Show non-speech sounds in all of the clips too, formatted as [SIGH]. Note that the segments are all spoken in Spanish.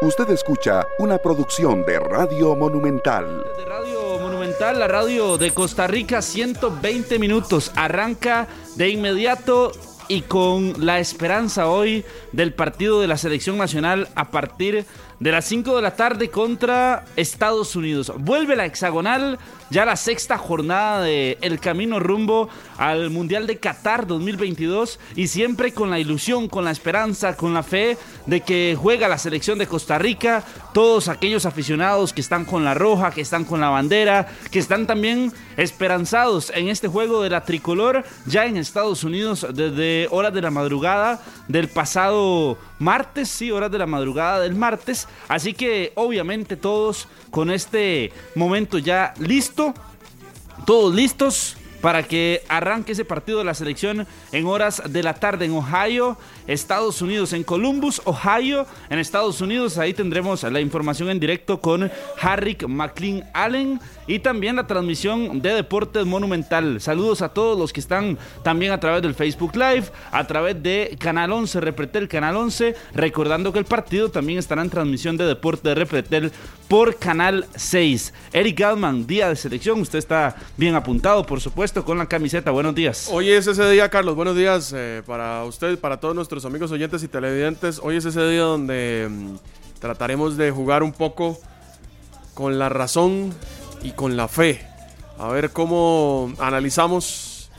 Usted escucha una producción de Radio Monumental. De Radio Monumental, la radio de Costa Rica, 120 minutos. Arranca de inmediato y con la esperanza hoy del partido de la selección nacional a partir de las 5 de la tarde contra Estados Unidos. Vuelve la hexagonal, ya la sexta jornada de El Camino rumbo al Mundial de Qatar 2022 y siempre con la ilusión, con la esperanza, con la fe de que juega la selección de Costa Rica, todos aquellos aficionados que están con la roja, que están con la bandera, que están también esperanzados en este juego de la tricolor ya en Estados Unidos desde horas de la madrugada del pasado martes, sí, horas de la madrugada del martes. Así que obviamente todos con este momento ya listo, todos listos para que arranque ese partido de la selección en horas de la tarde en Ohio, Estados Unidos, en Columbus, Ohio, en Estados Unidos. Ahí tendremos la información en directo con Harrick McLean Allen y también la transmisión de Deportes Monumental. Saludos a todos los que están también a través del Facebook Live, a través de Canal 11, Repretel Canal 11, recordando que el partido también estará en transmisión de Deportes Repretel por Canal 6. Eric Galman, día de selección, usted está bien apuntado, por supuesto, con la camiseta. Buenos días. Hoy es ese día, Carlos. Buenos días eh, para usted, para todos nuestros amigos oyentes y televidentes. Hoy es ese día donde mm, trataremos de jugar un poco con la razón y con la fe. A ver cómo analizamos.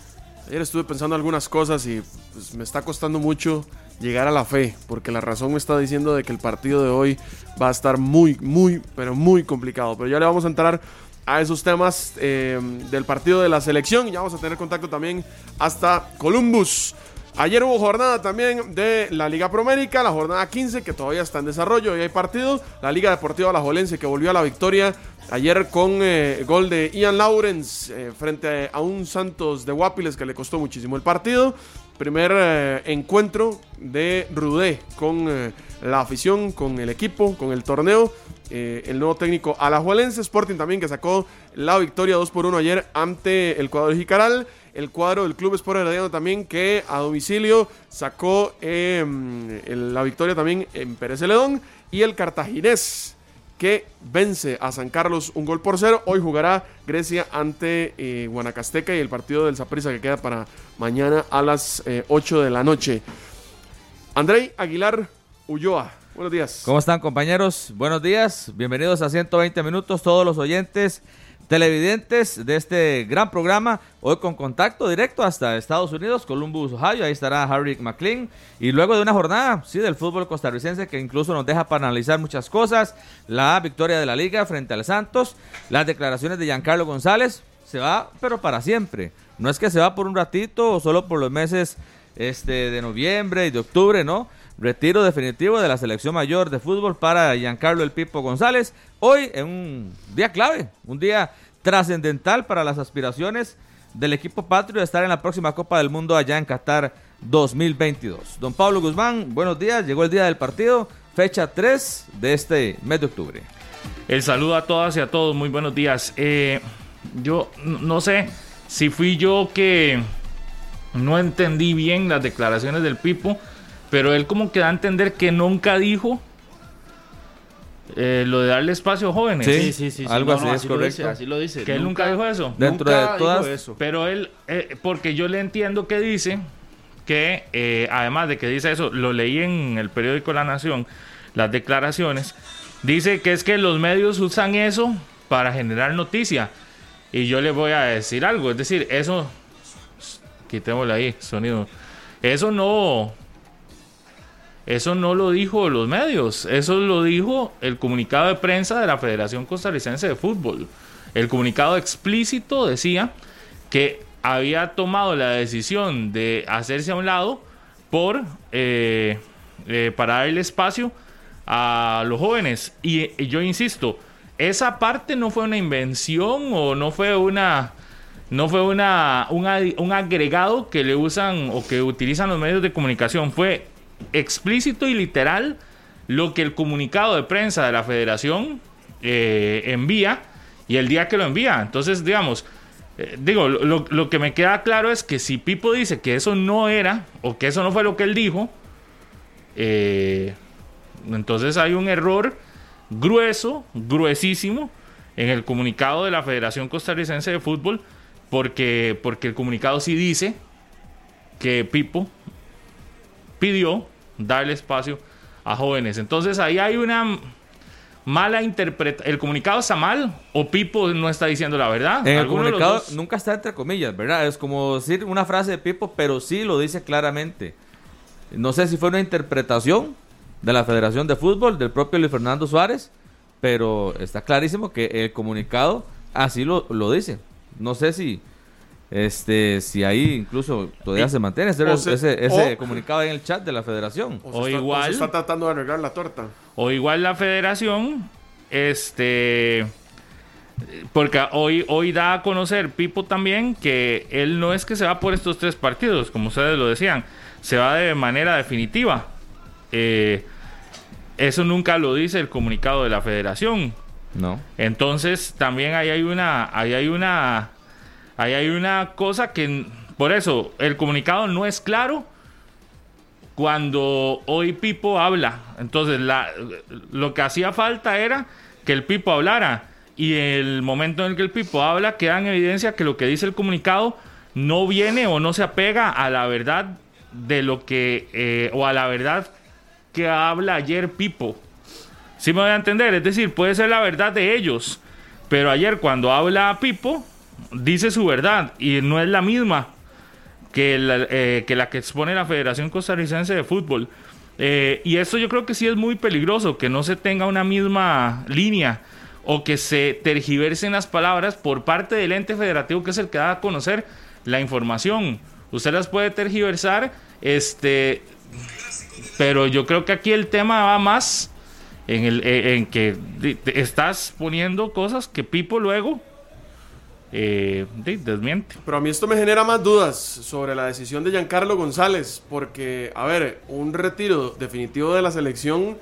Ayer estuve pensando algunas cosas y pues, me está costando mucho llegar a la fe, porque la razón me está diciendo de que el partido de hoy va a estar muy, muy, pero muy complicado. Pero ya le vamos a entrar a esos temas eh, del partido de la selección ya vamos a tener contacto también hasta Columbus. Ayer hubo jornada también de la Liga Promérica, la jornada 15 que todavía está en desarrollo y hay partido. La Liga Deportiva Alajuelense que volvió a la victoria ayer con eh, gol de Ian Lawrence eh, frente a un Santos de Guapiles que le costó muchísimo el partido. Primer eh, encuentro de Rudé con la afición, con el equipo, con el torneo. el nuevo técnico Alajuelense Sporting también que sacó la victoria 2 por 1 ayer ante el cuadro de Jicaral el cuadro del Club Sport Herediano también que a domicilio sacó em, la victoria también en Pérez Celedón y el Cartaginés que vence a San Carlos un gol por cero. Hoy jugará Grecia ante eh, Guanacasteca y el partido del Zaprisa que queda para mañana a las 8 eh, de la noche. Andrei Aguilar Ulloa. Buenos días. ¿Cómo están compañeros? Buenos días. Bienvenidos a 120 minutos todos los oyentes televidentes de este gran programa, hoy con contacto directo hasta Estados Unidos, Columbus, Ohio, ahí estará Harry McLean, y luego de una jornada, sí, del fútbol costarricense que incluso nos deja para analizar muchas cosas, la victoria de la liga frente al Santos, las declaraciones de Giancarlo González, se va, pero para siempre, no es que se va por un ratito o solo por los meses este, de noviembre y de octubre, ¿no? retiro definitivo de la selección mayor de fútbol para Giancarlo El Pipo González. Hoy en un día clave, un día trascendental para las aspiraciones del equipo patrio de estar en la próxima Copa del Mundo allá en Qatar 2022. Don Pablo Guzmán, buenos días. Llegó el día del partido, fecha 3 de este mes de octubre. El saludo a todas y a todos, muy buenos días. Eh, yo no sé si fui yo que no entendí bien las declaraciones del Pipo pero él como que da a entender que nunca dijo eh, lo de darle espacio a jóvenes. Sí, sí, sí. algo así es correcto. así lo dice. Que él nunca dijo eso. Dentro de todas. Eso. Pero él, eh, porque yo le entiendo que dice que, eh, además de que dice eso, lo leí en el periódico La Nación, las declaraciones, dice que es que los medios usan eso para generar noticia. Y yo le voy a decir algo, es decir, eso, quitémosle ahí, sonido, eso no, eso no lo dijo los medios, eso lo dijo el comunicado de prensa de la Federación Costarricense de Fútbol. El comunicado explícito decía que había tomado la decisión de hacerse a un lado por eh, eh, para darle espacio a los jóvenes. Y, yo insisto, esa parte no fue una invención o no fue una no fue una, un agregado que le usan o que utilizan los medios de comunicación, fue explícito y literal lo que el comunicado de prensa de la federación eh, envía y el día que lo envía. Entonces, digamos, eh, digo, lo, que me queda claro es que si Pipo dice que eso no era o que eso no fue lo que él dijo, eh, Entonces hay un error grueso, gruesísimo, en el comunicado de la Federación Costarricense de Fútbol, porque, porque el comunicado sí dice que Pipo pidió darle espacio a jóvenes. Entonces ahí hay una mala interpretación. ¿El comunicado está mal o Pipo no está diciendo la verdad? En el ¿Alguno de los comunicado nunca está entre comillas, ¿verdad? Es como decir una frase de Pipo, pero sí lo dice claramente. No sé si fue una interpretación de la Federación de Fútbol, del propio Luis Fernando Suárez, pero está clarísimo que el comunicado así lo, lo dice. No sé si este si ahí incluso todavía Y- se mantiene ese, se- ese- ese o- comunicado en el chat de la Federación. O, O se está, igual- se está tratando de arreglar la torta. O igual la federación, este, porque hoy, hoy da a conocer Pipo también que él no es que se va por estos tres partidos, como ustedes lo decían, se va de manera definitiva. Eh, eso nunca lo dice el comunicado de la federación. No. Entonces también ahí hay una, ahí hay una, ahí hay una cosa que, por eso, el comunicado no es claro cuando hoy Pipo habla. Entonces lo que hacía falta era que el Pipo hablara. Y el momento en el que el Pipo habla queda en evidencia que lo que dice el comunicado no viene o no se apega a la verdad de lo que, eh, o a la verdad que habla ayer Pipo. ¿Sí me voy a entender? Es decir, puede ser la verdad de ellos. Pero ayer cuando habla Pipo, dice su verdad y no es la misma que la, eh, que expone la Federación Costarricense de Fútbol. Eh, y esto yo creo que sí es muy peligroso, que no se tenga una misma línea o que se tergiversen las palabras por parte del ente federativo que es el que da a conocer la información. Usted las puede tergiversar, este, pero yo creo que aquí el tema va más en, el, eh, en que estás poniendo cosas que Pipo luego eh, desmiente. Pero a mí esto me genera más dudas sobre la decisión de Giancarlo González, porque, a ver, un retiro definitivo de la selección,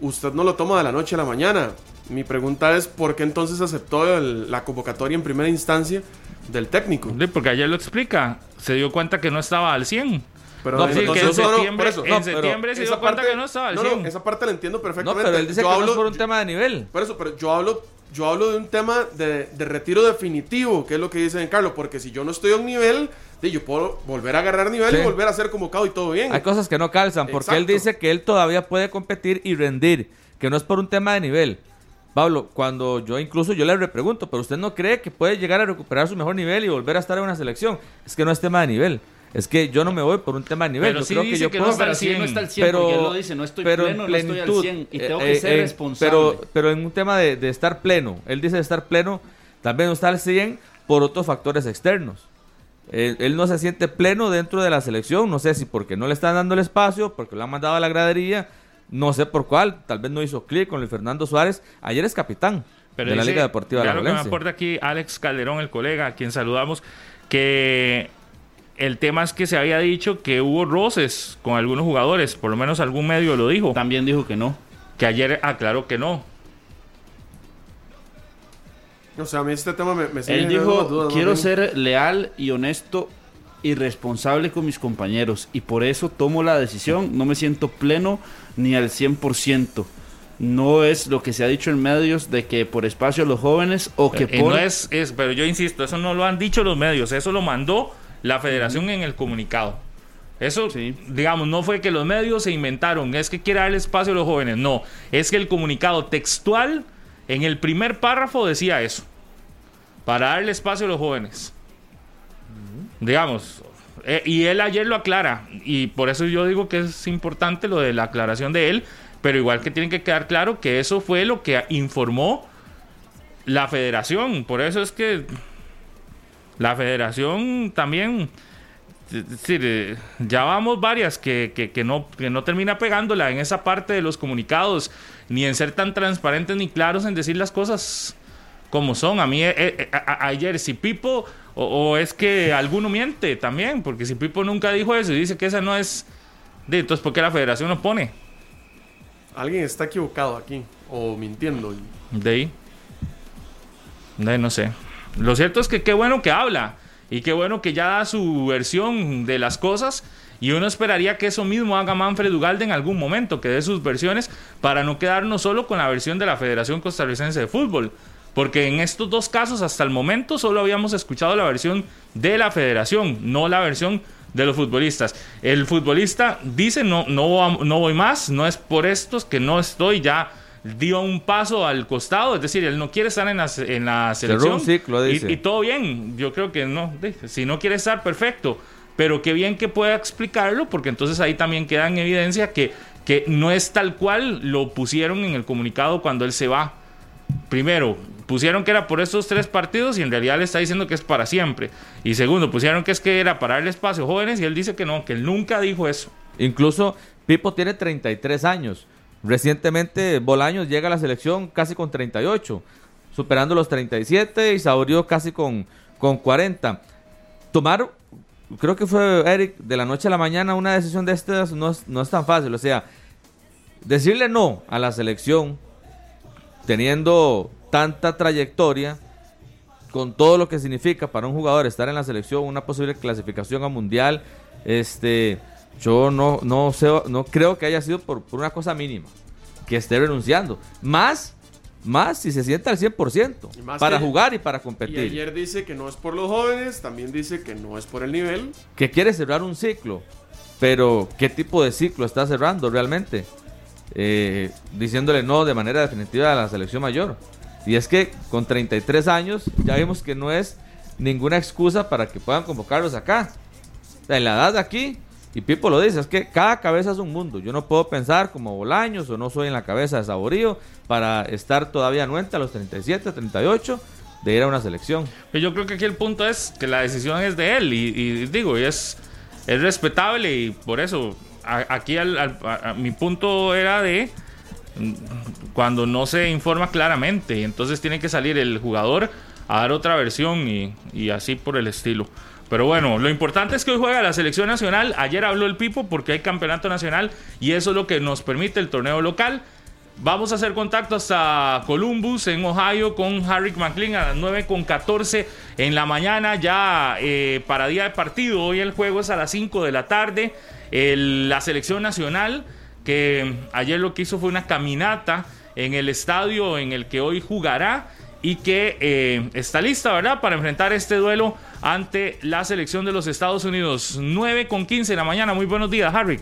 usted no lo toma de la noche a la mañana. Mi pregunta es, ¿por qué entonces aceptó el- la convocatoria en primera instancia del técnico? Porque ayer lo explica, se dio cuenta que no estaba al 100. Pero No, Sí, que en no, no, septiembre, por eso, en no, septiembre se esa dio cuenta parte- que no estaba no, 100. no, esa parte la entiendo No, perfectamente. pero él dice Yo que no es hablo- por un yo- tema de nivel. Por eso, pero yo hablo, yo hablo de un tema de, de retiro definitivo, que es lo que dice Carlos, porque si yo no estoy a un nivel, di, yo puedo volver a agarrar nivel Sí. y volver a ser convocado y todo bien. Hay cosas que no calzan, porque él dice que él todavía puede competir y rendir, que no es por un tema de nivel. Pablo, cuando yo incluso yo le repregunto, pero usted no cree que puede llegar a recuperar su mejor nivel y volver a estar en una selección. Es que no es tema de nivel. Es que yo no me voy por un tema de nivel. Pero yo sí creo que dice yo que no puedo está pero al si él no 100. está al 100 pero, porque él lo dice, no estoy pero pleno, en no estoy al plenitud, 100 y eh, tengo eh, que ser en- responsable. Pero, pero en un tema de, de estar pleno, él dice de estar pleno, también no está al 100 por otros factores externos. Él, él no se siente pleno dentro de la selección, no sé si porque no le están dando el espacio, porque lo han mandado a la gradería, no sé por cuál, tal vez no hizo clic con Luis Fernando Suárez, ayer es capitán Pero de la dice, Liga Deportiva de la que me aporta aquí Alex Calderón, el colega, a quien saludamos, que el tema es que se había dicho que hubo roces con algunos jugadores, por lo menos algún medio lo dijo, También dijo que no. que ayer aclaró que no. O sea, a mí este tema me, me sigue Él dijo, más dudas, más quiero bien". ser leal y honesto y responsable con mis compañeros y por eso tomo la decisión, no me siento pleno ni al 100%. No es lo que se ha dicho en medios de que por espacio a los jóvenes o que por... no es, es, pero yo insisto, eso no lo han dicho los medios, eso lo mandó la federación en el comunicado. Eso, Sí. digamos, no fue que los medios se inventaron, es que quiere darle espacio a los jóvenes, no, es que el comunicado textual en el primer párrafo decía eso, para darle espacio a los jóvenes. Digamos, eh, y él ayer lo aclara, y por eso yo digo que es importante lo de la aclaración de él, pero igual que tiene que quedar claro que eso fue lo que informó la federación. Por eso es que la federación también, es decir, eh, ya vamos varias que, que- que no, que no termina pegándola en esa parte de los comunicados, ni en ser tan transparentes ni claros en decir las cosas como son. A mí eh, eh, a- a- ayer, si Pipo, o, o es que alguno miente también, porque si Pipo nunca dijo eso y dice que esa no es... de, entonces, ¿por qué la federación lo pone? Alguien está equivocado aquí, o mintiendo. De ahí. De ahí no sé. Lo cierto es que qué bueno que habla. Y qué bueno que ya da su versión de las cosas. Y uno esperaría que eso mismo haga Manfred Ugalde en algún momento, que dé sus versiones para no quedarnos solo con la versión de la Federación Costarricense de Fútbol. Porque en estos dos casos, hasta el momento, solo habíamos escuchado la versión de la federación, no la versión de los futbolistas. El futbolista dice, no, no, no voy más, no es por estos que no estoy ya dio un paso al costado, es decir, él no quiere estar en la, en la selección. ciclo, y, y, todo bien, yo creo que no, si no quiere estar, perfecto, pero qué bien que pueda explicarlo, porque entonces ahí también queda en evidencia que, que no es tal cual lo pusieron en el comunicado cuando él se va. Primero, pusieron que era por estos tres partidos y en realidad le está diciendo que es para siempre. Y segundo, pusieron que es que era para darle espacio a jóvenes y él dice que no, que él nunca dijo eso. Incluso Pipo tiene 33 años. Recientemente Bolaños llega a la selección casi con 38, superando los 37 y Saurio casi con, con 40. Tomar, creo que fue Eric, de la noche a la mañana una decisión de estas no es, no es tan fácil. O sea, decirle no a la selección teniendo tanta trayectoria, con todo lo que significa para un jugador estar en la selección, una posible clasificación a mundial, este yo no, no, sé, no creo que haya sido por, una cosa mínima, que esté renunciando. Más, más si se sienta al 100% para jugar y para competir. Y ayer dice que no es por los jóvenes, también dice que no es por el nivel. Que quiere cerrar un ciclo, pero ¿qué tipo de ciclo está cerrando realmente? Eh, diciéndole no de manera definitiva a la selección mayor. Y es que con 33 años ya vimos que no es ninguna excusa para que puedan convocarlos acá. En la edad de aquí, y Pipo lo dice, es que cada cabeza es un mundo. Yo no puedo pensar como Bolaños o no soy en la cabeza de Saborío para estar todavía anuente a los 37, 38 de ir a una selección. Yo creo que aquí el punto es que la decisión es de él y, digo, y es, es respetable y por eso aquí mi punto era de mm, cuando no se informa claramente y entonces tiene que salir el jugador a dar otra versión y así por el estilo. Pero bueno, lo importante es que hoy juega la selección nacional. Ayer habló el Pipo porque hay campeonato nacional y eso es lo que nos permite el torneo local. Vamos a hacer contacto hasta Columbus, en Ohio, con Harry McLean a las 9 con 14 en la mañana, ya eh, para día de partido. Hoy el juego es a las 5 de la tarde. la selección nacional, que ayer lo que hizo fue una caminata en el estadio en el que hoy jugará y que eh, está lista, ¿verdad?, para enfrentar este duelo ante la selección de los Estados Unidos. 9 con 15 de la mañana. Muy buenos días, Harry.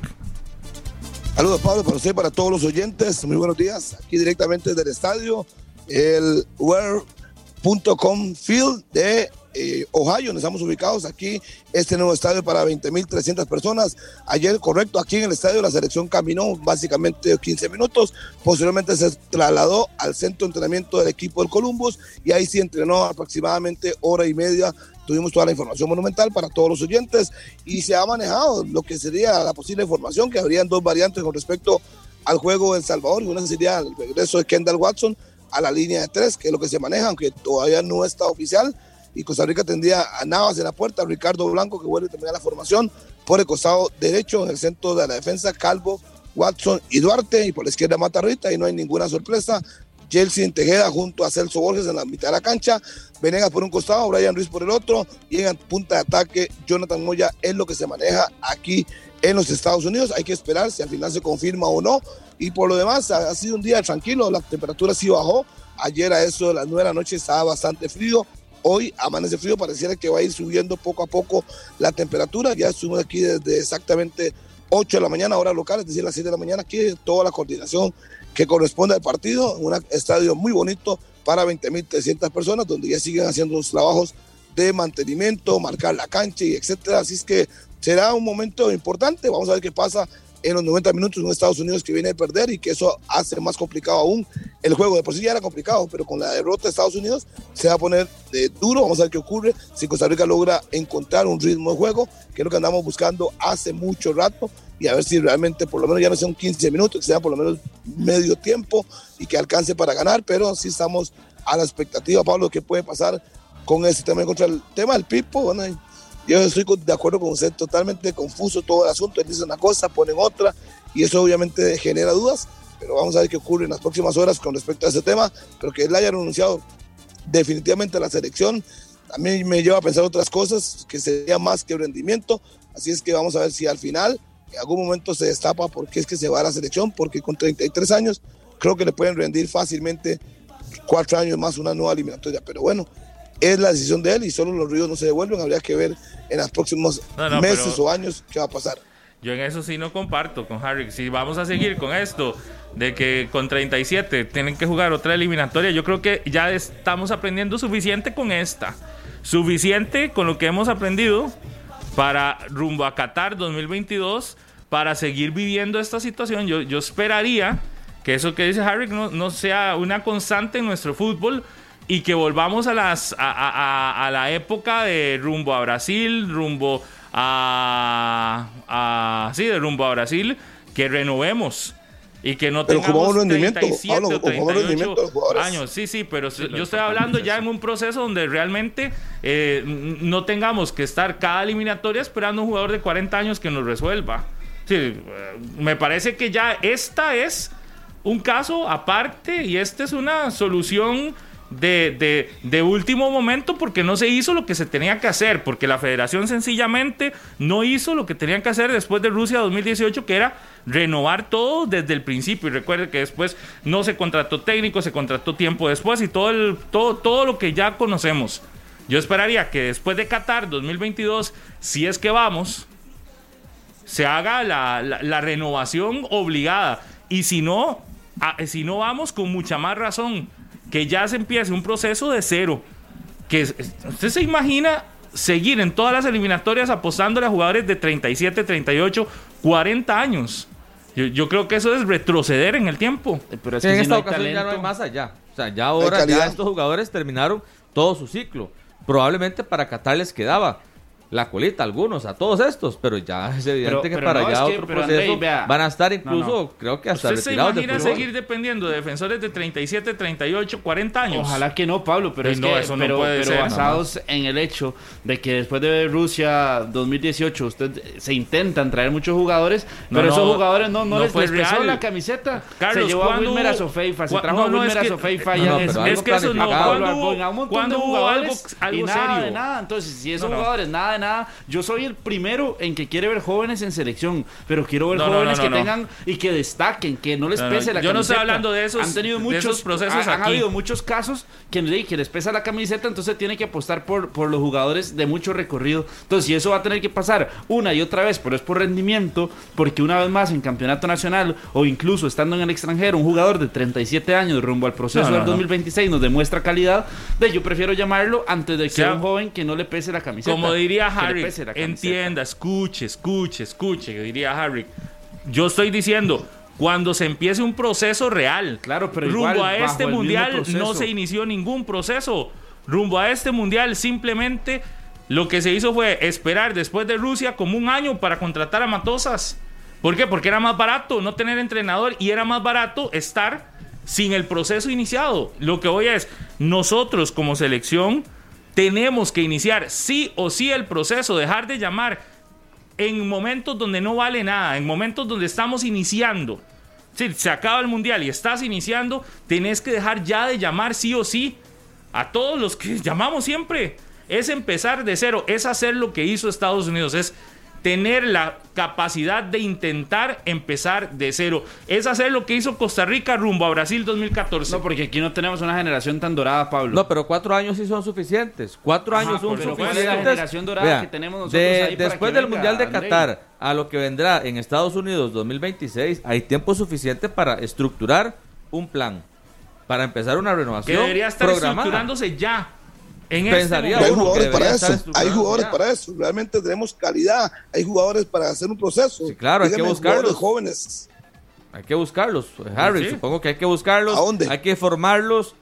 Saludos, Pablo, para usted, para todos los oyentes. Muy buenos días. Aquí directamente del estadio, el Where.com Field de eh, Ohio, donde estamos ubicados aquí, este nuevo estadio para 20.300 personas. Ayer, correcto, aquí en el estadio la selección caminó básicamente 15 minutos, posteriormente se trasladó al centro de entrenamiento del equipo del Columbus y ahí sí entrenó aproximadamente hora y media. Tuvimos toda la información monumental para todos los oyentes y se ha manejado lo que sería la posible información, que habrían dos variantes con respecto al juego en Salvador. Una sería el regreso de Kendall Watson a la línea de tres, que es lo que se maneja, aunque todavía no está oficial y Costa Rica tendría a Navas en la puerta, Ricardo Blanco que vuelve a terminar la formación por el costado derecho en el centro de la defensa, Calvo, Watson y Duarte y por la izquierda Matarrita y no hay ninguna sorpresa. Chelsea Tejeda junto a Celso Borges en la mitad de la cancha, Venegas por un costado, Brian Ruiz por el otro y en punta de ataque Jonathan Moya es lo que se maneja aquí en los Estados Unidos. Hay que esperar si al final se confirma o no. Y por lo demás, ha, sido un día tranquilo, la temperatura sí bajó. Ayer a eso de las 9 de la noche estaba bastante frío. Hoy amanece frío, pareciera que va a ir subiendo poco a poco la temperatura. Ya estuvimos aquí desde exactamente 8 de la mañana, hora local, es decir, las 7 de la mañana. Aquí toda la coordinación que corresponde al partido. Un estadio muy bonito para 20.300 personas, donde ya siguen haciendo los trabajos de mantenimiento, marcar la cancha y etcétera. Así es que será un momento importante. Vamos a ver qué pasa en los 90 minutos en Estados Unidos que viene a perder y que eso hace más complicado aún el juego. De por sí ya era complicado, pero con la derrota de Estados Unidos se va a poner de duro. Vamos a ver qué ocurre si Costa Rica logra encontrar un ritmo de juego, que es lo que andamos buscando hace mucho rato, y a ver si realmente por lo menos ya no sean 15 minutos, que sea por lo menos medio tiempo y que alcance para ganar, pero sí estamos a la expectativa, Pablo, que puede pasar con este tema contra el tema del Pipo. Bueno, yo estoy de acuerdo con usted, totalmente confuso todo el asunto. Él dice una cosa, ponen otra, y eso obviamente genera dudas, pero vamos a ver qué ocurre en las próximas horas con respecto a ese tema. Pero que él haya renunciado definitivamente a la selección, también me lleva a pensar otras cosas, que sería más que rendimiento, Así es que vamos a ver si al final en algún momento se destapa porque es que se va a la selección, porque con 33 años creo que le pueden rendir fácilmente cuatro años más una nueva eliminatoria. Pero bueno, es la decisión de él y solo los ríos no se devuelven. Habría que ver en los próximos No, no, meses o años qué va a pasar. Yo en eso sí no comparto con Harry. Si vamos a seguir con esto de que con 37 tienen que jugar otra eliminatoria, yo creo que ya estamos aprendiendo suficiente con esta. Suficiente con lo que hemos aprendido para rumbo a Qatar 2022 para seguir viviendo esta situación. Yo, yo esperaría que eso que dice Harry no, no sea una constante en nuestro fútbol y que volvamos a las a, a- a- a la época de rumbo a Brasil, rumbo a, a sí, de rumbo a Brasil, que renovemos y que no Pero tengamos rendimiento, 37 Pablo, o ocupamos 38 rendimiento de los jugadores. años. Sí, sí, pero yo estoy hablando ya en un proceso donde realmente eh, no tengamos que estar cada eliminatoria esperando un jugador de 40 años que nos resuelva. Sí, eh, me parece que ya esta es un caso aparte y esta es una solución de, de- último momento porque no se hizo lo que se tenía que hacer, porque la federación sencillamente no hizo lo que tenían que hacer después de Rusia 2018, que era renovar todo desde el principio. Y recuerde que después no se contrató técnico, se contrató tiempo después y todo, el, todo, todo lo que ya conocemos. Yo esperaría que después de Qatar 2022, si es que vamos, se haga la, la- renovación obligada. Y si no, si no vamos con mucha más razón, que ya se empiece un proceso de cero. Que usted se imagina seguir en todas las eliminatorias apostándole a jugadores de 37, 38, 40 años. Yo, yo creo que eso es retroceder en el tiempo. Eh, Pero es que en si esta no ocasión ya no hay más allá. O sea, ya ahora ya estos jugadores terminaron todo su ciclo. Probablemente para Qatar les quedaba la colita a algunos, a todos estos, pero ya es evidente Pero- que pero para no, allá es que- otro proceso Andrei, vea. van a estar No, incluso, no. creo que hasta ¿Usted se retirados del imagina fútbol. seguir dependiendo de defensores de 37, 38, 40 años? Ojalá que no, Pablo, pero Y es no, que eso no pero, puede pero ser. basados en el hecho de que después de Rusia 2018 usted se intentan traer muchos jugadores, No, pero no, esos jugadores no, no, no les, fue les real. la camiseta. Carlos, se llevó a ¿cuándo Wilmer a hubo- Sofeifa, se trajo no, a no, Wilmer es a que- Sofeifa no, y no, es- es que eso no, planificado. ¿cuándo Pablo hubo- de algo, algo y nada serio? de nada. Entonces, si esos No, no. jugadores nada de nada, yo soy el primero en que quiere ver jóvenes en selección, pero quiero ver No, jóvenes no, no, que tengan y que destaquen, que no les pese la yo no estoy camiseta. hablando de esos- Han tenido de muchos esos procesos han, han aquí. habido muchos casos que, que les pesa la camiseta, entonces tiene que apostar por, por los jugadores de mucho recorrido. Entonces, si eso va a tener que pasar una y otra vez, pero es por rendimiento, porque una vez más en campeonato nacional o incluso estando en el extranjero, un jugador de 37 años rumbo al proceso del no. 2026 nos demuestra calidad, de yo prefiero llamarlo antes de que sea, un joven que no le pese la camiseta. Como diría Harry, entienda, escuche, escuche, escuche, que diría Harry. Yo estoy diciendo, cuando se empiece un proceso real, Claro, pero rumbo igual, a este mundial no se inició ningún proceso. Rumbo a este mundial simplemente lo que se hizo fue esperar después de Rusia como un año para contratar a Matosas. ¿Por qué? Porque era más barato no tener entrenador y era más barato estar sin el proceso iniciado. Lo que voy es, nosotros como selección tenemos que iniciar sí o sí el proceso, dejar de llamar en momentos donde no vale nada, en momentos donde estamos iniciando. Si se acaba el mundial y estás iniciando, tenés que dejar ya de llamar sí o sí a todos los que [LAUGHS] llamamos siempre. Es empezar de cero, es hacer lo que hizo Estados Unidos, es tener la capacidad de intentar empezar de cero. Es hacer lo que hizo Costa Rica rumbo a Brasil 2014. No, porque aquí no tenemos una generación tan dorada, Pablo. No, pero cuatro años sí son suficientes. Cuatro Ajá, años son pero ¿cuál es suficientes. la generación dorada Vea, que tenemos nosotros de- ahí para después que del venga, Mundial de? Qatar a lo que vendrá en Estados Unidos 2026, hay tiempo suficiente para estructurar un plan, para empezar una que renovación debería estar programada. estructurándose ya. En Pensaría este hay jugadores para eso, hay jugadores ya. para eso. Realmente tenemos calidad, hay jugadores para hacer un proceso. Sí, claro, hay que Dígame, buscarlos. jugadores jóvenes. Hay que buscarlos, Harry. Sí. Supongo que hay que buscarlos. ¿A dónde? Hay que formarlos.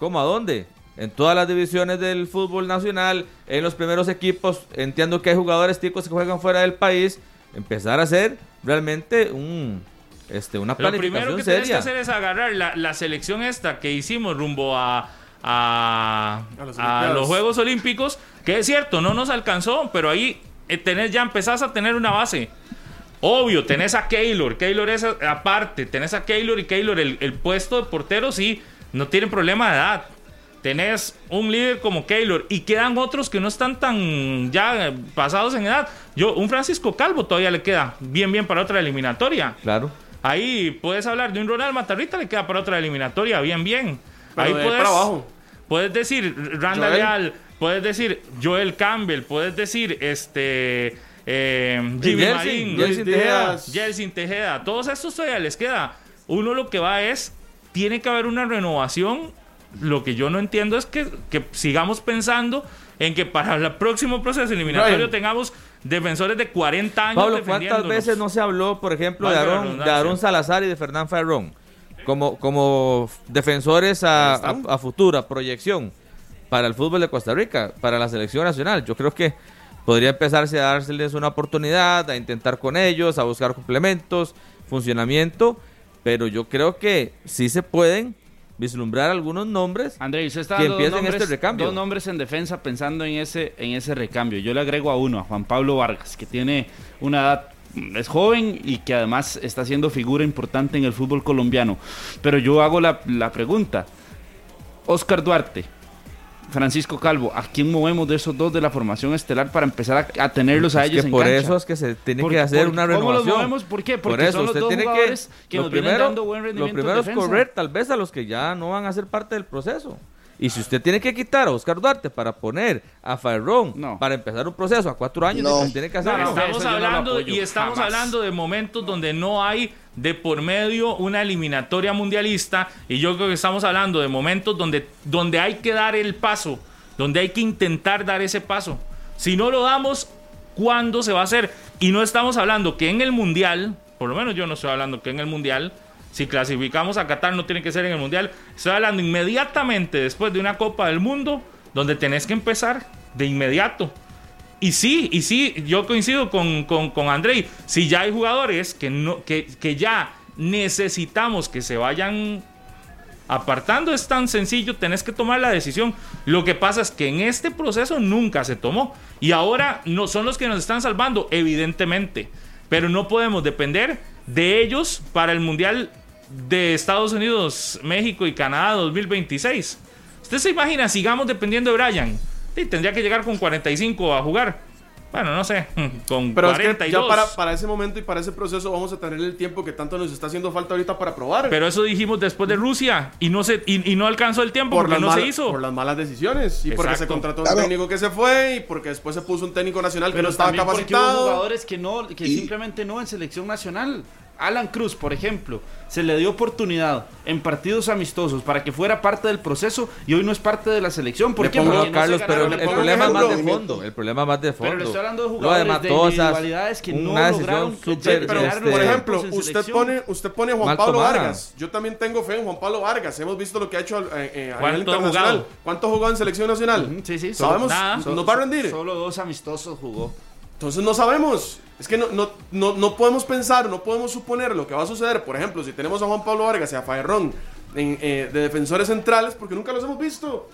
¿Cómo a dónde? En todas las divisiones del fútbol nacional, en los primeros equipos. Entiendo que hay jugadores ticos que juegan fuera del país. Empezar a hacer realmente un, este, una Lo planificación primero que tienes que seria. hacer es agarrar la, la selección esta que hicimos rumbo a, a, los Juegos Olímpicos, que es cierto, no nos alcanzó, pero ahí eh, tenés, ya empezás a tener una base. Obvio, tenés a Keylor, Keylor es a- aparte, tenés a Keylor y Keylor, el, el puesto de portero sí, no tiene problema de edad. tenés un líder como Keylor y quedan otros que no están tan ya pasados en edad. Yo, un Francisco Calvo todavía le queda bien, bien para otra eliminatoria. Claro. Ahí puedes hablar de un Ronald Matarrita, le queda para otra eliminatoria, bien, bien. Pero Ahí de ahí puedes, para abajo. puedes decir Randa Joel. Leal, puedes decir Joel Campbell, puedes decir este eh, Jimmy Jelsin, Marín, Jelsin Tejeda. Díaz. Jelsin Tejeda, todos estos todavía les queda. Uno lo que va es, tiene que haber una renovación. Lo que yo no entiendo es que, que sigamos pensando en que para el próximo proceso eliminatorio tengamos defensores de 40 años. Pablo, ¿cuántas veces no se habló, por ejemplo, de Aarón, de. Aarón Salazar y de Fernán Ferrón? Como, como defensores a, a, a futura proyección para el fútbol de Costa Rica, para la selección nacional. Yo creo que podría empezarse a dárseles una oportunidad, a intentar con ellos, a buscar complementos, funcionamiento, pero yo creo que sí se pueden vislumbrar algunos nombres André, usted está que empiecen nombres, este recambio. dos nombres en defensa pensando en ese, en ese recambio. Yo le agrego a uno, a Juan Pablo Vargas, que tiene una edad, es joven y que además está siendo figura importante en el fútbol colombiano. Pero yo hago la, la pregunta, Oscar Duarte, Francisco Calvo, ¿a quién movemos de esos dos de la formación estelar para empezar a, a tenerlos a Es ellos que en por cancha? eso es que se tiene que hacer por- una ¿cómo renovación. los movemos? ¿Por qué? Porque por eso son los usted dos tiene jugadores que, que lo nos vienen primero, dando buen lo rendimiento primero es correr tal vez a los que ya no van a ser parte del proceso. Y si usted tiene que quitar a Oscar Duarte para poner a Fairón No. para empezar un proceso a cuatro años, No. tiene que hacerlo. No, no, Estamos hablando apoyo, y estamos jamás. hablando de momentos donde no hay de por medio una eliminatoria mundialista y yo creo que estamos hablando de momentos donde, donde hay que dar el paso, donde hay que intentar dar ese paso. Si no lo damos, ¿cuándo se va a hacer? Y no estamos hablando que en el mundial, por lo menos yo no estoy hablando que en el mundial, si clasificamos a Qatar no tiene que ser en el mundial, estoy hablando inmediatamente después de una Copa del Mundo donde tenés que empezar de inmediato. Y sí, y sí, yo coincido con, con, con Andrei. Si ya hay jugadores que, no, que, que ya necesitamos que se vayan apartando, es tan sencillo, tenés que tomar la decisión. Lo que pasa es que en este proceso nunca se tomó. Y ahora no son los que nos están salvando, evidentemente. Pero no podemos depender de ellos para el Mundial de Estados Unidos, México y Canadá 2026. ¿Usted se imagina, sigamos dependiendo de Brian? Sí, tendría que llegar con 45 a jugar. Bueno, no sé, [LAUGHS] con Pero es 42. que ya para, para ese momento y para ese proceso vamos a tener el tiempo que tanto nos está haciendo falta ahorita para probar. Pero eso dijimos después de Rusia y no se y, y no alcanzó el tiempo por porque las, no mal- se hizo. por las malas decisiones y porque se Exacto. contrató un Claro. técnico que se fue y porque después se puso un técnico nacional que Pero no estaba también porque hubo capacitado. jugadores que no, que Y- simplemente no en selección nacional. Alan Cruz, por ejemplo, se le dio oportunidad en partidos amistosos para que fuera parte del proceso y hoy no es parte de la selección. ¿Por Le qué? pongo- Porque No, no se Carlos, pero el, problema más de fondo. El problema es más de fondo. Pero le estoy hablando de jugadores de Matosas, individualidades que no lograron súper, Pero, este, por ejemplo, usted pone, usted pone a Juan Pablo tomada. Vargas. Yo también tengo fe en Juan Pablo Vargas. Hemos visto lo que ha hecho eh, eh, a ¿Cuánto nivel internacional. jugado? ¿Cuánto jugó en selección nacional? Sí, sí, solo- ¿Sabemos? nada. ¿Nos va a rendir? Solo dos amistosos jugó. Entonces no sabemos. Es que no, no, no, no podemos pensar, no podemos suponer lo que va a suceder. Por ejemplo, si tenemos a Juan Pablo Vargas y a Faerrón en, eh, de defensores centrales, porque nunca los hemos visto.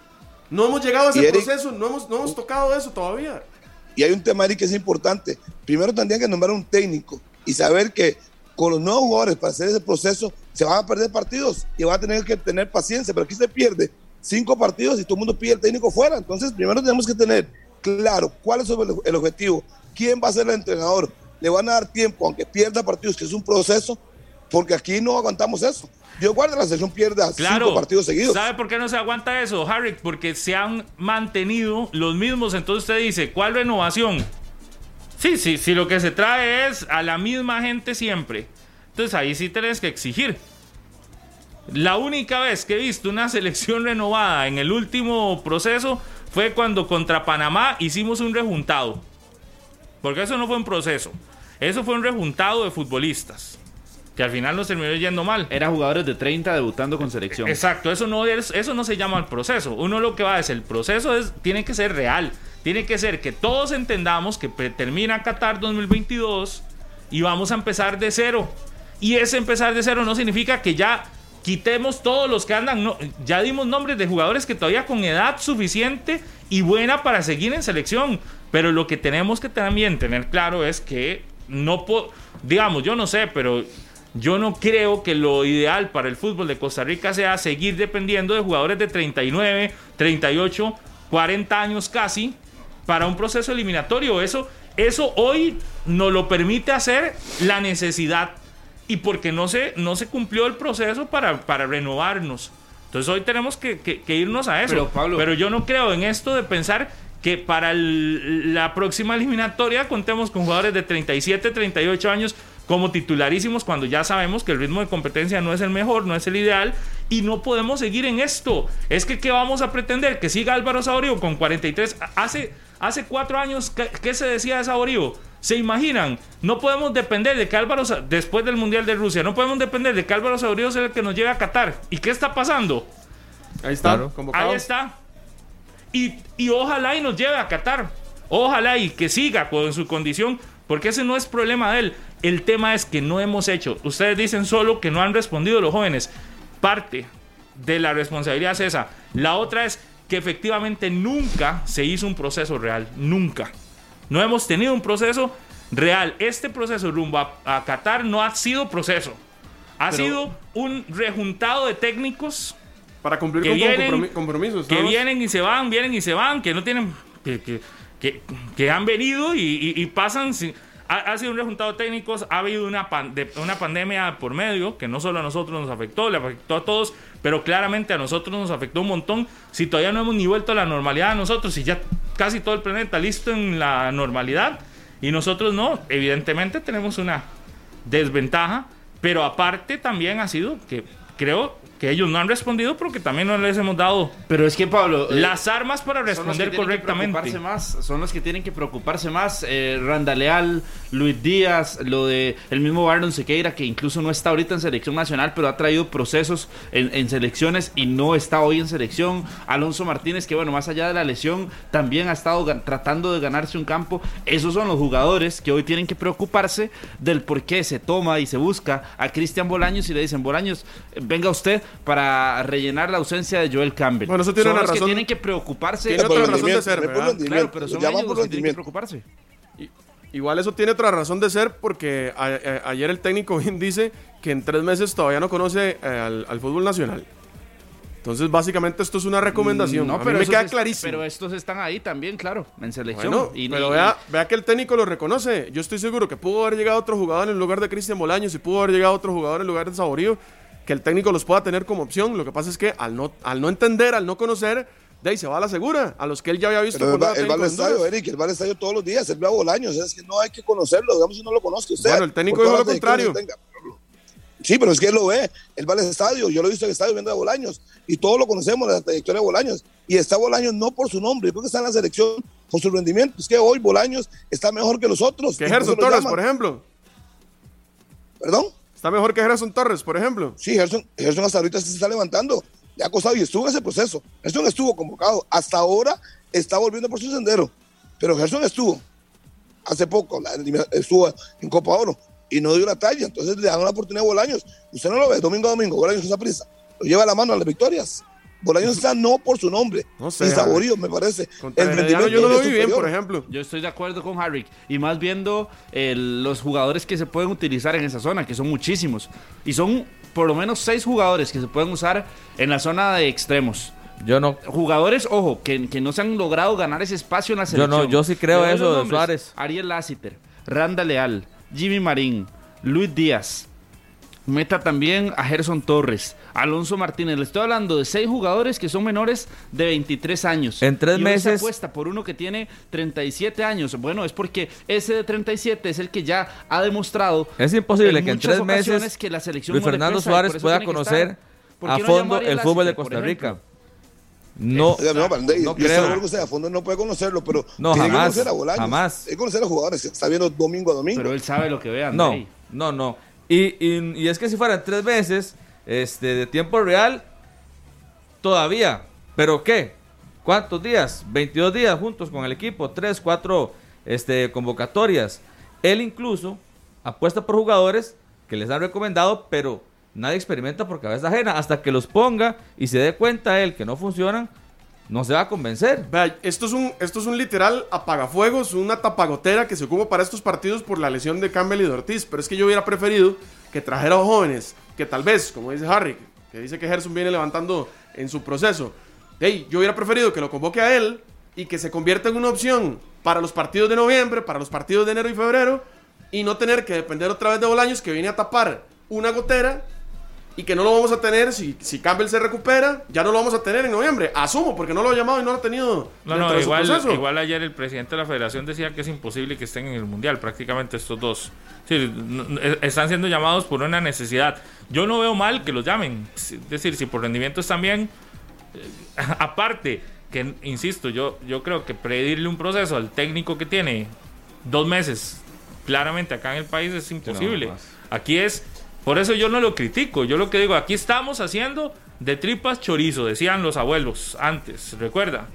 No hemos llegado a ese Eric- proceso, no hemos, no hemos tocado eso todavía. Y hay un tema ahí que es importante. Primero tendrían que nombrar un técnico y saber que con los nuevos jugadores para hacer ese proceso se van a perder partidos y van a tener que tener paciencia. Pero aquí se pierde cinco partidos y todo el mundo pide el técnico fuera. Entonces, primero tenemos que tener claro cuál es el objetivo, quién va a ser el entrenador. Le van a dar tiempo, aunque pierda partidos, que es un proceso, porque aquí no aguantamos eso. Dios guarde la selección pierda Claro. cinco partidos seguidos. ¿Sabe por qué no se aguanta eso, Harry? Porque se han mantenido los mismos. Entonces usted dice, ¿cuál renovación? Sí, sí, sí, lo que se trae es a la misma gente siempre. Entonces ahí sí tenés que exigir. La única vez que he visto una selección renovada en el último proceso fue cuando contra Panamá hicimos un rejuntado. Porque eso no fue un proceso. Eso fue un rejuntado de futbolistas. Que al final nos terminó yendo mal. Era jugadores de 30 debutando con selección. Exacto, eso no, es, eso no se llama el proceso. Uno lo que va es, el proceso es, tiene que ser real. Tiene que ser que todos entendamos que termina Qatar 2022 y vamos a empezar de cero. Y ese empezar de cero no significa que ya quitemos todos los que andan. no, ya dimos nombres de jugadores que todavía con edad suficiente y buena para seguir en selección. Pero lo que tenemos que también tener claro es que no puedo, digamos, yo no sé, pero yo no creo que lo ideal para el fútbol de Costa Rica sea seguir dependiendo de jugadores de 39, 38, 40 años casi para un proceso eliminatorio. Eso, eso hoy nos lo permite hacer la necesidad y porque no se, no se cumplió el proceso para, para renovarnos. Entonces hoy tenemos que, que- que irnos a eso. Pero, Pablo- yo no creo en esto de pensar que para el- la próxima eliminatoria contemos con jugadores de 37, 38 años como titularísimos cuando ya sabemos que el ritmo de competencia no es el mejor, no es el ideal y no podemos seguir en esto. Es que ¿qué vamos a pretender? Que siga Álvaro Saborío con 43. Hace, hace cuatro años, ¿qué, qué se decía de Saborío? ¿Se imaginan? No podemos depender de que Álvaro, después del Mundial de Rusia, no podemos depender de que Álvaro Saborío sea el que nos lleve a Qatar. ¿Y qué está pasando? Ahí está, Claro. convocado. Ahí está. Y, y ojalá y nos lleve a Qatar. Ojalá y que siga con su condición, porque ese no es problema de él. El tema es que no hemos hecho. Ustedes dicen solo que no han respondido los jóvenes. Parte de la responsabilidad es esa. La otra es que efectivamente nunca se hizo un proceso real. Nunca. No hemos tenido un proceso real. Este proceso rumbo a, a Qatar no ha sido proceso. Ha Pero- sido un rejuntado de técnicos Para cumplir que con vienen- compromisos. que vienen y se van, vienen y se van, que no tienen, que, que, que, que han venido y, y- y pasan. sin- ha, ha sido un rejuntado de técnicos, ha habido una, pan- de- una pandemia por medio que no solo a nosotros nos afectó, le afectó a todos, pero claramente a nosotros nos afectó un montón. Si todavía no hemos ni vuelto a la normalidad a nosotros, y ya casi todo el planeta listo en la normalidad, y nosotros no, evidentemente tenemos una desventaja, pero aparte también ha sido que creo que ellos no han respondido porque también no les hemos dado Pero es que, Pablo. eh, las armas para son los que responder que correctamente. preocuparse más, son los que tienen que preocuparse más. Eh, Randa Leal, Luis Díaz, lo de el mismo Barton Sequeira, que incluso no está ahorita en selección nacional, pero ha traído procesos en, en selecciones y no está hoy en selección. Alonso Martínez, que bueno, más allá de la lesión, también ha estado tratando de ganarse un campo. Esos son los jugadores que hoy tienen que preocuparse del por qué se toma y se busca a Cristian Bolaños y le dicen, Bolaños, venga usted para rellenar la ausencia de Joel Campbell. Bueno, eso tiene son una los que razón. tienen que preocuparse. Tiene otra razón de ser, ¿verdad? Claro, pero son ellos los que tienen que preocuparse. Igual eso tiene otra razón de ser porque a- a- ayer el técnico [LAUGHS] bien dice que en tres meses todavía no conoce eh, al, al fútbol nacional. Entonces, básicamente, esto es una recomendación. No, a mí pero me esos queda es- clarísimo. Pero estos están ahí también, claro, en selección. Bueno, Y- pero y- vea, vea que el técnico lo reconoce. Yo estoy seguro que pudo haber llegado otro jugador en lugar de Cristian Bolaños y pudo haber llegado otro jugador en lugar de Saborío, que el técnico los pueda tener como opción. Lo que pasa es que al no, al no entender, al no conocer, de ahí se va a la segura, a los que él ya había visto Pero él cuando va, al estadio. Eric, él va al estadio todos los días, él ve a Bolaños, es que no hay que conocerlo, digamos si no lo conozco usted. Bueno, el técnico dijo lo contrario. Sí, pero es que él lo ve, él va al estadio, yo lo he visto en el estadio viendo a Bolaños, y todos lo conocemos, la trayectoria de Bolaños, y está Bolaños no por su nombre, yo creo que está en la selección por su rendimiento, es que hoy Bolaños está mejor que los otros. Que Gerson Torres, por ejemplo. ¿Perdón? Está mejor que Gerson Torres, por ejemplo. Sí, Gerson, Gerson hasta ahorita se está levantando. Le ha costado y estuvo en ese proceso. Gerson estuvo convocado. Hasta ahora está volviendo por su sendero. Pero Gerson estuvo hace poco, estuvo en Copa Oro y no dio la talla. Entonces le dan una oportunidad a Bolaños. Usted no lo ve domingo a domingo. Bolaños esa prisa. Lo lleva a la mano a las victorias. Bolaños está no por su nombre. No sé, Ni saborío, me parece. El rendimiento yo no lo vi bien, por ejemplo. Yo estoy de acuerdo con Harry. Y más viendo el- los jugadores que se pueden utilizar en esa zona, que son muchísimos. Y son por lo menos seis jugadores que se pueden usar en la zona de extremos. Yo no. Jugadores, ojo, que, que no se han logrado ganar ese espacio en la Yo selección. no, yo sí creo eso de. Suárez. Ariel Lassiter, Randa Leal, Jimmy Marín, Luis Díaz. Meta también a Gerson Torres, Alonso Martínez. Le estoy hablando de seis jugadores que son menores de 23 años. En tres Y hoy se meses- apuesta por uno que tiene 37 años. Bueno, es porque ese de 37 es el que ya ha demostrado. Es imposible que en tres meses que la selección Luis no Fernando Suárez pueda conocer estar. ¿Por a no fondo el fútbol de Costa? Rica. No, Oiga, no, no yo creo. que usted a fondo no puede conocerlo, pero No, tiene jamás, que conocer a Bolaños. jamás. Tiene que conocer a los jugadores está viendo domingo a domingo. Pero él sabe lo que ve, no, no, no. Y, es que si fueran tres meses este, de tiempo real, todavía. ¿Pero qué? ¿Cuántos días? 22 días juntos con el equipo, 3, 4 este, convocatorias. Él incluso apuesta por jugadores que les han recomendado, pero nadie experimenta por cabeza ajena. Hasta que los ponga y se dé cuenta él que no funcionan, no se va a convencer. Esto es un, esto es un literal apagafuegos, una tapagotera que se ocupa para estos partidos por la lesión de Campbell y de Ortiz. Pero es que yo hubiera preferido que trajera a jóvenes, que tal vez, como dice Harry, que dice que Gerson viene levantando en su proceso, hey, yo hubiera preferido que lo convoque a él y que se convierta en una opción para los partidos de noviembre, para los partidos de enero y febrero, y no tener que depender otra vez de Bolaños que viene a tapar una gotera y que no lo vamos a tener si, si Campbell se recupera, ya no lo vamos a tener en noviembre. Asumo, porque no lo ha llamado y no lo ha tenido. No, no, igual, igual ayer el presidente de la federación decía que es imposible que estén en el mundial, prácticamente estos dos. Sí, eh, están siendo llamados por una necesidad. Yo no veo mal que los llamen. Es decir, si por rendimiento están bien, eh, [LAUGHS] aparte, que insisto, yo, yo creo que pedirle un proceso al técnico que tiene dos meses, claramente acá en el país es imposible. Aquí es, por eso yo no lo critico, yo lo que digo, aquí estamos haciendo de tripas chorizo, decían los abuelos antes, recuerda,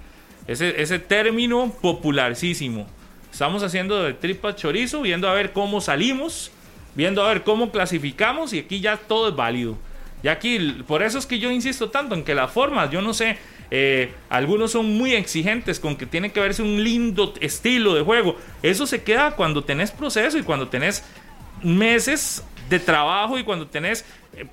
ese, ese término popularísimo. Estamos haciendo de tripas chorizo, viendo a ver cómo salimos, viendo a ver cómo clasificamos y aquí ya todo es válido. Y aquí, por eso es que yo insisto tanto en que las formas, yo no sé, eh, algunos son muy exigentes con que tiene que verse un lindo estilo de juego. Eso se queda cuando tenés proceso y cuando tenés meses de trabajo y cuando tenés eh,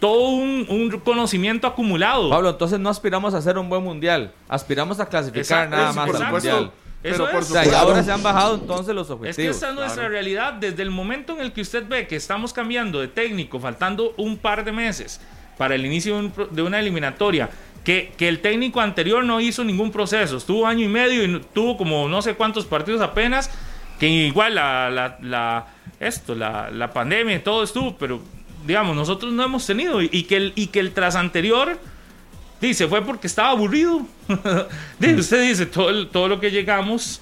todo un, un conocimiento acumulado. Pablo, entonces no aspiramos a hacer un buen mundial. Aspiramos a clasificar Exacto, nada es- más por al supuesto. mundial. Eso Pero por. O sea, y ahora se han bajado entonces los Es que objetivos. esta es nuestra realidad. Desde el momento en el que usted ve que estamos cambiando de técnico, faltando un par de meses para el inicio de, un pro- de una eliminatoria, que, que el técnico anterior no hizo ningún proceso, estuvo año y medio y tuvo como no sé cuántos partidos apenas, que igual la, la- la- esto, la, la pandemia y todo estuvo, pero digamos, nosotros no hemos tenido y, y que el, y que el tras anterior Dice, fue porque estaba aburrido. [LAUGHS] Dice, usted dice, todo, el- todo lo que llegamos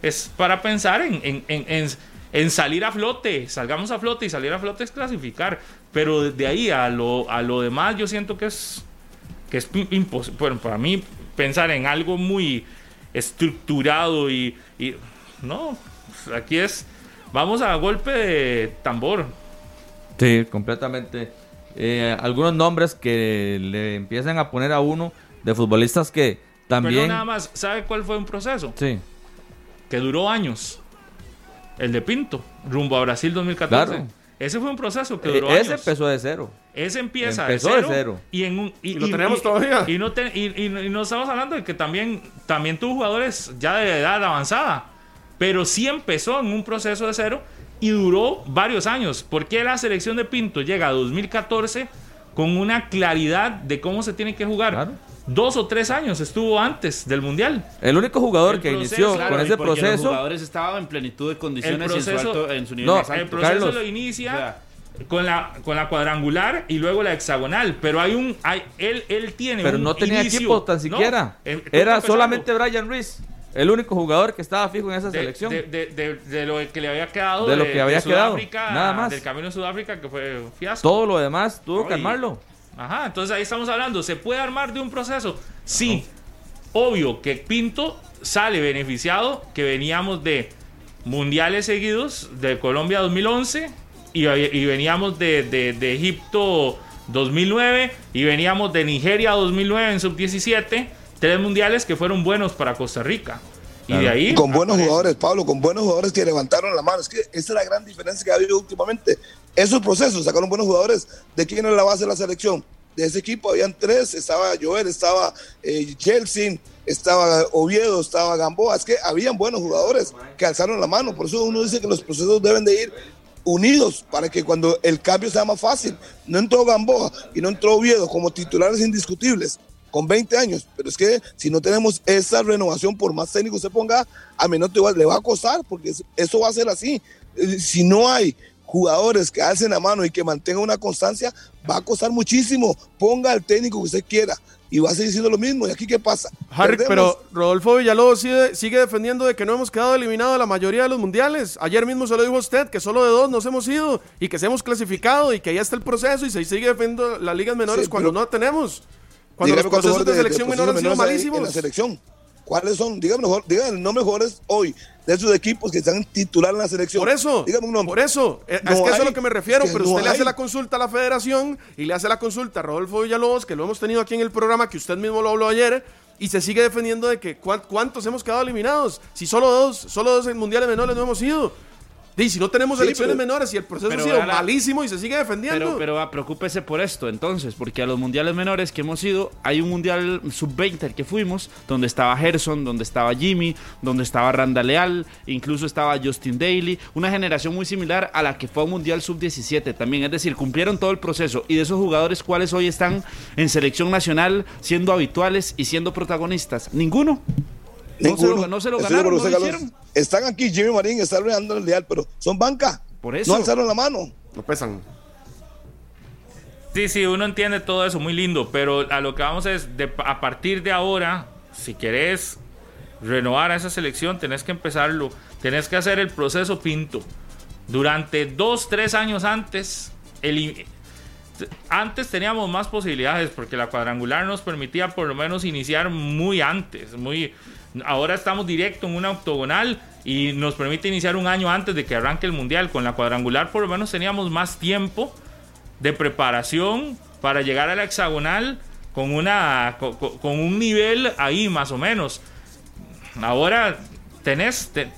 es para pensar en, en- en- en- salir a flote. Salgamos a flote y salir a flote es clasificar. Pero de ahí a lo, a lo demás yo siento que es, que es imposible. Bueno, para mí pensar en algo muy estructurado y... y- no, aquí es... Vamos a golpe de tambor. Sí, completamente. Eh, algunos nombres que le empiezan a poner a uno de futbolistas que Pero también... nada más, ¿sabe cuál fue un proceso? Sí, que duró años. El de Pinto, rumbo a Brasil 2014. Claro. Ese fue un proceso que Eh, duró ese años. empezó de cero. Ese empieza empezó de, de cero. Y, en un, y, Y lo tenemos todavía. Y no, te- y- y- y no estamos hablando de que también, también tuvo jugadores ya de edad avanzada. Pero sí empezó en un proceso de cero y duró varios años. ¿Por qué la selección de Pinto llega a 2014 con una claridad de cómo se tiene que jugar? Claro. Dos o tres años estuvo antes del Mundial. El único jugador El que proceso, inició claro, con ese porque Los proceso... jugadores estaban en plenitud de condiciones El y en su, proceso- alto- en su nivel No, más alto. El proceso Carlos. lo inicia O sea, con la con la cuadrangular y luego la hexagonal, pero hay un hay él él tiene Pero un no tenía inicio- equipo tan siquiera. Era solamente Brian Reese, el único jugador que estaba fijo en esa de, selección. de, de- de- de lo que le había quedado De lo que había quedado, nada más. del camino a Sudáfrica que fue un fiasco. Todo lo demás tuvo que armarlo. Ajá, entonces ahí estamos hablando, ¿se puede armar de un proceso? Sí. Obvio que Pinto sale beneficiado, que veníamos de mundiales seguidos, de Colombia 2011, y, y veníamos de, de- de Egipto 2009, y veníamos de Nigeria 2009 en sub-17, tres mundiales que fueron buenos para Costa Rica. Y de ahí... con buenos aparece- jugadores, Pablo, con buenos jugadores que levantaron la mano. Es que esa es la gran diferencia que ha habido últimamente. Esos procesos, sacaron buenos jugadores. ¿De quién es la base de la selección? De ese equipo habían tres, estaba Joel, estaba eh, Chelsea, estaba Oviedo, estaba Gamboa. Es que habían buenos jugadores que alzaron la mano. Por eso uno dice que los procesos deben de ir unidos para que cuando el cambio sea más fácil. No entró Gamboa y no entró Oviedo como titulares indiscutibles con 20 años, pero es que si no tenemos esa renovación, por más técnico se ponga, a Menotti igual le va a costar, porque es- eso va a ser así. Eh, Si no hay jugadores que alcen la mano y que mantengan una constancia, va a costar muchísimo. Ponga al técnico que usted quiera y va a seguir siendo lo mismo. ¿Y aquí qué pasa? Harry, Perdemos. pero Rodolfo Villalobos sigue, sigue defendiendo de que no hemos quedado eliminados de la mayoría de los mundiales. Ayer mismo se lo dijo a usted que solo de dos nos hemos ido y que se hemos clasificado y que ya está el proceso y se sigue defendiendo las ligas menores Sí, cuando pero- no tenemos. Cuando Dígame los procesos de selección procesos menor han sido hay En la malísimos. selección. ¿Cuáles son? Dígame, mejor, dígame nombres mejores hoy de esos equipos que están titular en la selección. Por eso, Dígame un nombre. por eso, Eh, No es que eso es a lo que me refiero, que pero no usted le hace la consulta a la federación y le hace la consulta a Rodolfo Villalobos, que lo hemos tenido aquí en el programa, que usted mismo lo habló ayer, y se sigue defendiendo de que cuán- cuántos hemos quedado eliminados, si solo dos, solo dos en mundiales menores no hemos ido. Y si no tenemos Sí, pero- menores y el proceso ha sido la- malísimo y se sigue defendiendo. Pero, pero ah, preocúpese por esto entonces, porque a los mundiales menores que hemos ido, hay un mundial sub-20 al que fuimos, donde estaba Gerson, donde estaba Jimmy, donde estaba Randa Leal, incluso estaba Justin Daly, una generación muy similar a la que fue a un mundial sub-17 también, es decir, cumplieron todo el proceso y de esos jugadores cuáles hoy están en selección nacional siendo habituales y siendo protagonistas, ninguno. No se lo- no se lo Estoy de ganaron, no lo hicieron. Están aquí, Jimmy Marín está Leandro Leal, pero son banca. Por eso. No alzaron la mano. no pesan. Sí, sí, uno entiende todo eso, muy lindo, pero a lo que vamos es, de, a partir de ahora, si querés renovar a esa selección, tenés que empezarlo, tenés que hacer el proceso pinto. Durante dos, tres años antes, el, antes teníamos más posibilidades porque la cuadrangular nos permitía por lo menos iniciar muy antes, muy ahora estamos directo en una octogonal y nos permite iniciar un año antes de que arranque el mundial. Con la cuadrangular por lo menos teníamos más tiempo de preparación para llegar a la hexagonal con una con, con- un nivel ahí más o menos. Ahora tenés te-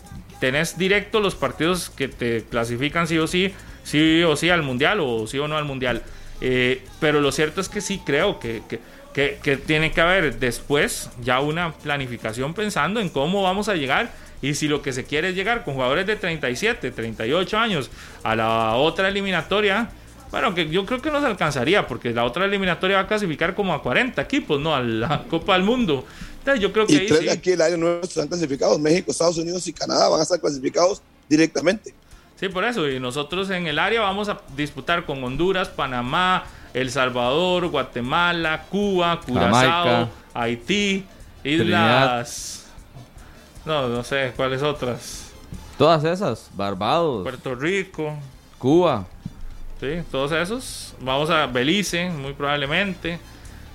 tenés directo los partidos que te clasifican sí o sí, sí o sí al mundial o sí o no al mundial. Eh, pero lo cierto es que sí creo que, que, que- que tiene que haber después ya una planificación pensando en cómo vamos a llegar y si lo que se quiere es llegar con jugadores de 37, 38 años a la otra eliminatoria. Bueno, que yo creo que no se alcanzaría porque la otra eliminatoria va a clasificar como a 40 equipos, ¿no? A la [LAUGHS] Copa del Mundo. Entonces yo creo que Y ahí tres sí. de aquí del área nuestro están clasificados. México, Estados Unidos y Canadá van a estar clasificados directamente. Sí, por eso. Y nosotros en el área vamos a disputar con Honduras, Panamá, El Salvador, Guatemala, Cuba, Curazao. Haití, Islas. No, no sé cuáles otras. Todas esas, Barbados, Puerto Rico. Cuba. Sí, todos esos. Vamos a Belice, muy probablemente.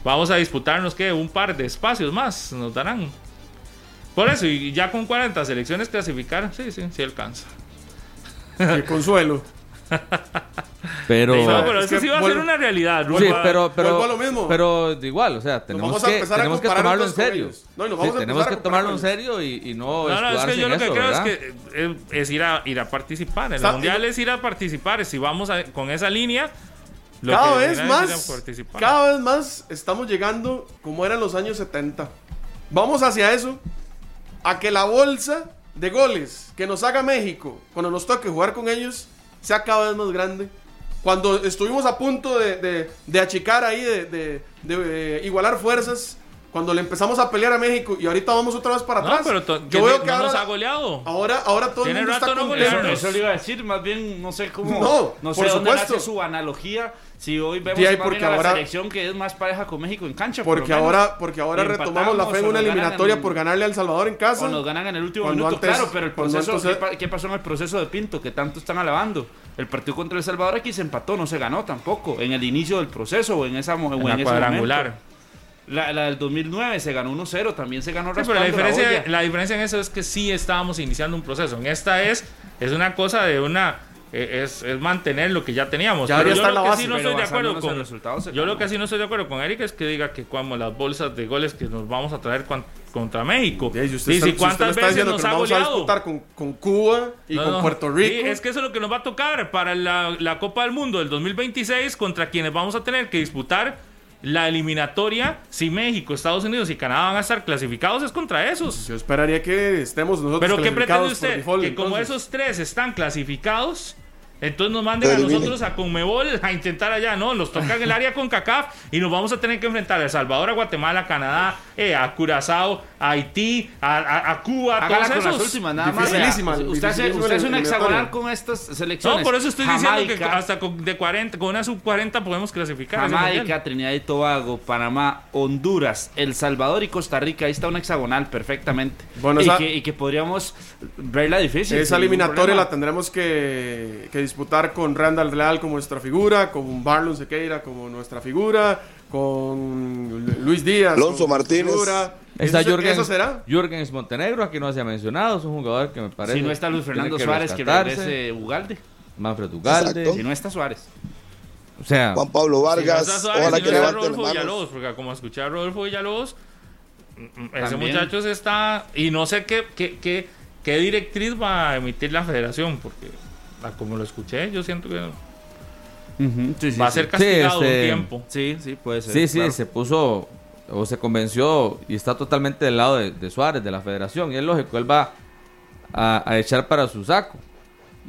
Vamos a disputarnos que un par de espacios más nos darán. Por eso, y ya con 40 selecciones clasificar, sí, sí, sí alcanza. Qué consuelo. [LAUGHS] Pero, Sí, no, es pero eso que sí va a ser una realidad. sí, pero, pero, a lo mismo. pero igual, o sea, tenemos vamos a que, tenemos que tomarlo en serio. No, y nos Sí, vamos a tenemos empezar que a tomarlo en serio y, y no, No, no, es que yo lo que eso, creo ¿verdad? es que eh, es, es ir, a, ir a participar. En el mundial es ir a participar. Si vamos a- con esa línea, lo cada que vez deberían es ir a más, cada vez más estamos llegando como eran los años 70. Vamos hacia eso, a que la bolsa de goles que nos haga México cuando nos toque jugar con ellos sea cada vez más grande. Cuando estuvimos a punto de, de- de achicar ahí, de, de- de, eh, igualar fuerzas, cuando le empezamos a pelear a México y ahorita vamos otra vez para No, atrás. pero yo veo no que ahora, nos ha goleado. ahora, ahora todo el mundo está no nervios. Eso le iba a decir, más bien no sé cómo. No, No, sé por dónde supuesto. nace su analogía. Si hoy vemos Sí, porque a la ahora- selección que es más pareja con México en cancha. por Porque ahora, porque ahora retomamos la fe en una eliminatoria en- por ganarle a El Salvador en casa. O nos ganan en el último minuto, antes- claro, pero el proceso, antes- ¿qué, pa- qué pasó en el proceso de Pinto que tanto están alabando? El partido contra El Salvador aquí se empató, no se ganó tampoco, en el inicio del proceso o en esa o En en la ese cuadrangular. momento. La, la del 2009 se ganó 1-0, también se ganó Sí, pero la la diferencia, olla. la diferencia en eso es que sí estábamos iniciando un proceso. En esta es, es una cosa de una. Eh, Es, es mantener lo que ya teníamos. Ya Pero yo lo la que base, sí no estoy de acuerdo con. resultados Yo lo que sí no estoy de acuerdo con Eric es que diga que cuando las bolsas de goles que nos vamos a traer cuan- contra México. Y usted, Dice, está, usted ¿cuántas está veces nos que ha nos vamos a goleado? disputar con, con Cuba y No, con no. Puerto Rico. Sí, es que eso es lo que nos va a tocar para la, la Copa del Mundo del 2026 contra quienes vamos a tener que disputar la eliminatoria. Si México, Estados Unidos y Canadá van a estar clasificados, es contra esos. Yo esperaría que estemos nosotros Pero ¿qué pretende usted? default, que como esos tres están clasificados, entonces nos manden a nosotros a Conmebol a intentar allá, ¿no? Nos toca en el área con CACAF y nos vamos a tener que enfrentar a El Salvador, a Guatemala, a Canadá, eh, a Curazao, a Haití, a, a- a Cuba, a Hágala todos con las últimas, nada más. Dificilísima, Usted hace, dificilísima usted hace eliminatoria. hexagonal con estas selecciones. No, por eso estoy diciendo que Jamaica, hasta con, de 40, con una sub 40 podemos clasificar. a ese mundial. Jamaica, Trinidad y Tobago, Panamá, Honduras, El Salvador y Costa Rica. Ahí está una hexagonal perfectamente. Bueno, y, esa- que, y que podríamos verla difícil. Esa sin ningún eliminatoria problema. la tendremos que, que disputar con Randall Real como nuestra figura, con Barlon Sequeira como nuestra figura, con Luis Díaz. Alonso Martínez. figura. Está ¿Eso, Jürgen, ¿Eso será? Jürgens Montenegro, aquí no se ha mencionado, es un jugador que me parece. Si no está Luis Fernando que Suárez, que rescatarse. regrese Ugalde. Manfred Ugalde. Exacto. Si no está Suárez. O sea, Juan Pablo Si no Vargas, está Suárez, ojalá si que no Rodolfo. Villalobos, porque como escuché a Rodolfo Villalobos, mm, mm, ese También. muchacho se está. Y no sé qué, qué, qué, qué directriz va a emitir la federación, porque a como lo escuché, yo siento que Sí, sí, va a sí. ser castigado este, un tiempo. Sí, sí, puede ser. Sí, sí, claro. se puso o se convenció y está totalmente del lado de, de Suárez, de la federación. Y es lógico, él va a, a echar para su saco.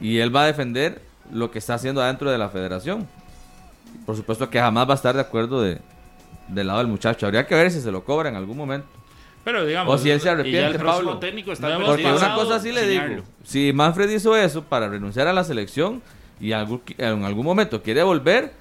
Y él va a defender lo que está haciendo adentro de la federación. Por supuesto que jamás va a estar de acuerdo de, del lado del muchacho. Habría que ver si se lo cobra en algún momento. Pero digamos, O si él se arrepiente, Pablo. técnico está No hemos Porque perdido. una cosa sí le digo, si Manfred hizo eso para renunciar a la selección y algún- en algún momento quiere volver,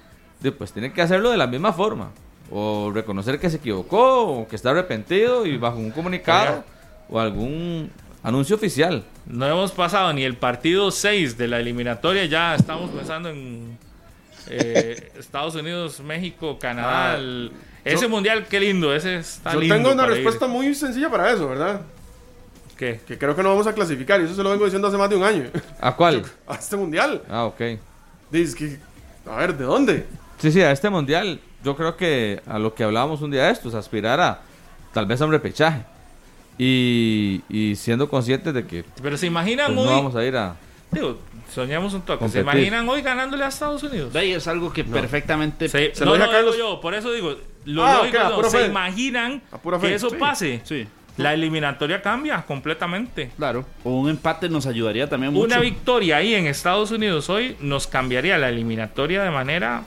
pues tiene que hacerlo de la misma forma. O reconocer que se equivocó, o que está arrepentido y bajo un comunicado Oiga. o algún anuncio oficial. no hemos pasado ni el partido 6 de la eliminatoria, ya estamos pensando en eh, Estados Unidos, México, Canadá. Ah, el- ese mundial, qué lindo, ese está Yo lindo. tengo una ir. respuesta muy sencilla para eso, ¿verdad? ¿Qué? Que creo que no vamos a clasificar, y eso se lo vengo diciendo hace más de un año. ¿A cuál? [LAUGHS] A este mundial. Ah, ok. Dices que. A ver, ¿de dónde? Sí, sí, a este mundial, yo creo que a lo que hablábamos un día de estos, aspirar a tal vez a un repechaje. Y, y siendo conscientes de que Pero se imaginan pues, no hoy, vamos a ir a... digo, soñamos un toque, se imaginan hoy ganándole a Estados Unidos. De ahí es algo que perfectamente. Se, Se no, lo no, Carlos. digo yo, por eso digo, lo Ah, lógico ok, a no, se imaginan que eso sí. pase. Sí, La eliminatoria cambia completamente. claro. O un empate nos ayudaría también mucho. Una victoria ahí en Estados Unidos hoy nos cambiaría la eliminatoria de manera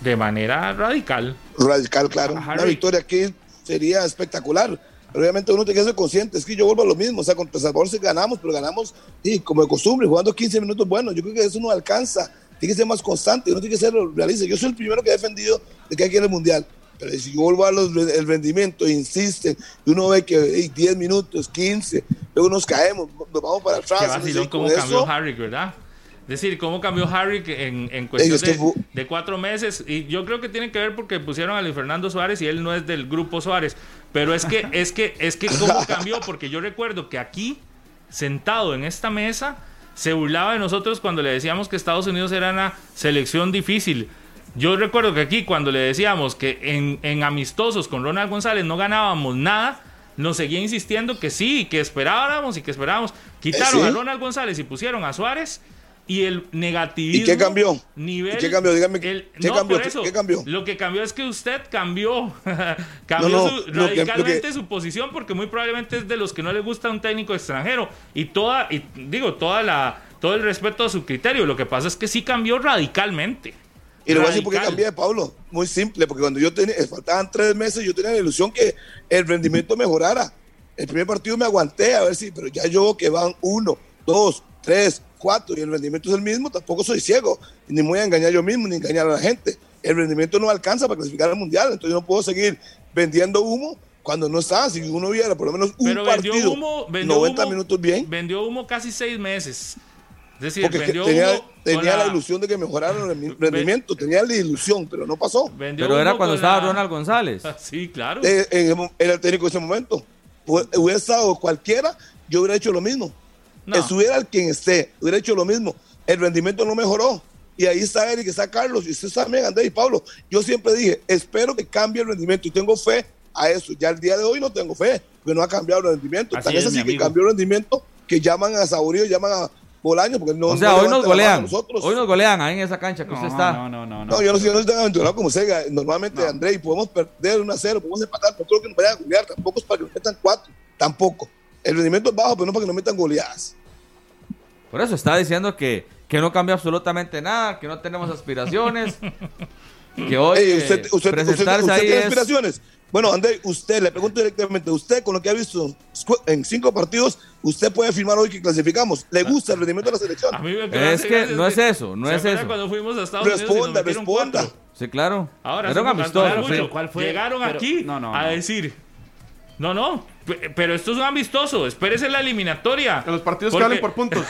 de manera radical. Radical, claro. Ajá, Una Rick. victoria aquí sería espectacular. Pero obviamente uno tiene que ser consciente. Es que yo vuelvo a lo mismo. O sea, contra Salvador sí ganamos, pero ganamos y como de costumbre, jugando 15 minutos buenos. Yo creo que eso no alcanza. Tiene que ser más constante. Uno tiene que ser realista. Yo soy el primero que he defendido de que hay que ir al mundial. Pero si vuelvo a los, el rendimiento, insisten, y uno ve que hey, 10 minutos, 15, luego nos caemos, nos vamos para atrás. Qué vacilón dice, cómo con cambió eso- Harry, ¿verdad? Es decir, cómo cambió Harry en, en cuestión es que de, de cuatro meses. Y yo creo que tiene que ver porque pusieron a Luis Fernando Suárez y él no es del grupo Suárez. Pero es que, es que, es que cómo [LAUGHS] cambió, porque yo recuerdo que aquí, sentado en esta mesa, se burlaba de nosotros cuando le decíamos que Estados Unidos era una selección difícil. Yo recuerdo que aquí, cuando le decíamos que en, en amistosos con Ronald González no ganábamos nada, nos seguía insistiendo que sí, que esperábamos y que esperábamos. Quitaron Eh, sí. a Ronald González y pusieron a Suárez y el negativismo. ¿Y qué cambió? Nivel, ¿Y qué cambió? Dígame, el- ¿qué no, cambió? por ¿Qué- eso, qué cambió? Lo que cambió es que usted cambió. [LAUGHS] cambió No, no, su- que- radicalmente que- su posición porque muy probablemente es de los que no le gusta un técnico extranjero. Y toda, y digo, toda la, todo el respeto a su criterio. Lo que pasa es que sí cambió radicalmente. Y le voy a decir por qué Radical. cambié, Pablo. Muy simple, porque cuando yo tenía, faltaban tres meses, yo tenía la ilusión que el rendimiento mejorara. El primer partido me aguanté a ver si, pero ya yo que van uno, dos, tres, cuatro y el rendimiento es el mismo, tampoco soy ciego, ni me voy a engañar yo mismo, ni engañar a la gente. El rendimiento no alcanza para clasificar al mundial, entonces yo no puedo seguir vendiendo humo cuando no está. Si uno viera por lo menos un Pero vendió partido, humo, vendió 90 humo- minutos bien, Vendió humo casi seis meses. Es decir, porque vendió tenía, tenía la ilusión de que mejorara el rendi- rendimiento, tenía la ilusión, pero no pasó. vendió Pero era cuando estaba la- Ronald González. [LAUGHS] Sí, claro. Eh, en era el técnico de ese momento. Hu- Hubiera estado cualquiera, yo hubiera hecho lo mismo. No. Estuviera el quien esté, hubiera hecho lo mismo. El rendimiento no mejoró. Y ahí está Eric, está Carlos, y usted también, Andrés y Pablo. Yo siempre dije, espero que cambie el rendimiento y tengo fe a eso. Ya el día de hoy no tengo fe, porque no ha cambiado el rendimiento. Así Tan es, es así que cambió el rendimiento que llaman a Saurio, llaman a Bolaño, porque no o sea, no hoy nos golean. nosotros. Hoy nos golean ahí en esa cancha que No, usted está. no, no, no, no. No, yo no, yo no estoy tan aventurado como Sega. Normalmente, André, y podemos perder 1 a 0, podemos empatar, no creo que nos vayan a golear, tampoco es para que nos metan 4, tampoco. El rendimiento es bajo, pero no para que nos metan goleadas. Por eso está diciendo que, que no cambia absolutamente nada, que no tenemos aspiraciones. [LAUGHS] que hoy Ey, eh, usted, usted, usted, presentarse usted ahí tiene es- aspiraciones. Bueno, André, usted, le pregunto directamente, usted con lo que ha visto en cinco partidos, usted puede afirmar hoy que clasificamos. ¿Le gusta el rendimiento de la selección? A mí me Es que no es eso, no ¿Se es eso. cuando fuimos a Estados Unidos Responda, metieron responda. cuatro? Sí, claro. Ahora Era un. ¿Cuál fue? Llegaron Pero- aquí no, no, a no. decir, no, no, pe- pero esto es un amistoso, espérese la eliminatoria. En los partidos Porque- que valen por puntos.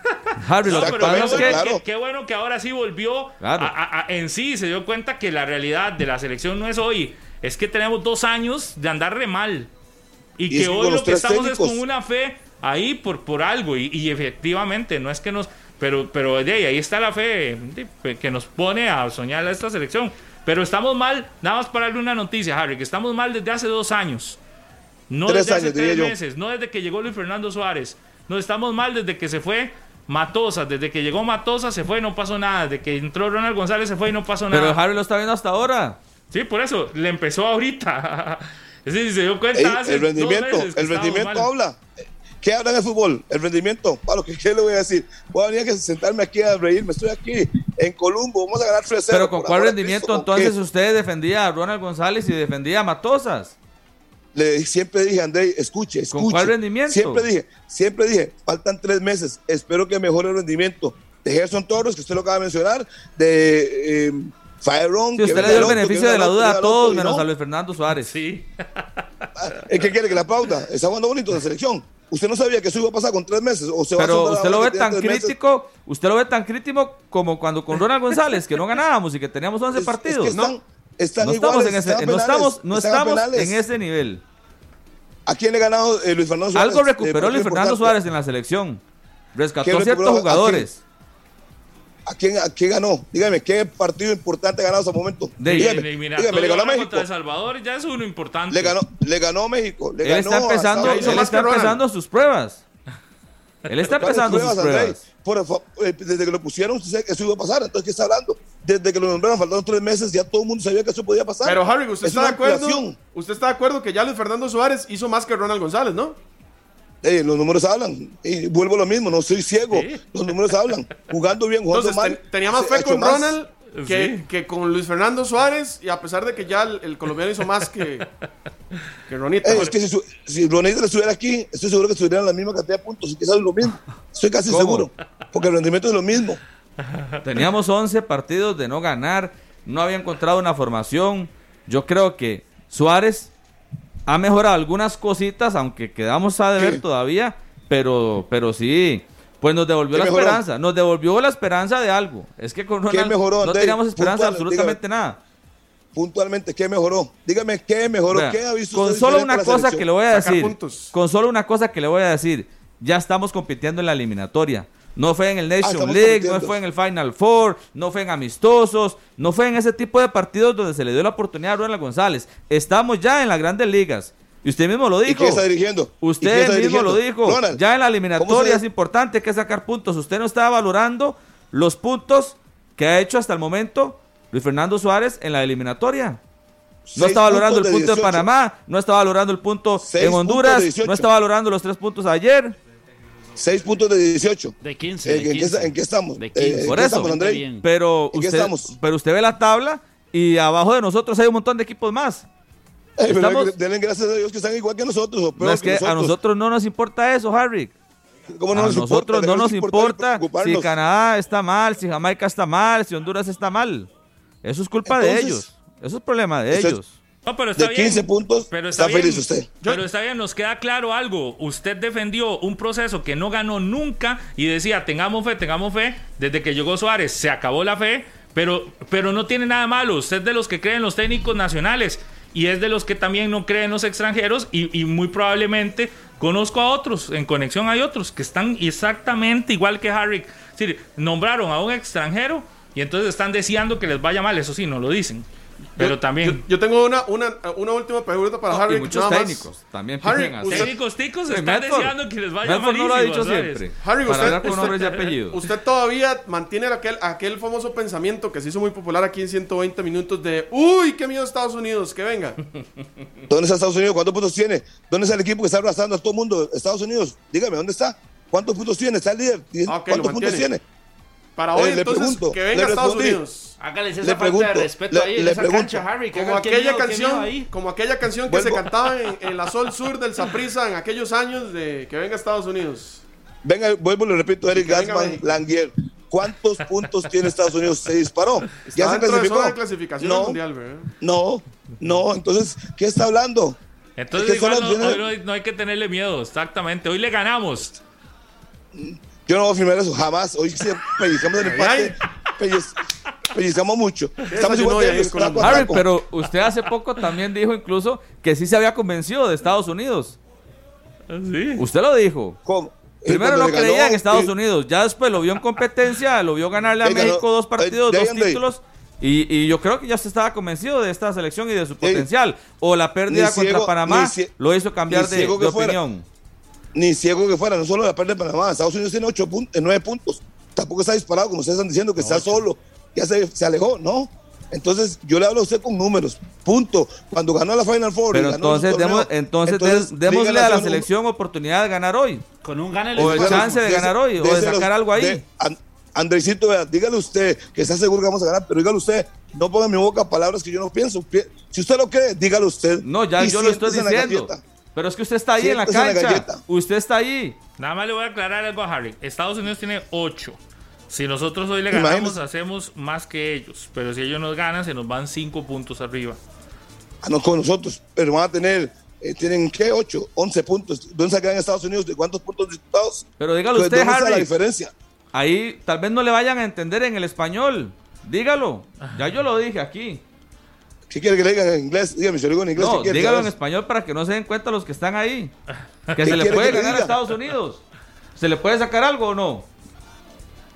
[LAUGHS] Harry, lo No, que pero pasa qué claro. qué bueno que ahora sí volvió Claro. a- a- a- en sí, se dio cuenta que la realidad de la selección no es hoy, es que tenemos dos años de andar re mal. Y, Y que es hoy lo que estamos es técnicos- con una fe ahí por, por algo. Y, y efectivamente, no es que nos. Pero, pero de ahí, ahí está la fe que nos pone a soñar a esta selección. Pero estamos mal, nada más para darle una noticia, Harry, que estamos mal desde hace dos años. No Tres desde hace años, diría tres yo. meses, no desde que llegó Luis Fernando Suárez. No estamos mal desde que se fue Matosas, desde que llegó Matosas se fue y no pasó nada. Desde que entró Ronald González se fue y no pasó nada. Pero Harry lo está viendo hasta ahora. Sí, por eso, le empezó ahorita. [LAUGHS] Es decir, se dio cuenta Ey, hace el rendimiento, el rendimiento mal. habla. ¿Qué habla en el fútbol? El rendimiento. Pablo, ¿qué, qué le voy a decir? Voy a venir a sentarme aquí a reírme. Estoy aquí en Columbo. Vamos a ganar 3-0. Pero ¿con cuál rendimiento Cristo, ¿con entonces qué? usted defendía a Ronald González y defendía a Matosas? Le, siempre dije, André, escuche, escuche. ¿Con cuál rendimiento? Siempre dije, siempre dije, faltan tres meses. Espero que mejore el rendimiento de Gerson Torres, que usted lo acaba de mencionar, de eh, Faerón. Si que usted le dio el beneficio de la duda a todos menos no. a Luis Fernando Suárez. Sí. ¿Es que quiere que le aplauda? Está jugando bonito la selección. ¿Usted no sabía que eso iba a pasar con tres meses? ¿O se va a Pero usted lo ve tan tres meses? crítico, usted lo ve tan crítico como cuando con Ronald González, que no ganábamos y que teníamos 11 Es- es que partidos. están, no, están no estamos iguales, en ese, no penales, estamos, no estamos en ese nivel. ¿A quién le ganado eh, Luis Fernando Suárez? Algo Eh, recuperó partido Luis Fernando. Suárez en la selección. Rescató ¿Quién ciertos jugadores. ¿A quién, ¿A quién ganó? Dígame, ¿qué partido importante ha ganado hasta el momento? De- dígame, mira, dígame, le ganó a México. El Salvador ya es uno importante. Le ganó, le ganó a México. Le Él ganó está empezando, él más está empezando sus pruebas. Él está ¿Cuáles empezando sus pruebas. Por eh, desde que lo pusieron, usted sabe que eso iba a pasar. Entonces, ¿qué está hablando? Desde que lo nombraron, faltaron tres meses, ya todo el mundo sabía que eso podía pasar. Pero Harry, ¿usted Es está de acuerdo? ¿Usted está de acuerdo que ya Luis Fernando Suárez hizo más que Ronald González, no? Eh, los números hablan. Y vuelvo a lo mismo, no soy ciego. Sí. Los números hablan. Jugando bien, jugando Entonces, mal. ten- tenía más fe con más. Ronald que, Sí. que con Luis Fernando Suárez, y a pesar de que ya el, el colombiano hizo más que, que Ronita. Eh, es que si, su- si Ronaldo estuviera aquí, estoy seguro que estuvieran la misma cantidad de puntos. Y que es lo mismo. Estoy casi ¿Cómo? seguro. Porque el rendimiento es lo mismo. Teníamos 11 partidos de no ganar, no había encontrado una formación. Yo creo que Suárez ha mejorado algunas cositas, aunque quedamos a deber ¿Qué? todavía, pero, pero sí, pues nos devolvió ¿Qué la mejoró? esperanza, nos devolvió la esperanza de algo. Es que con ¿Qué Ronald mejoró, no teníamos esperanza de Puntual, absolutamente dígame. nada. Puntualmente, ¿qué mejoró? Dígame, ¿qué mejoró? Vea, ¿Qué ha visto con usted solo una la cosa selección? que le voy a decir, con solo una cosa que le voy a decir, ya estamos compitiendo en la eliminatoria. No fue en el Nation Ah, League, no fue en el Final Four, no fue en amistosos, no fue en ese tipo de partidos donde se le dio la oportunidad a Ronald González. Estamos ya en las grandes ligas. Y usted mismo lo ¿Y dijo. quién está dirigiendo? ¿Y Usted está mismo lo dijo. Ronald, Ya en la ¿cómo eliminatoria es importante que sacar puntos. Usted no está valorando los puntos que ha hecho hasta el momento Luis Fernando Suárez en la eliminatoria. No está valorando el punto de 18. Panamá, no está valorando el punto Seis en Honduras, de 18. no está valorando los tres puntos ayer. Seis puntos de 18. De 15. Eh, de ¿en, qué, 15. en qué estamos? De Eh, 15. ¿en Por qué eso. estamos. Pero ¿En qué usted, estamos? pero usted ve la tabla y abajo de nosotros hay un montón de equipos más. Eh, Estamos- denle gracias a Dios que están igual que nosotros. O peor No es que a nosotros no nos importa eso, Harry. ¿Cómo no a nos nosotros importa? no nos importa si. Canadá está mal, si Jamaica está mal, si Honduras está mal. Eso es culpa de ellos. Eso es problema de ellos. No, pero está De 15 bien. puntos, Pero está feliz usted. Pero está bien, nos queda claro algo. Usted defendió un proceso que no ganó nunca y decía, tengamos fe, tengamos fe. Desde que llegó Suárez se acabó la fe, pero, pero no tiene nada malo. Usted es de los que creen en los técnicos nacionales y es de los que también no creen en los extranjeros y, y muy probablemente conozco a otros, en conexión hay otros que están exactamente igual que Harry. Es decir, nombraron a un extranjero y entonces están deseando que les vaya mal, eso sí, no lo dicen. Pero Yo- también... Yo, yo tengo una, una, una última pregunta para No, Harry. y muchos nada más. técnicos también Harry, usted- Técnicos ticos están Medford. deseando que les vaya Medford no lo ha malísimo, dicho ¿sabes? siempre. Harry, para usted- con usted- y. Usted todavía mantiene aquel, aquel famoso pensamiento que se hizo muy popular aquí en 120 minutos de uy, qué miedo Estados Unidos, que venga. [LAUGHS] ¿Dónde está Estados Unidos? ¿Cuántos puntos tiene? ¿Dónde está el equipo que está arrasando a todo el mundo? Estados Unidos. Dígame, ¿dónde está? ¿Cuántos puntos tiene? ¿Está el líder? Ah, ok, ¿Cuántos puntos mantiene. tiene? Para Eh, hoy le entonces pregunto, que venga le Estados respondí. Unidos. Hágales esa Le falta de pregunto, respeto le- ahí en le esa pregunto. cancha, Harry. que Como aquella miedo, canción, ahí. como aquella canción que se cantaba en, en la Sol [LAUGHS] Sur del Saprissa en aquellos años de que venga Estados Unidos. Venga, vuelvo y le repito, Eric México. Langier. ¿Cuántos puntos tiene Estados Unidos? Se disparó. ¿Ya se de clasificó? de clasificación no, mundial, ¿verdad? no, no. Entonces, ¿qué está hablando? Entonces igual hoy no hay que tenerle miedo, exactamente. Hoy le ganamos. Yo no voy a firmar eso, jamás. Hoy sí pellizcamos el empate. pelliz- pellizcamos mucho. Estamos igual taco a Harry, taco. pero usted hace poco también dijo incluso que sí se había convencido de Estados Unidos. Sí. Usted lo dijo. ¿Cómo? Y Primero no creía ganó, en Estados y- Unidos, ya después lo vio en competencia, lo vio ganarle a Eh, ganó- México dos partidos, eh, de dos títulos. Y, y yo creo que ya se estaba convencido de esta selección y de su potencial. O la pérdida contra ciego- Panamá lo hizo cambiar de, de que fuera. Ni ciego que fuera, no solo la pérdida de Panamá. Estados Unidos tiene ocho puntos, nueve puntos. Tampoco está disparado, como ustedes están diciendo, que está solo. Ya se, se alejó, ¿no? Entonces, yo le hablo a usted con números. Punto. Cuando ganó la Final Four. Pero ganó entonces, el torneo, demos- entonces, entonces, démosle dígale a la un- selección oportunidad de ganar hoy. Con un gane O el chance de ganar hoy, o de sacar algo ahí. de- Andresito, vea, dígale usted que está seguro que vamos a ganar, pero dígale usted, no ponga en mi boca palabras que yo no pienso. Pi- Si usted lo cree, dígalo usted. No, ya Y yo lo estoy diciendo. Pero es que usted está ahí en la Siéntese en la cancha. Usted está ahí. Nada más le voy a aclarar algo a Harry. Estados Unidos tiene 8. Si nosotros hoy le ganamos, hacemos más que ellos. Pero si ellos nos ganan, se nos van 5 puntos arriba. Ah, no, con nosotros, pero van a tener, eh, tienen, ¿qué? 8, 11 puntos. ¿Dónde se quedan en Estados Unidos? ¿De cuántos puntos disputados? Pero dígalo Entonces, usted, ¿dónde está la Harry. diferencia? Ahí tal vez no le vayan a entender en el español. Dígalo. Ya yo lo dije aquí. ¿Qué quiere que le digan en inglés? Dígame, si lo digo en inglés. No, ¿qué quiere? dígalo en español para que no se den cuenta los que están ahí. [LAUGHS] Que ¿Qué se le puede ganar a? Estados Unidos. ¿Se le puede sacar algo o no?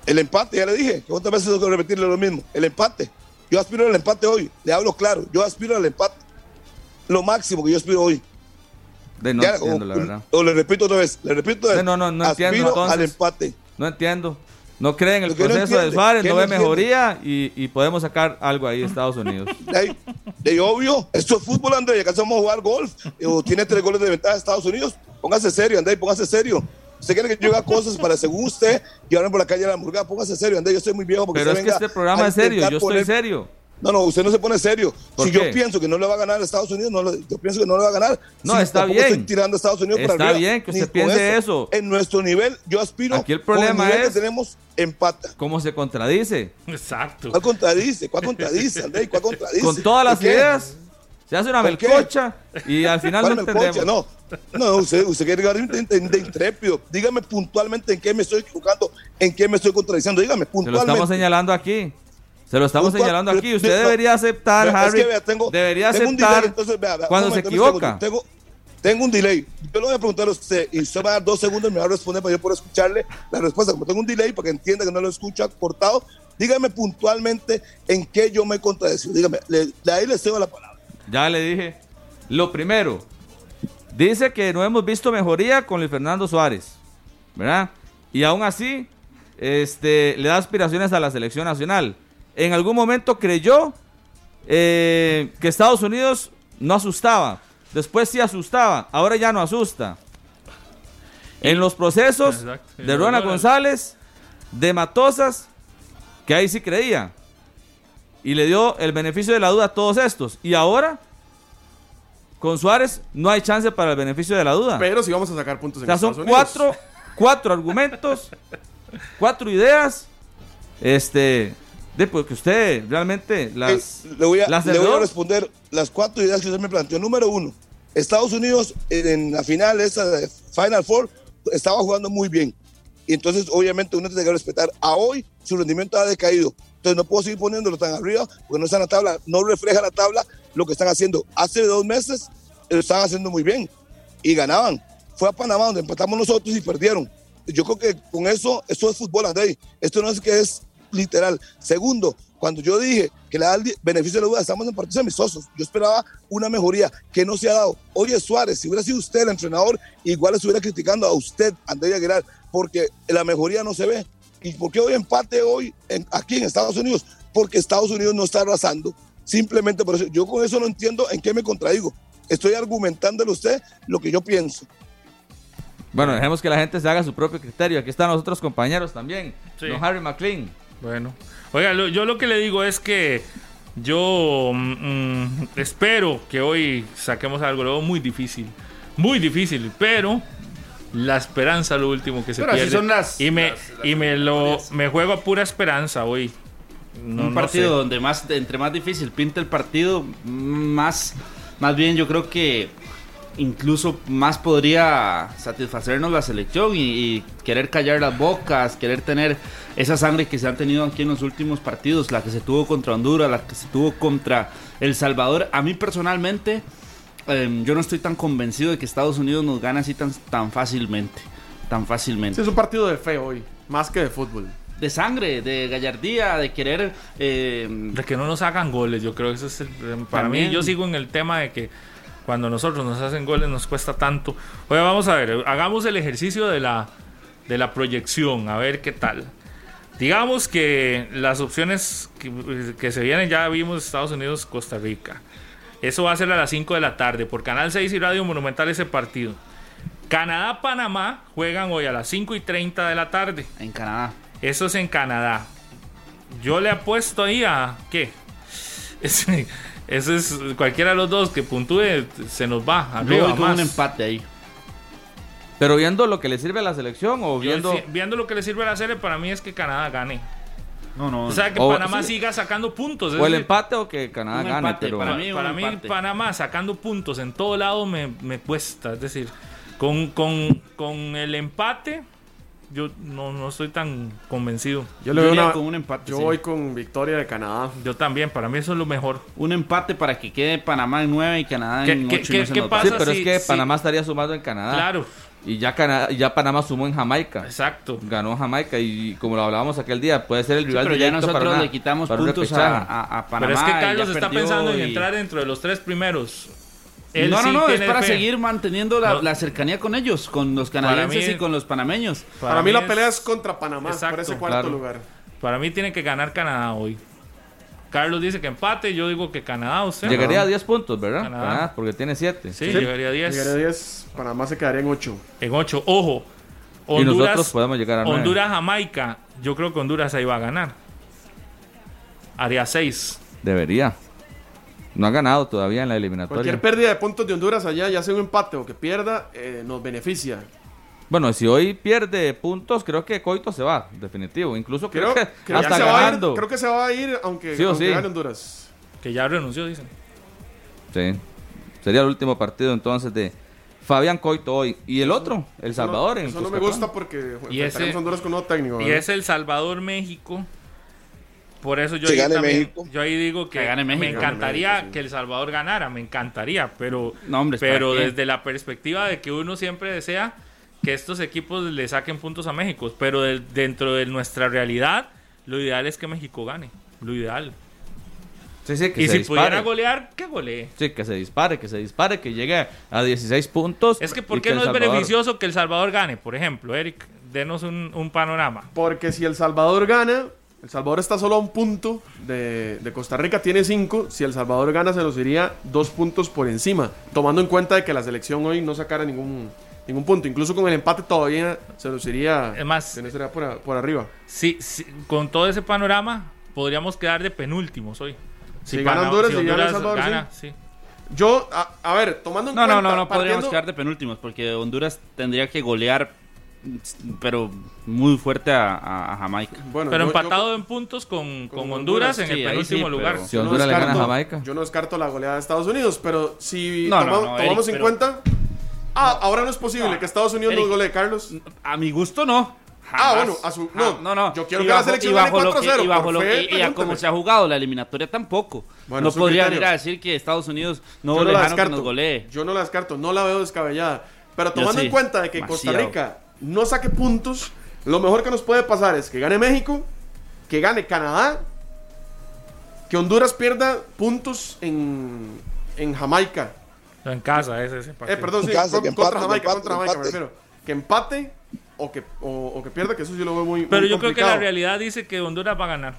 El empate, ya le dije, que otras veces tengo que repetirle lo mismo. El empate. Yo aspiro al empate hoy. Le hablo claro. Yo aspiro al empate. Lo máximo que yo aspiro hoy. De no Ya, entiendo, o, la verdad. o le repito otra vez. Le repito otra vez. No, no, no aspiro entiendo, entonces. al empate. No entiendo. No cree en el que no proceso de entiende, Suárez, ¿qué no no ve entiende? mejoría y, y podemos sacar algo ahí de Estados Unidos. [LAUGHS] De, de obvio, esto es fútbol, André. Acá vamos a jugar golf. O tiene tres goles de ventaja Estados Unidos. Póngase serio, André, póngase serio. Usted quiere que yo haga cosas para, según usted, llevarme por la calle a la hamburguesa. Póngase serio, André. Yo estoy muy viejo porque Pero es que este programa es serio, yo estoy poner- serio. No, no, usted no se pone serio. ¿Por Si qué? yo pienso que no le va a ganar a Estados Unidos, no le- yo pienso que no le va a ganar. No, está bien. Estoy tirando a Estados Unidos para Está arriba, bien que ni usted piense eso. En nuestro nivel, yo aspiro. Aquí el con problema nivel es- que tenemos empata. ¿Cómo se contradice? Exacto. ¿Cuál contradice? ¿Cuál contradice, André? ¿Cuál contradice? Con todas las ideas, se hace una melcocha y al final no entendemos. No, no, usted, usted quiere llegar de, de- de intrépido. Dígame puntualmente en qué me estoy equivocando, en qué me estoy contradiciendo. Dígame Se lo puntualmente. estamos señalando aquí. Se lo estamos señalando aquí. Usted no, debería aceptar, es Harry. que, vea, tengo- debería tengo un aceptar delay, entonces, vea, vea, cuando se momento, un equivoca. Tengo, tengo un delay. Yo le voy a preguntar a usted y usted va a dar dos segundos y me va a responder para yo poder escucharle la respuesta. Como tengo un delay para que entienda que no lo escucha cortado, dígame puntualmente en qué yo me he contradecido. Dígame, le, de ahí le cedo la palabra. Ya le dije. Lo primero, dice que no hemos visto mejoría con Luis Fernando Suárez, ¿verdad? Y aún así, este, le da aspiraciones a la selección nacional. En algún momento creyó eh, que Estados Unidos no asustaba. Después sí asustaba. Ahora ya no asusta. En los procesos Exacto. de Rona González, de Matosas, que ahí sí creía. Y le dio el beneficio de la duda a todos estos. Y ahora, con Suárez, no hay chance para el beneficio de la duda. Pero sí vamos a sacar puntos o en sea, son cuatro, cuatro argumentos, cuatro ideas. Este, de pues que usted realmente las, Eh, le voy, a, las le voy a heredó. responder las cuatro ideas que usted me planteó. Número uno, Estados Unidos en, en la final esa de Final Four estaba jugando muy bien. Y entonces, obviamente, uno tiene que respetar. A hoy, su rendimiento ha decaído. Entonces, no puedo seguir poniéndolo tan arriba porque no está en la tabla, no refleja la tabla lo que están haciendo. Hace dos meses lo estaban haciendo muy bien y ganaban. Fue a Panamá donde empatamos nosotros y perdieron. Yo creo que con eso, esto es fútbol, André. Esto no es que es literal. Segundo, cuando yo dije que le da el beneficio de la duda, estamos en partidos amistosos. Yo esperaba una mejoría que no se ha dado. Oye, Suárez, si hubiera sido usted el entrenador, igual estuviera criticando a usted, André Aguilar, porque la mejoría no se ve. ¿Y por qué hoy empate hoy en- aquí en Estados Unidos? Porque Estados Unidos no está arrasando. Simplemente por eso. Yo con eso no entiendo en qué me contradigo. Estoy argumentándole a usted lo que yo pienso. Bueno, dejemos que la gente se haga su propio criterio. Aquí están los otros compañeros también. Sí. Don Harry McLean. Bueno, oiga, lo- yo lo que le digo es que yo mm, mm, espero que hoy saquemos algo, lo veo muy difícil, muy difícil, pero la esperanza es lo último que se Pero así pierde. son las- y me, las- las y me lo me juego a pura esperanza hoy. No- un no partido sé. donde más entre más difícil pinta el partido, más más bien yo creo que incluso más podría satisfacernos la selección y, y querer callar las bocas, querer tener esa sangre que se han tenido aquí en los últimos partidos, la que se tuvo contra Honduras, la que se tuvo contra El Salvador. A mí personalmente, em, yo no estoy tan convencido de que Estados Unidos nos gane así tan, tan fácilmente, tan fácilmente Sí, es un partido de fe hoy, más que de fútbol. de sangre, de gallardía, de querer eh, De que no nos hagan goles, yo creo que eso es el, para También. mí. Yo sigo en el tema de que Cuando nosotros nos hacen goles nos cuesta tanto. Oye, vamos a ver, hagamos el ejercicio de la, de la proyección, a ver qué tal. Digamos que las opciones que, que se vienen, ya vimos Estados Unidos, Costa Rica. Eso va a ser a las 5 de la tarde por Canal 6 y Radio Monumental ese partido. Canadá-Panamá juegan hoy a las 5 y 30 de la tarde. En Canadá. Eso es en Canadá. Yo le apuesto ahí a. ¿Qué? [LAUGHS] Ese, es cualquiera de los dos que puntúe, se nos va. Yo Arriba, voy con más. un empate ahí. Pero viendo lo que le sirve a la selección o viendo... si- viendo lo que le sirve a la serie, para mí es que Canadá gane. No, no. O sea, que O- Panamá sí. siga sacando puntos. O el empate o que Canadá Un gane, empate, pero... para mí- para mí. Panamá sacando puntos en todo lado me, me cuesta. Es decir, con, con, con el empate, yo no, no estoy tan convencido. Yo le veo una- con un empate, Yo sí. voy con victoria de Canadá. Yo también, para mí eso es lo mejor. Un empate para que quede Panamá en 9 y Canadá ¿Qué- en qué- 8 qué- y no qué pasa? Sí, pero si- es que si- Panamá estaría sumando en Canadá. Claro, Y ya, Cana- ya Panamá sumó en Jamaica. exacto. Ganó Jamaica y como lo hablábamos aquel día, puede ser el Sí, rival pero ya directo para nosotros una- le quitamos puntos a, repechaje. a- a Panamá. Pero es que Carlos está pensando en entrar dentro de los tres primeros. Él no, no, sí no, es para fe. seguir manteniendo la, No. la cercanía con ellos, con los canadienses mí- y con los panameños. Para, mí la es- pelea es contra Panamá, Exacto, por ese cuarto claro. lugar. Para mí tiene que ganar Canadá hoy. Carlos dice que empate, yo digo que Canadá, usted. Llegaría a 10 puntos, ¿verdad? Canadá. Canadá, porque tiene 7. Sí, llegaría a 10. Llegaría a 10, Panamá se quedaría en 8. En 8. Ojo. Y Honduras, nosotros podemos llegar a 9. Honduras, Jamaica. Yo creo que Honduras ahí va a ganar. Haría 6. Debería. No ha ganado todavía en la eliminatoria. Cualquier pérdida de puntos de Honduras allá, ya sea un empate o que pierda, eh, nos beneficia. Bueno, si hoy pierde puntos, creo que Coito se va, definitivo. Incluso creo, Creo, que que hasta se va a ir, ganando. creo que se va a ir aunque, Sí aunque sí. gane Honduras. Que ya renunció, dicen. Sí. Sería el último partido entonces de Fabián Coito hoy. Y el otro, El Salvador. en Eso no me Cuscatlán. gusta porque Y ese- a Honduras con nuevo técnico. Y es El Salvador, México. Por eso yo Que ahí gane también- México. yo ahí digo que, Que gane México. me encantaría Gane México, sí. que El Salvador ganara, me encantaría, pero, No, hombre, ¿para pero desde la perspectiva de que uno siempre desea que estos equipos le saquen puntos a México, pero de- dentro de nuestra realidad, lo ideal es que México gane, lo ideal. Sí, sí, que y se si dispare. pudiera golear, que golee. Sí, que se dispare, que se dispare, que llegue a 16 puntos. Es que ¿por qué no es Salvador- beneficioso que El Salvador gane? Por ejemplo, Eric, denos un, un panorama. Porque si El Salvador gana, El Salvador está solo a un punto de, de Costa Rica, tiene cinco. Si El Salvador gana, se nos iría dos puntos por encima. Tomando en cuenta de que la selección hoy no sacara ningún, ningún punto. Incluso con el empate todavía se nos iría, Es más- se nos iría por, por arriba. Sí, sí, con todo ese panorama, podríamos quedar de penúltimos hoy. Si gana Honduras y gana El Salvador, gana, sí. Yo, a, a ver, tomando en No, cuenta. no, no, no podríamos partiendo- quedar de penúltimos porque Honduras tendría que golear, pero muy fuerte a, Jamaica. Bueno, Pero yo- yo- empatado en puntos con, con con Honduras, Honduras, en sí, el penúltimo sí, lugar. Si yo no Honduras le gana a descarto- Jamaica. Yo no descarto la goleada de Estados Unidos, pero si No, no, toma- no, tomamos Eric, en pero- cuenta. Ah, ahora no es posible No, que Estados Unidos Eric. nos golee, Carlos. A mi gusto no. Ah, bueno, a su- no, no, no. yo quiero Y que la selección y gane bajo lo que- 4-0, Y bajo lo fe, que- y a como se ha jugado la eliminatoria tampoco. Bueno, no podría criterio. ir a decir que Estados Unidos no, yo no la dejaron que descarto. nos golee. Yo no la descarto, no la veo descabellada. Pero tomando sí, en cuenta de que Costa. Rica no saque puntos, lo mejor que nos puede pasar es que gane México, que gane Canadá, que Honduras pierda puntos en, en Jamaica. En casa, ese, ese Eh, perdón, sí, En casa, contra empate, Jamaica, que empate, contra Jamaica, me empate. refiero. Que empate o que, o, o que pierda, que eso sí lo veo muy, Pero muy yo creo que la realidad dice que Honduras va a ganar.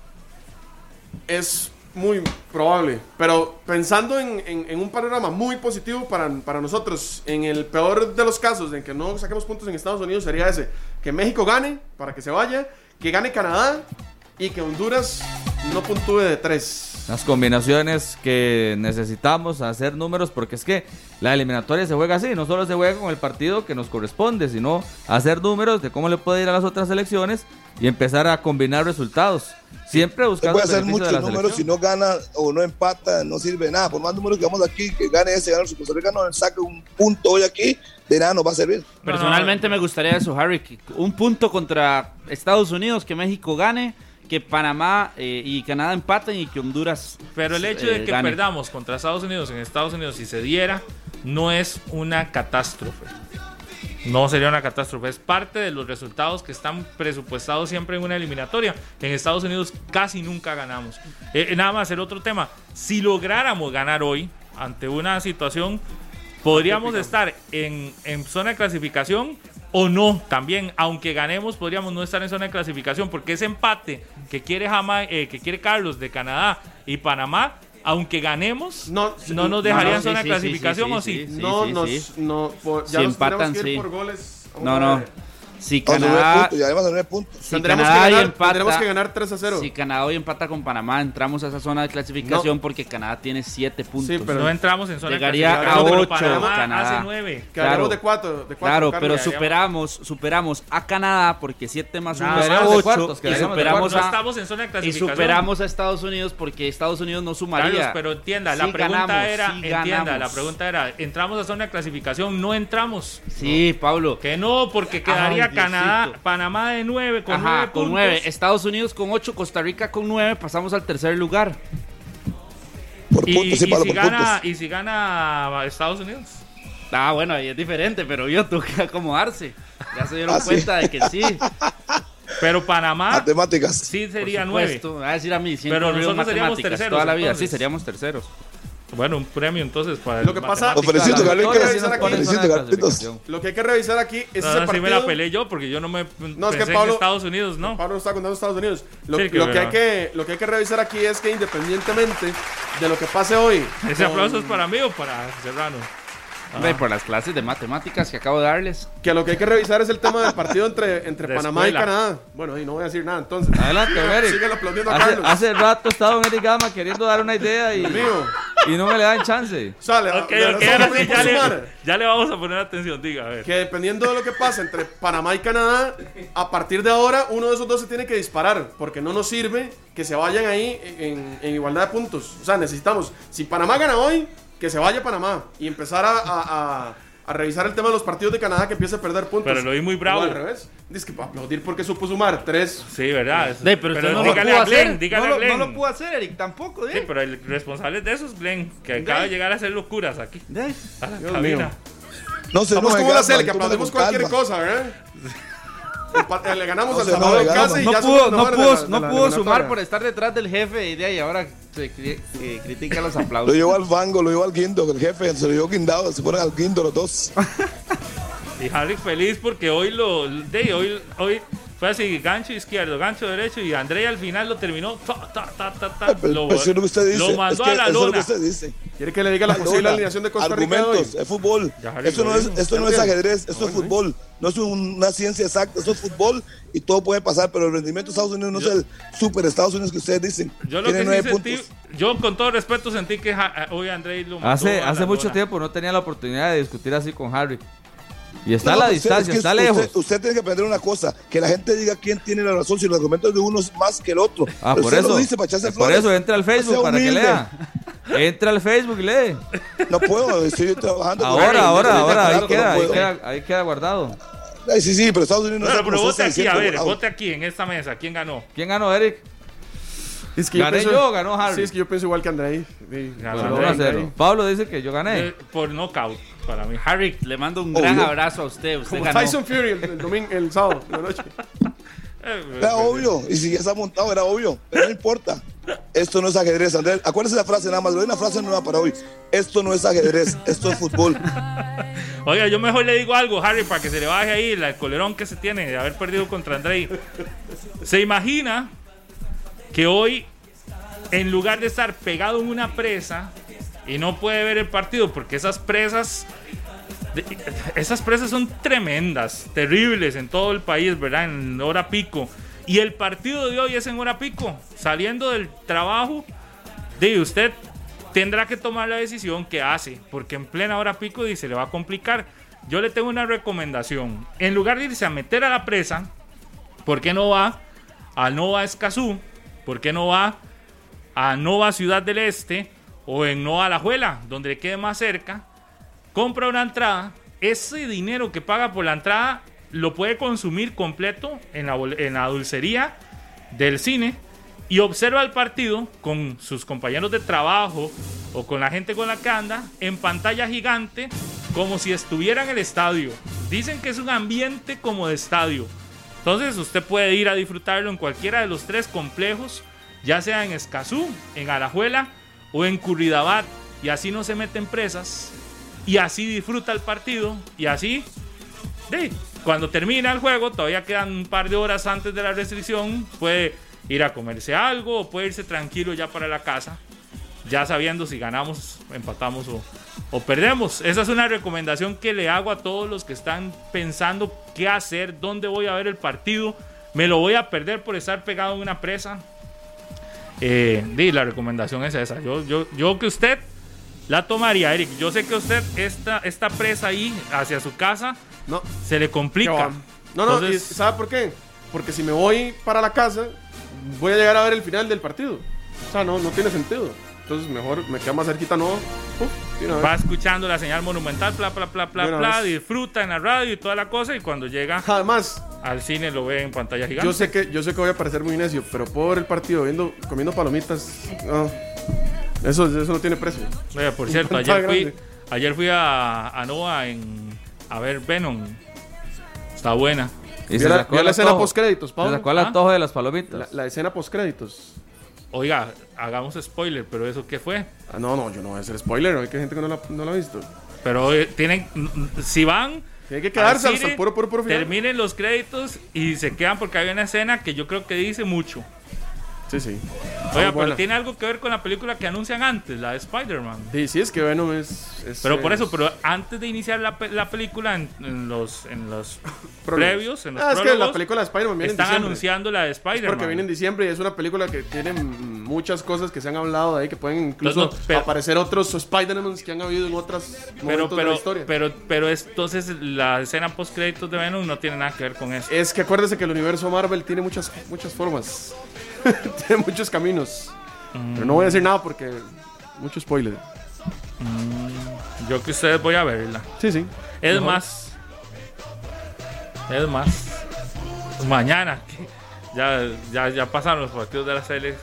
Es muy probable. Pero pensando en, un panorama muy positivo para, para nosotros, en el peor de los casos en que no saquemos puntos en Estados Unidos, sería ese: que México gane para que se vaya, que gane Canadá y que Honduras no puntúe de tres. Las combinaciones que necesitamos hacer números, porque es que la eliminatoria se juega así, no solo se juega con el partido que nos corresponde, sino hacer números de cómo le puede ir a las otras selecciones y empezar a combinar resultados. Siempre buscando puede el hacer muchos números, si no gana o no empata, no sirve de nada. Por más números que vamos aquí, que gane ese, gane su Costa Rica, no saque un punto hoy aquí, de nada nos va a servir. Personalmente me gustaría eso, Harry. Un punto contra Estados Unidos, que México gane, que Panamá eh, y Canadá empaten y que Honduras. Pero el hecho de eh, que gane. perdamos contra Estados Unidos en Estados Unidos si se diera, no es una catástrofe. No sería una catástrofe, es parte de los resultados que están presupuestados siempre en una eliminatoria. En Estados Unidos casi nunca ganamos. Eh, nada más, el otro tema, si lográramos ganar hoy ante una situación podríamos estar en, en zona de clasificación o no también, aunque ganemos, podríamos no estar en zona de clasificación, porque ese empate que quiere, Jama- eh, que quiere Carlos de Canadá y Panamá, aunque ganemos, No, no, nos dejaría no, sí, zona sí, de sí, clasificación sí, o sí, sí. sí. no, nos, sí. no, por- ya Si nos empatan, tenemos que ir sí. por goles. No, no. Si a Canadá, puntos, ya además a nueve puntos. si tendremos, Canadá que hoy ganar, empata, tendremos que ganar 3 a 0. si Canadá hoy empata con Panamá, entramos a esa zona de clasificación porque Canadá tiene 7 puntos. Sí, pero no entramos en zona Llegaría de clasificación, a pero ocho, Panamá Canadá. hace 9. Quedaríamos claro. de 4. De cuatro, Claro, Carlos. pero superamos, superamos a Canadá porque 7 más 1 Nada es más de 8 cuartos, y superamos No a estamos en zona de y clasificación. superamos a Estados Unidos porque Estados Unidos no sumaría. Carlos, pero entienda, la Sí pregunta ganamos, era, sí entienda, ganamos. la pregunta era, ¿entramos a zona de clasificación? No entramos. Sí, Pablo. Que no, porque quedaría Ay, Canadá. Panamá de 9 con Ajá, 9 con puntos. 9. Estados Unidos con 8, Costa Rica con 9, pasamos al tercer lugar. Por Y, puntos, sí, y Pablo, si por gana, puntos. y si gana Estados Unidos. Ah, bueno, ahí es diferente, pero yo tuve que acomodarse. Ya se dieron Ah, sí. cuenta de que sí. [LAUGHS] Pero Panamá Matemáticas. sí sería 9. supuesto. Va a decir a mí, siempre Pero nosotros seríamos matemáticas terceros, toda la vida. entonces. Sí, seríamos terceros. Bueno, un premio entonces para Lo que pasa- clasificación. Lo que hay que revisar aquí es ese Ahora sí partido. me la peleé yo porque yo no me No, es pensé que Pablo- en Estados Unidos, ¿no? Pablo está contando Estados Unidos. Lo, Sí, que lo que, hay que, lo que hay que revisar aquí es que independientemente de lo que pase hoy. Ese con- aplauso es para mí o para Serrano. Hombre, por las clases de matemáticas que acabo de darles. Que lo que hay que revisar es el tema del partido entre, entre De Panamá escuela. y Canadá. Bueno, y no voy a decir nada entonces. Adelante, Sigue- Eric. Síguelo aplaudiendo a Hace, Carlos. hace rato he estado en Eric Gama queriendo dar una idea y, Mío. y no me le dan chance. Sale, Ok, le- ok, ahora sí, ya le, ya le vamos a poner atención, diga, a ver. Que dependiendo de lo que pase entre Panamá y Canadá, a partir de ahora uno de esos dos se tiene que disparar. Porque no nos sirve que se vayan ahí en, en igualdad de puntos. O sea, necesitamos. Si Panamá gana hoy, que se vaya Panamá. Y empezar a, a- a- a revisar el tema de los partidos de Canadá que empiece a perder puntos. Pero lo vi muy bravo. O al revés. Dice que para aplaudir porque supo sumar tres. Sí, ¿verdad? De, pero usted no lo dígale pudo a Glenn, hacer. dígale no, a lo, Glenn. no lo pudo hacer, Eric, tampoco. Sí, pero el responsable de eso es Glenn, que acaba de llegar a hacer locuras aquí. De- A la Dios cabina. mío. No se Estamos enoje, como la Cele, que aplaudimos cualquier calma. cosa, ¿verdad? [LAUGHS] Le ganamos al Salvador casi y No ya pudo, no pudo, la- no la pudo sumar por estar detrás del jefe y de ahí ahora se cri- eh, critica los Lo aplausos. llevó al fango, lo llevó al guindo, el jefe se lo llevó guindado, se fueron al guindo los dos. Y Harry feliz porque hoy lo de hoy hoy fue así gancho izquierdo, gancho derecho y André al final lo terminó ta, ta, ta, ta, ta, Ay, pero- lo, pero eso es lo que usted dice. lo mandó es que a la eso es lo que lona. usted dice. Quiere que le diga la posible Lona, alineación de Costa Rica de hoy. Argumentos, es fútbol. Esto no es, esto no es ajedrez, esto es fútbol. No es un- una ciencia exacta, esto es fútbol y todo puede pasar, pero el rendimiento de Estados Unidos no es el super Estados Unidos que ustedes dicen. Yo lo Tiene que sí sentí, yo con todo respeto sentí que ja- hoy André lo mandó Hace, a la hace mucho lona. tiempo no tenía la oportunidad de discutir así con Harry. Y está No, a la distancia, es que está usted- lejos. Usted, tiene que aprender una cosa, que la gente diga quién tiene la razón, si los argumentos de uno es más que el otro. Ah, Pero por eso. lo dice para echarse por eso entra al Facebook para que lea. Entra al Facebook y lee. No puedo, estoy trabajando. con- Ahora, ahora, ahora, ahí queda, no ahí queda, ahí queda guardado. Ay, sí, sí, pero Estados Unidos no es pero vote aquí, a ver, vote aquí en esta mesa. ¿Quién ganó? ¿Quién ganó, Eric? Es que ¿Gané pienso- yo ganó Harry? Sí, es que yo pienso igual que André. Sí, Ganó Bueno, André, 1 a 0. André. Pablo dice que yo gané. Eh, por knockout para mí. Harry, le mando un Obvio. gran abrazo a usted. Usted Como ganó. Tyson Fury el, el domingo, el sábado, la noche. [LAUGHS] Eh, Era obvio, y si ya está montado, era obvio, pero no importa. Esto no es ajedrez, Andrés. Acuérdese la frase nada más, le doy una frase nueva para hoy. Esto no es ajedrez, esto es fútbol. [LAUGHS] Oiga, yo mejor le digo algo, Harry, para que se le baje ahí el colerón que se tiene de haber perdido contra Andrei. Se imagina que hoy, en lugar de estar pegado en una presa y no puede ver el partido, porque esas presas, esas presas son tremendas, terribles en todo el país, ¿verdad? En hora pico. Y el partido de hoy es en hora pico, saliendo del trabajo. De usted tendrá que tomar la decisión que hace, porque en plena hora pico y se le va a complicar. Yo le tengo una recomendación. En lugar de irse a meter a la presa, ¿por qué no va a Nova Escazú? ¿Por qué no va a Nova Ciudad del Este o en Nova Alajuela, donde le quede más cerca? Compra una entrada. Ese dinero que paga por la entrada lo puede consumir completo en la, en la dulcería del cine y observa el partido con sus compañeros de trabajo o con la gente con la que anda en pantalla gigante como si estuviera en el estadio. Dicen que es un ambiente como de estadio. Entonces usted puede ir a disfrutarlo en cualquiera de los tres complejos, ya sea en Escazú, en Alajuela o en Curridabat. Y así no se meten presas y así disfruta el partido y así, de, cuando termina el juego, todavía quedan un par de horas antes de la restricción, puede ir a comerse algo o puede irse tranquilo ya para la casa, ya sabiendo si ganamos, empatamos o, o perdemos. Esa es una recomendación que le hago a todos los que están pensando qué hacer, dónde voy a ver el partido. Me lo voy a perder por estar pegado en una presa. Eh, la recomendación es esa. Yo, yo, yo que usted la tomaría, Eric. Yo sé que usted esta, esta presa ahí hacia su casa No, se le complica. no, no, Entonces- ¿sabe por qué? Porque si me voy para la casa, voy a llegar a ver el final del partido. O sea, no, no tiene sentido. Entonces, mejor me queda más cerquita, no. Uf. Va escuchando la señal monumental, bla, bla, bla, bla, bla, disfruta en la radio y toda la cosa. Y cuando llega Además, al cine lo ve en pantalla gigante. yo sé que yo sé que voy a parecer muy necio, pero puedo ver el partido viendo, comiendo palomitas. No. Eso, eso no tiene precio. Oiga, por cierto, ayer fui, ayer fui a, a Nova en, a ver Venom. Está buena. Y ¿Vio la, sacó el la escena antojo. post créditos, Se Pablo? sacó el ¿Ah? antojo de las palomitas. La, la escena post créditos. Oiga, hagamos spoiler, pero ¿eso qué fue? Ah, no, no, yo no voy a hacer spoiler. Hay que gente que no la, no ha visto. Pero eh, tienen, si van, Tiene que quedarse al hasta el cine, puro, puro, puro final. terminen los créditos y se quedan porque hay una escena que yo creo que dice mucho. Sí, sí. Oiga, pero tiene algo que ver con la película que anuncian antes, la de Spider-Man. Sí, sí, es que Venom es. es- Pero por es- eso, pero antes de iniciar la, la película, en, en los, en los [LAUGHS] previos, en los Ah, es que la película de Spider-Man viene están anunciando la de Spider-Man. porque viene en diciembre y es una película que tiene muchas cosas que se han hablado de ahí que pueden incluso No, no, pero- aparecer otros Spider-Man que han habido en otros pero, momentos de la pero, historia. pero, pero es- entonces la escena post créditos de Venom no tiene nada que ver con eso. es que acuérdese que el universo Marvel tiene muchas, muchas formas. [LAUGHS] tiene muchos caminos. Pero no voy a decir nada porque. Mucho spoiler. Yo que ustedes voy a verla. Sí, sí. Es Mejor. más. Es más. Mañana. ya, ya, ya pasaron los partidos de la serie.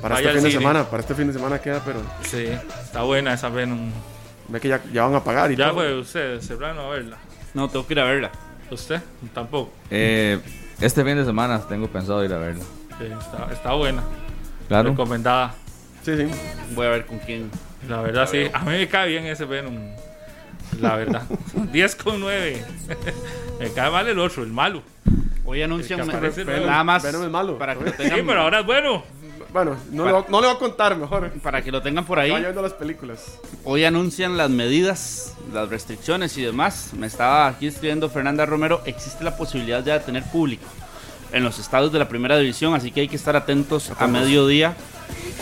Para Vaya este fin de cine. semana, para este fin de semana queda, pero Sí, está buena esa Venom. ve que ya, ya van a pagar y Ya todo. fue usted, Serrano, a verla. No, tengo que ir a verla. ¿Usted? Tampoco. Eh, este fin de semana tengo pensado ir a verla. Sí, está, está buena. Claro. Recomendada. Sí, sí. Voy a ver con quién. La verdad, sí. A mí me cae bien ese Venom. La verdad. [LAUGHS] 10 con 9. me cae mal el otro, el malo. Hoy anuncian nada más Venom es malo. para que lo Sí, tengan, pero ahora es bueno. Bueno, no, le, voy- no le voy a contar mejor. para que lo tengan por ahí. Vaya viendo las películas. Hoy anuncian las medidas, las restricciones y demás. Me estaba aquí escribiendo Fernanda Romero. Existe la posibilidad ya de tener público en los estados de la primera división, así que hay que estar atentos a mediodía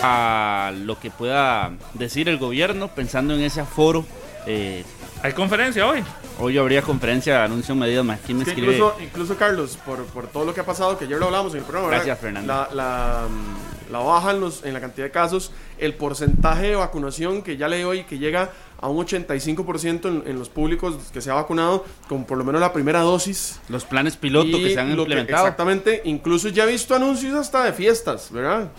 a lo que pueda decir el gobierno pensando en ese aforo. Eh, Hay conferencia hoy. hoy habría conferencia, anuncian medidas más. ¿Quién me Es que escribe? incluso, incluso Carlos, por, por todo lo que ha pasado, que ayer lo hablamos en el programa, ¿verdad? Gracias, Fernando. La, la, mm, la baja en, los, en la cantidad de casos, el porcentaje de vacunación que ya le hoy, que llega a un 85% en, en los públicos que se ha vacunado con por lo menos la primera dosis. Los planes piloto que se han implementado. exactamente, incluso ya he visto anuncios hasta de fiestas, ¿verdad?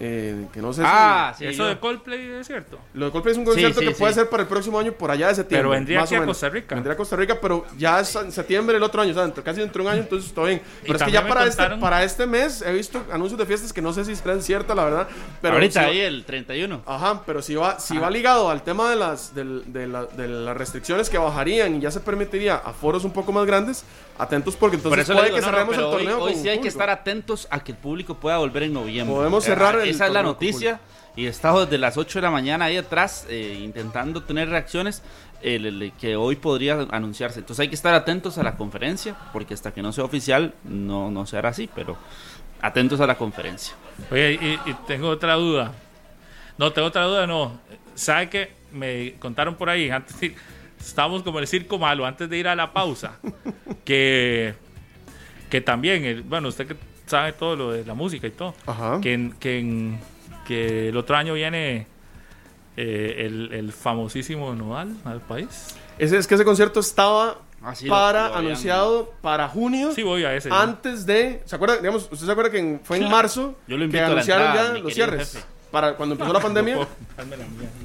Eh, que no sé ah, si... sí, Eso yo- de Coldplay es cierto. Lo de Coldplay es un concierto sí, que puede ser para el próximo año por allá de septiembre. Pero vendría más aquí o a. Costa Rica. Vendría a Costa Rica, pero ya es en septiembre el otro año, o sea, dentro- casi dentro de un año, entonces está bien. Pero es que ya para este, para este mes he visto anuncios de fiestas que no sé si serán ciertas, la verdad. Pero Ahorita si- ahí el 31. Ajá, pero si va, si va ligado al tema de las, del- de, la- de las restricciones que bajarían y ya se permitiría a foros un poco más grandes, atentos porque Por entonces eso le puede digo, que no, no, cerremos pero el hoy, torneo. hoy con sí hay que estar atentos a que el público pueda volver en noviembre. Podemos cerrar el Esa es la noticia. Y he estado desde las 8 de la mañana ahí atrás eh, intentando tener reacciones el- el- que hoy podría anunciarse. Entonces hay que estar atentos a la conferencia, porque hasta que no sea oficial no, no se hará así, pero atentos a la conferencia. Oye, y, y tengo otra duda. No, tengo otra duda, no. ¿Sabe qué? Me contaron por ahí, antes de- estábamos como el circo malo, antes de ir a la pausa, [LAUGHS] que, que también, el- bueno, usted que sabe todo lo de la música y todo, Ajá. que, en- que, en- que el otro año viene eh, el, el famosísimo Nodal al país. Ese, es que ese concierto estaba Ah, lo- para lo anunciado para junio. Sí, voy a ese. antes de. ¿Se acuerda? Digamos, ¿Usted se acuerda que en- fue en marzo Yo lo que invito a la anunciaron entrada, ya los cierres? jefe. Para cuando empezó la [LAUGHS] pandemia.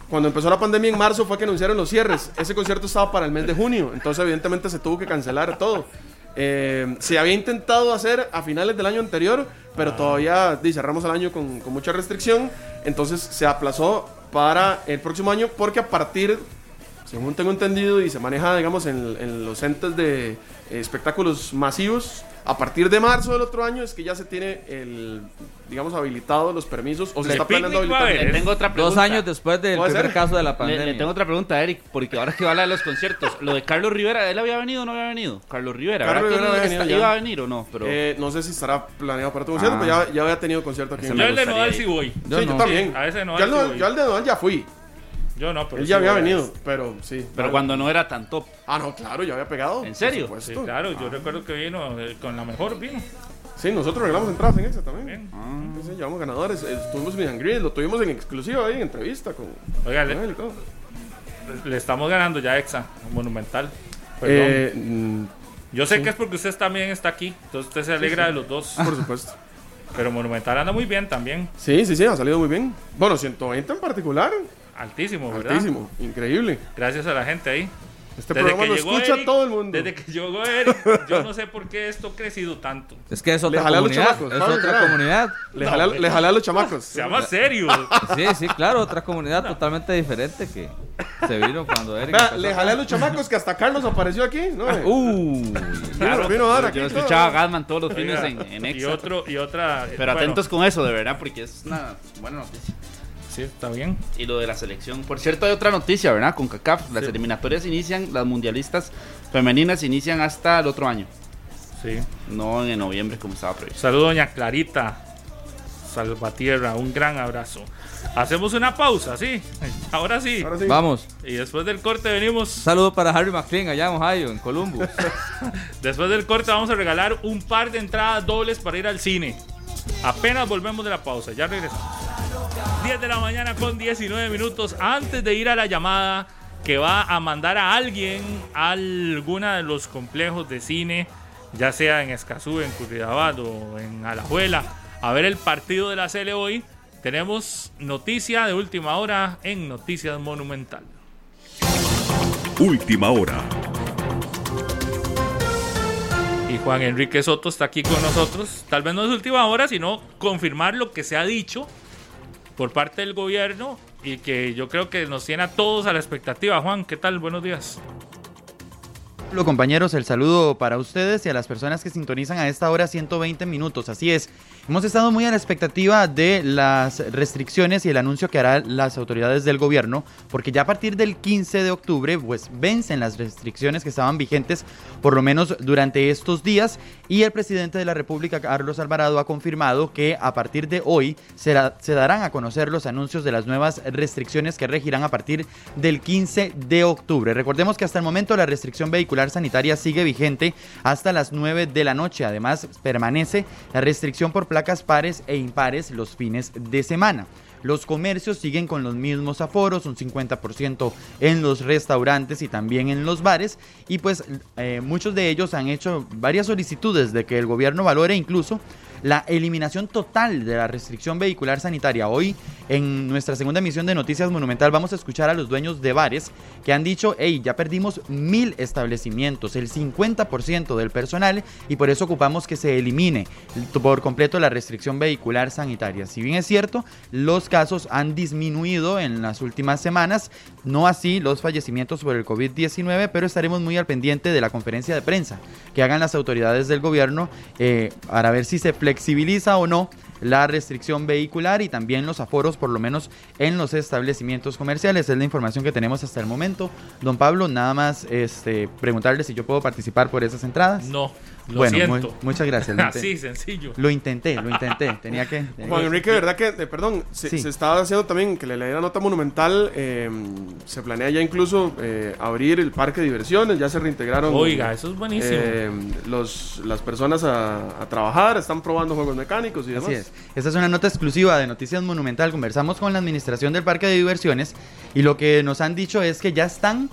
Cuando empezó la pandemia en marzo fue que anunciaron los cierres. Ese concierto estaba para el mes de junio. Entonces, evidentemente, se tuvo que cancelar todo. Eh, se había intentado hacer a finales del año anterior, pero todavía di, cerramos el año con, con mucha restricción. Entonces, se aplazó para el próximo año porque a partir según tengo entendido, y se maneja, digamos, en, en los entes de eh, espectáculos masivos, a partir de marzo del otro año es que ya se tiene el, digamos, habilitado los permisos o se ¿El está planeando va habilitar. haber? Le tengo otra pregunta. Dos años después del primer ser. caso de la pandemia. le tengo otra pregunta, Eric, porque ahora que habla de los conciertos, lo de Carlos Rivera, ¿él había venido o no había venido? Carlos Rivera, Carlos ¿verdad que Rivera está- ya. iba a venir o no? Pero Eh, no sé si estará planeado para tu concierto, Ah. pero ya, ya había tenido concierto aquí Ese en Yo el de Nodal sí voy. Yo sí, no. yo también. Sí, a ese Nodal yo, al sí Nodal- voy. yo al de Nodal ya fui. Yo no, pero Él sí ya había venido, ese. pero sí. pero cuando no era tan top. Ah, no, claro, ya había pegado. ¿En serio? Sí, claro, yo recuerdo que vino eh, con la mejor vino. Sí, nosotros regalamos entradas en esa también. Sí, sí, llevamos ganadores. Eh, Tuvimos meet and greet, lo tuvimos en exclusiva ahí en entrevista con, Oiga, con le, él y todo. le estamos ganando ya Exa, Monumental. Perdón. Eh, Yo sé sí. que es porque usted también está aquí, entonces usted se alegra de los dos. [LAUGHS] por supuesto. Pero Monumental anda muy bien también. Sí, sí, sí, ha salido muy bien. Bueno, 120 en particular. Altísimo, ¿verdad? Altísimo, increíble. Gracias a la gente ahí. Este Desde programa que lo llegó escucha Eric- todo el mundo. Desde que llegó Eric, [LAUGHS] yo no sé por qué esto ha crecido tanto. Es que es Le otra los comunidad. chamacos, Es otra ¿verdad? comunidad. Le, No, le jalé a los chamacos. Se llama serio. [LAUGHS] Sí, sí, claro, otra comunidad totalmente diferente que se vino cuando Eric. Vea, le jalé a los chamacos que hasta Carlos apareció aquí. ¿no? Uh, Claro, vino dar aquí. Yo todo. escuchaba a Gatman todos los fines Oiga, en, en y otro y otra Pero bueno, atentos con eso, de verdad, porque es una buena noticia. Sí, está bien. Y lo de la selección. Por cierto, hay otra noticia, ¿verdad? Con CACAF. Las eliminatorias inician, las mundialistas femeninas inician hasta el otro año. Sí. No en noviembre como estaba previsto. Saludo doña Clarita Salvatierra, un gran abrazo. Hacemos una pausa, ¿sí? Ahora sí. Ahora sí. vamos. Y después del corte venimos. Saludo para Harry McLean allá en Ohio, en Columbus. [LAUGHS] Después del corte vamos a regalar un par de entradas dobles para ir al cine. Apenas volvemos de la pausa, ya regresamos. 10 de la mañana con 19 minutos antes de ir a la llamada que va a mandar a alguien a alguna de los complejos de cine, ya sea en Escazú, en Curridabat o en Alajuela, a ver el partido de la Cele hoy. Tenemos noticia de última hora en Noticias Monumental. Última hora. Y Juan Enrique Soto está aquí con nosotros. Tal vez no es última hora, sino confirmar lo que se ha dicho por parte del gobierno y que yo creo que nos tiene a todos a la expectativa. Juan, ¿qué tal? Buenos días. Compañeros, el saludo para ustedes y a las personas que sintonizan a esta hora 120 minutos. Así es, hemos estado muy a la expectativa de las restricciones y el anuncio que harán las autoridades del gobierno, porque ya a partir del 15 de octubre pues vencen las restricciones que estaban vigentes por lo menos durante estos días y el presidente de la República, Carlos Alvarado, ha confirmado que a partir de hoy se darán a conocer los anuncios de las nuevas restricciones que regirán a partir del 15 de octubre. Recordemos que hasta el momento la restricción vehicular sanitaria sigue vigente hasta las 9 de la noche. Además, permanece la restricción por placas pares e impares los fines de semana. Los comercios siguen con los mismos aforos, un 50% en los restaurantes y también en los bares. Y pues eh, muchos de ellos han hecho varias solicitudes de que el gobierno valore incluso la eliminación total de la restricción vehicular sanitaria. Hoy, en nuestra segunda emisión de Noticias Monumental, vamos a escuchar a los dueños de bares que han dicho, hey, ya perdimos mil establecimientos, el 50% del personal, y por eso ocupamos que se elimine por completo la restricción vehicular sanitaria. Si bien es cierto, los casos han disminuido en las últimas semanas, no así los fallecimientos por el COVID-19, pero estaremos muy al pendiente de la conferencia de prensa que hagan las autoridades del gobierno eh, para ver si se flexibiliza o no la restricción vehicular y también los aforos, por lo menos en los establecimientos comerciales. Es la información que tenemos hasta el momento. Don Pablo, nada más este, preguntarle si yo puedo participar por esas entradas. No, lo bueno, muy- muchas gracias. [LAUGHS] Lo, Así, sencillo. lo intenté, lo intenté. Tenía que. tenía Juan que- Enrique, ¿verdad que, eh, perdón, se, Sí. se estaba haciendo también que le leí la nota monumental, eh, se planea ya incluso eh, abrir el parque de diversiones, ya se reintegraron Oiga, eso es buenísimo. eh, los, las personas a, a trabajar, están probando juegos mecánicos y demás. Así es. Esta es una nota exclusiva de Noticias Monumental. Conversamos con la administración del parque de diversiones y lo que nos han dicho es que ya están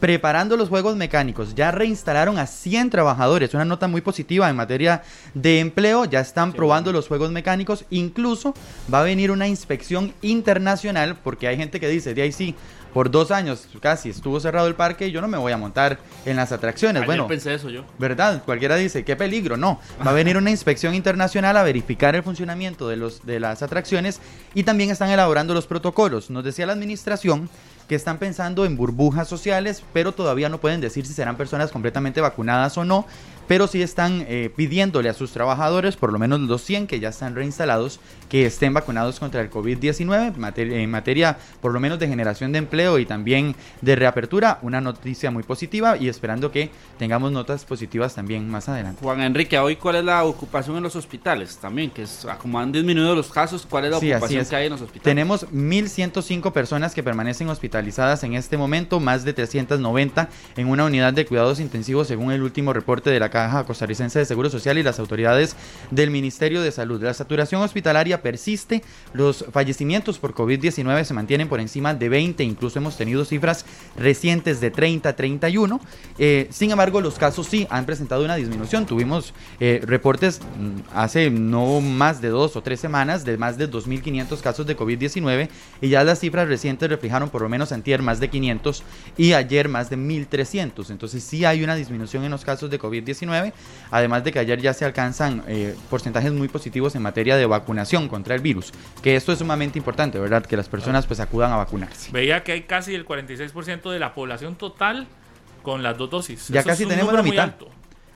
preparando los juegos mecánicos. Ya reinstalaron a 100 trabajadores. Una nota muy positiva en materia de empleo. Ya están probando los juegos mecánicos. Incluso va a venir una inspección internacional porque hay gente que dice, de ahí sí, por dos años casi estuvo cerrado el parque y yo no me voy a montar en las atracciones. Ayer bueno, pensé eso yo. ¿verdad? Cualquiera dice, qué peligro. No, va a venir una inspección internacional a verificar el funcionamiento de, los, de las atracciones y también están elaborando los protocolos. Nos decía la administración que están pensando en burbujas sociales, pero todavía no pueden decir si serán personas completamente vacunadas o no, pero sí están eh, pidiéndole a sus trabajadores, por lo menos los 100 que ya están reinstalados, que estén vacunados contra el COVID-19 en materia por lo menos de generación de empleo y también de reapertura, una noticia muy positiva y esperando que tengamos notas positivas también más adelante. Juan Enrique, hoy cuál es la ocupación en los hospitales también, que es como han disminuido los casos, ¿cuál es la Sí, ocupación es. que hay en los hospitales? Tenemos 1.105 personas que permanecen hospitalizadas en este momento, más de 390 en una unidad de cuidados intensivos según el último reporte de la Caja Costarricense de Seguro Social y las autoridades del Ministerio de Salud. La saturación hospitalaria persiste, los fallecimientos por COVID-19 se mantienen por encima de 20, incluso hemos tenido cifras recientes de 30, 31. Eh, sin embargo, los casos sí han presentado una disminución. Tuvimos eh, reportes mm, hace no más de dos o tres semanas de más de 2.500 casos de COVID-19 y ya las cifras recientes reflejaron por lo menos antier más de 500 y ayer más de 1.300. Entonces sí hay una disminución en los casos de COVID-19, además de que ayer ya se alcanzan eh, porcentajes muy positivos en materia de vacunación contra el virus, que esto es sumamente importante, ¿verdad? Que las personas pues acudan a vacunarse. Veía que hay casi el 46% de la población total con las dos dosis. Ya Eso casi tenemos la mitad. alto.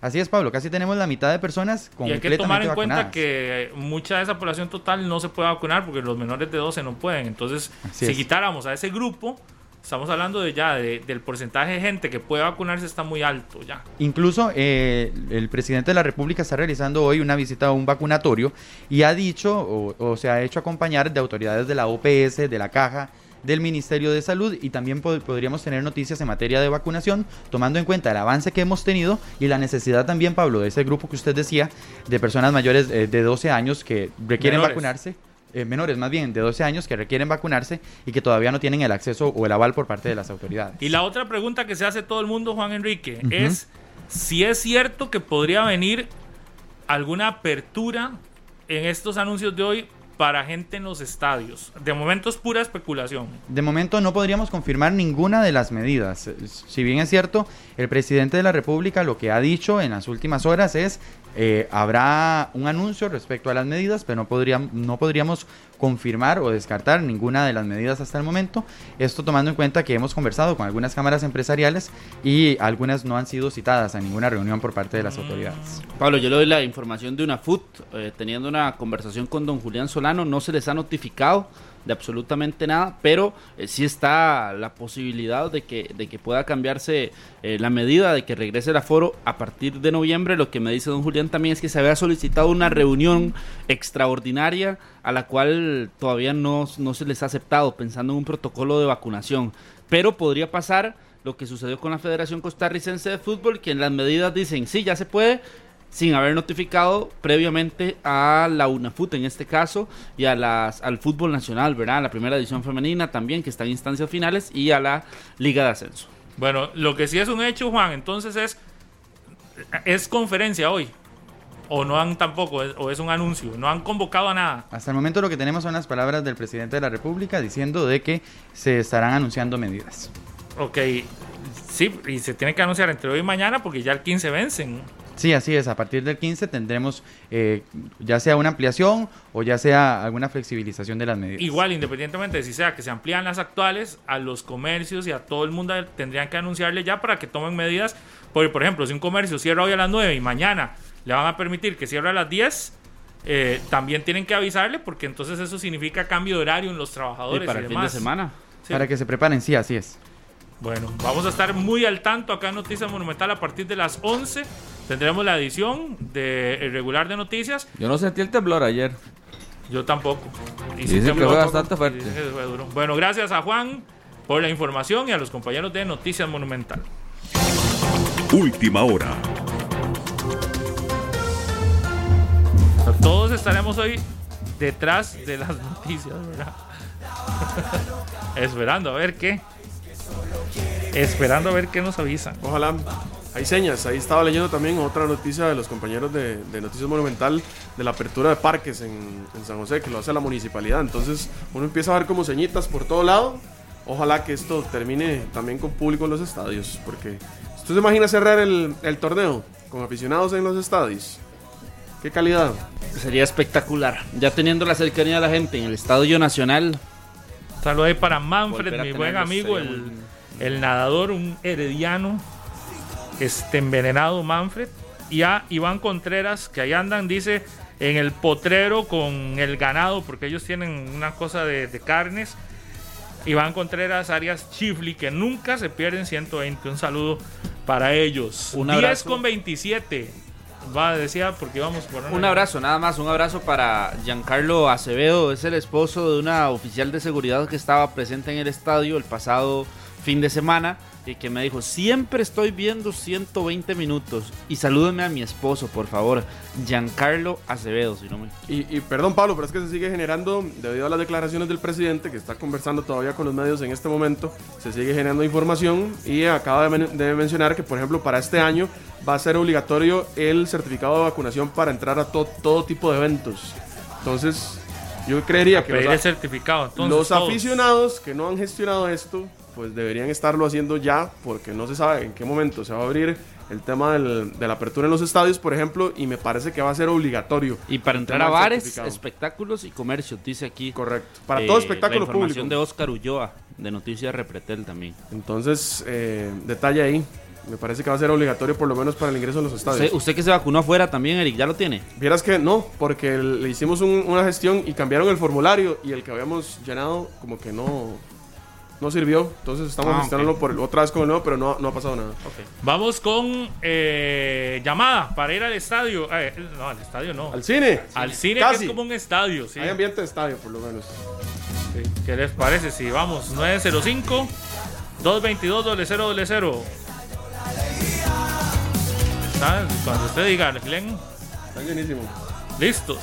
Así es, Pablo, casi tenemos la mitad de personas Y hay que tomar en cuenta que mucha de esa población total no se puede vacunar porque los menores de 12 no pueden. Entonces, Así si es. quitáramos a ese grupo, estamos hablando de ya de- del porcentaje de gente que puede vacunarse está muy alto ya. Incluso eh, el presidente de la República está realizando hoy una visita a un vacunatorio y ha dicho o, o se ha hecho acompañar de autoridades de la OPS, de la Caja, del Ministerio de Salud y también pod- podríamos tener noticias en materia de vacunación, tomando en cuenta el avance que hemos tenido y la necesidad también, Pablo, de ese grupo que usted decía, de personas mayores eh, de 12 años que requieren Menores. vacunarse. eh, menores más bien de 12 años que requieren vacunarse y que todavía no tienen el acceso o el aval por parte de las autoridades. Y la otra pregunta que se hace todo el mundo, Juan Enrique, es si es cierto que podría venir alguna apertura en estos anuncios de hoy para gente en los estadios. De momento es pura especulación. De momento no podríamos confirmar ninguna de las medidas. Si bien es cierto, el presidente de la República lo que ha dicho en las últimas horas es eh, habrá un anuncio respecto a las medidas, pero no, podríamos no podríamos confirmar o descartar ninguna de las medidas hasta el momento. Esto tomando en cuenta que hemos conversado con algunas cámaras empresariales y algunas no han sido citadas a ninguna reunión por parte de las autoridades. Pablo, yo le doy la información de una FUT, eh, teniendo una conversación con don Julián Solano, no se les ha notificado de absolutamente nada, pero eh, sí está la posibilidad de que, de que pueda cambiarse eh, la medida de que regrese el aforo a partir de noviembre. Lo que me dice don Julián también es que se había solicitado una reunión extraordinaria a la cual todavía no, no se les ha aceptado, pensando en un protocolo de vacunación. Pero podría pasar lo que sucedió con la Federación Costarricense de Fútbol, que en las medidas dicen, sí, ya se puede, sin haber notificado previamente a la UNAFUT en este caso y a las, al fútbol nacional, ¿verdad? A la primera edición femenina también, que está en instancias finales, y a la Liga de Ascenso. Bueno, lo que sí es un hecho, Juan, entonces es es conferencia hoy. O no han tampoco, es- o es un anuncio. No han convocado a nada. Hasta el momento lo que tenemos son las palabras del presidente de la República diciendo de que se estarán anunciando medidas. Ok, sí, y se tiene que anunciar entre hoy y mañana porque ya el 15 vencen. Sí, así es. A partir del 15 tendremos eh, ya sea una ampliación o ya sea alguna flexibilización de las medidas. Igual, independientemente de si sea que se amplían las actuales, a los comercios y a todo el mundo tendrían que anunciarle ya para que tomen medidas. Porque, por ejemplo, si un comercio cierra hoy a las 9 y mañana le van a permitir que cierre a las 10, eh, también tienen que avisarle porque entonces eso significa cambio de horario en los Y trabajadores. para y el fin de semana. Sí. Para que se preparen, sí, así es. Bueno, vamos a estar muy al tanto acá en Noticias Monumental a partir de las 11. Tendremos la edición de el regular de noticias. Yo no sentí el temblor ayer. Yo tampoco. Y tembló que fue bastante fuerte. fue duro. Bueno, gracias a Juan por la información y a los compañeros de Noticias Monumental. Última hora. Todos estaremos hoy detrás de las noticias, ¿verdad? [LAUGHS] Esperando a ver qué. Esperando a ver qué nos avisan. Ojalá. Hay señas. Ahí estaba leyendo también otra noticia de los compañeros de, de Noticias Monumental de la apertura de parques en, en San José, que lo hace la municipalidad. Entonces uno empieza a ver como señitas por todo lado. Ojalá que esto termine también con público en los estadios. Porque ¿usted se imagina cerrar el, el torneo con aficionados en los estadios? ¿Qué calidad? Sería espectacular. Ya teniendo la cercanía de la gente en el Estadio Nacional. Saludos ahí para Manfred, mi buen amigo, el, muy- el nadador, un herediano, este envenenado Manfred. Y a Iván Contreras, que ahí andan, dice, en el potrero con el ganado, porque ellos tienen una cosa de, de carnes. Iván Contreras, Arias Chifli, que nunca se pierden 120. Un saludo para ellos. Un 10 abrazo. con 27. Va, decía, porque vamos por Un abrazo, nada más, un abrazo para Giancarlo Acevedo, es el esposo de una oficial de seguridad que estaba presente en el estadio el pasado fin de semana y que me dijo, siempre estoy viendo 120 minutos y salúdeme a mi esposo, por favor, Giancarlo Acevedo, si no me... Y, y perdón Pablo, pero es que se sigue generando, debido a las declaraciones del presidente, que está conversando todavía con los medios en este momento, se sigue generando información y acaba de, men- de mencionar que, por ejemplo, para este año va a ser obligatorio el certificado de vacunación para entrar a to- todo tipo de eventos. Entonces, yo creería que pedir los, el a- certificado. Entonces, los todos. aficionados que no han gestionado esto, pues deberían estarlo haciendo ya, porque no se sabe en qué momento se va a abrir el tema del- de la apertura en los estadios, por ejemplo, y me parece que va a ser obligatorio. Y para entrar a bares, espectáculos y comercios, dice aquí. Correcto. Para eh, todo espectáculo La información público. de Oscar Ulloa, de Noticias Repretel también. Entonces, eh, detalle ahí. Me parece que va a ser obligatorio por lo menos para el ingreso en los estadios. ¿Usted, usted que se vacunó afuera también, Eric, ya lo tiene? Vieras que no, porque le hicimos un- una gestión y cambiaron el formulario y el que habíamos llenado como que no, no sirvió. Entonces estamos Ah, gestionándolo por, otra vez con el nuevo, pero no, no ha pasado nada. Vamos con eh, llamada para ir al estadio. Eh, no, al estadio no. Al cine. Al cine, que es como un estadio. ¿sí? Hay ambiente de estadio, por lo menos. Sí. ¿Qué les parece? Si vamos, 905 222 0000. ¿Saben? Cuando usted diga, Glenn, Está llenísimo. listos.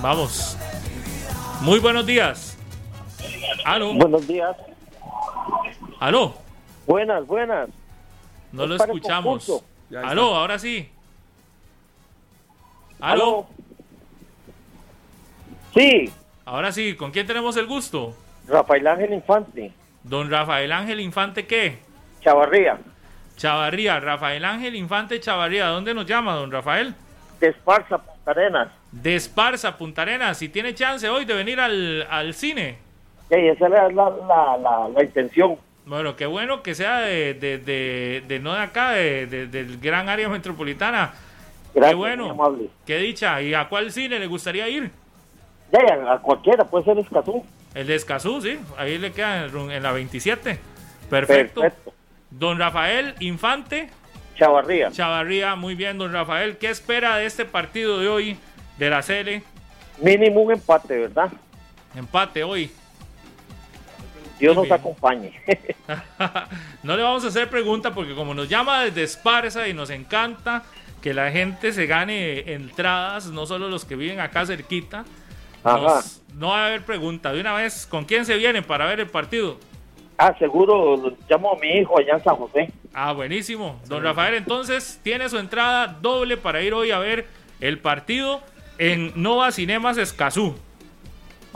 Vamos. Muy buenos días. Aló, Buenos días. aló. Buenas, buenas. No lo Es escuchamos. Aló, ahora sí. Aló. Sí, Ahora sí, ¿con quién tenemos el gusto? Rafael Ángel Infante, Don Rafael Ángel Infante, ¿qué? Chavarría, Chavarría, Rafael Ángel Infante Chavarría. ¿Dónde nos llama, don Rafael? de Esparza, Punta Arenas. De Esparza, Punta Arenas. Si tiene chance hoy de venir al, al cine. Ey, esa es la, la, la, la- intención. Bueno, qué bueno que sea de, de, de, de no de acá, de, de- del gran área metropolitana. Gracias, qué bueno. amable. Qué dicha. ¿Y a cuál cine le gustaría ir? Ya, ya, a cualquiera, puede ser Escazú. El de Escazú, sí. Ahí le queda en, la 27. Perfecto. Perfecto. Don Rafael Infante Chavarría. Chavarría, muy bien, don Rafael. ¿Qué espera de este partido de hoy de la Cele? Mínimo un empate, ¿verdad? Empate hoy. Dios nos acompañe. [LAUGHS] no le vamos a hacer pregunta porque como nos llama desde Esparza y nos encanta que la gente se gane entradas, no solo los que viven acá cerquita, Ajá. nos- no va a haber pregunta. De una vez, ¿con quién se viene para ver el partido? Ah, seguro llamo a mi hijo allá en San José. Ah, buenísimo. Don Rafael, entonces tiene su entrada doble para ir hoy a ver el partido en Nova Cinemas Escazú.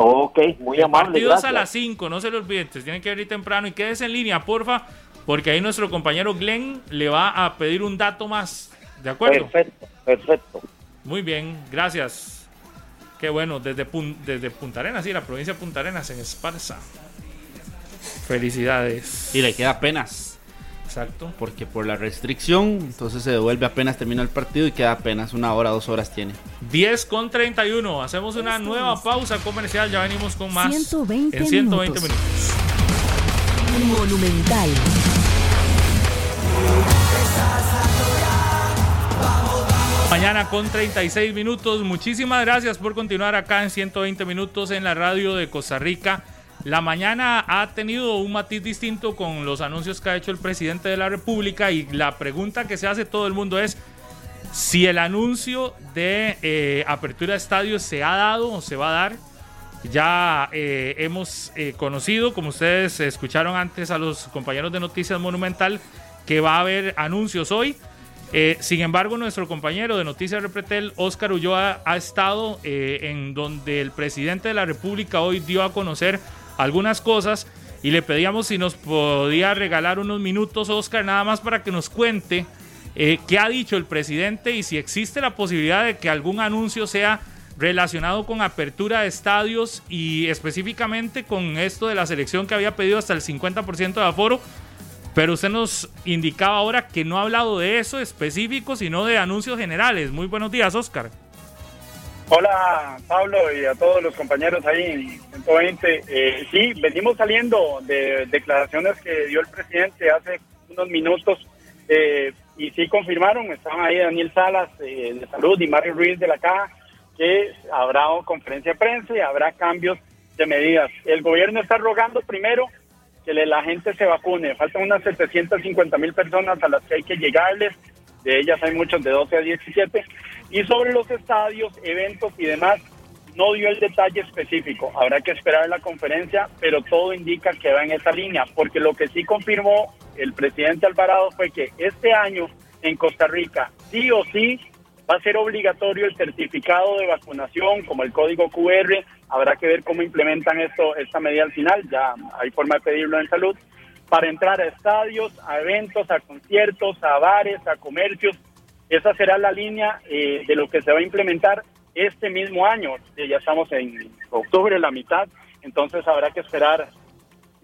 Ok, muy El amable, partido es gracias. a las 5, no se lo olviden. se Tienen que venir temprano y quédese en línea, porfa, porque ahí nuestro compañero Glenn le va a pedir un dato más. ¿De acuerdo? Perfecto, perfecto. Muy bien, gracias. Qué bueno, desde, Pun- desde Punta Arenas, sí, la provincia de Punta Arenas, en Esparza. Felicidades. Y le queda apenas, Exacto. porque por la restricción, entonces se devuelve apenas termina el partido y queda apenas una hora, dos horas tiene. 10 con 31. Hacemos una Esto nueva es pausa comercial. Ya venimos con más. 120 en 120 minutos. minutos. Monumental. Mañana con 36 minutos. Muchísimas gracias por continuar acá en 120 minutos en la radio de Costa Rica. La mañana ha tenido un matiz distinto con los anuncios que ha hecho el presidente de la República y la pregunta que se hace todo el mundo es si el anuncio de eh, apertura de estadios se ha dado o se va a dar ya eh, hemos eh, conocido, como ustedes escucharon antes a los compañeros de Noticias Monumental, que va a haber anuncios hoy. Sin embargo, nuestro compañero de Noticias Repretel, Oscar Ulloa, ha estado en donde el presidente de la República hoy dio a conocer algunas cosas y le pedíamos si nos podía regalar unos minutos, Oscar, nada más para que nos cuente qué ha dicho el presidente y si existe la posibilidad de que algún anuncio sea relacionado con apertura de estadios y específicamente con esto de la selección que había pedido hasta el 50% de aforo. Pero usted nos indicaba ahora que no ha hablado de eso específico, sino de anuncios generales. Muy buenos días, Oscar. Hola, Pablo, y a todos los compañeros ahí en 120. Eh, sí, venimos saliendo de declaraciones que dio el presidente hace unos minutos eh, y sí confirmaron, estaban ahí Daniel Salas eh, de Salud y Mario Ruiz de la Caja, que habrá conferencia de prensa y habrá cambios de medidas. El gobierno está rogando primero que la gente se vacune. Faltan unas 750 mil personas a las que hay que llegarles. De ellas hay muchos de 12 a 17. Y sobre los estadios, eventos y demás, no dio el detalle específico. Habrá que esperar la conferencia, pero todo indica que va en esa línea, porque lo que sí confirmó el presidente Alvarado fue que este año en Costa Rica, sí o sí, Va a ser obligatorio el certificado de vacunación, como el código QR. Habrá que ver cómo implementan esto, esta medida al final. Ya hay forma de pedirlo en salud. Para entrar a estadios, a eventos, a conciertos, a bares, a comercios. Esa será la línea eh, de lo que se va a implementar este mismo año. Eh, ya estamos en octubre, la mitad. Entonces habrá que esperar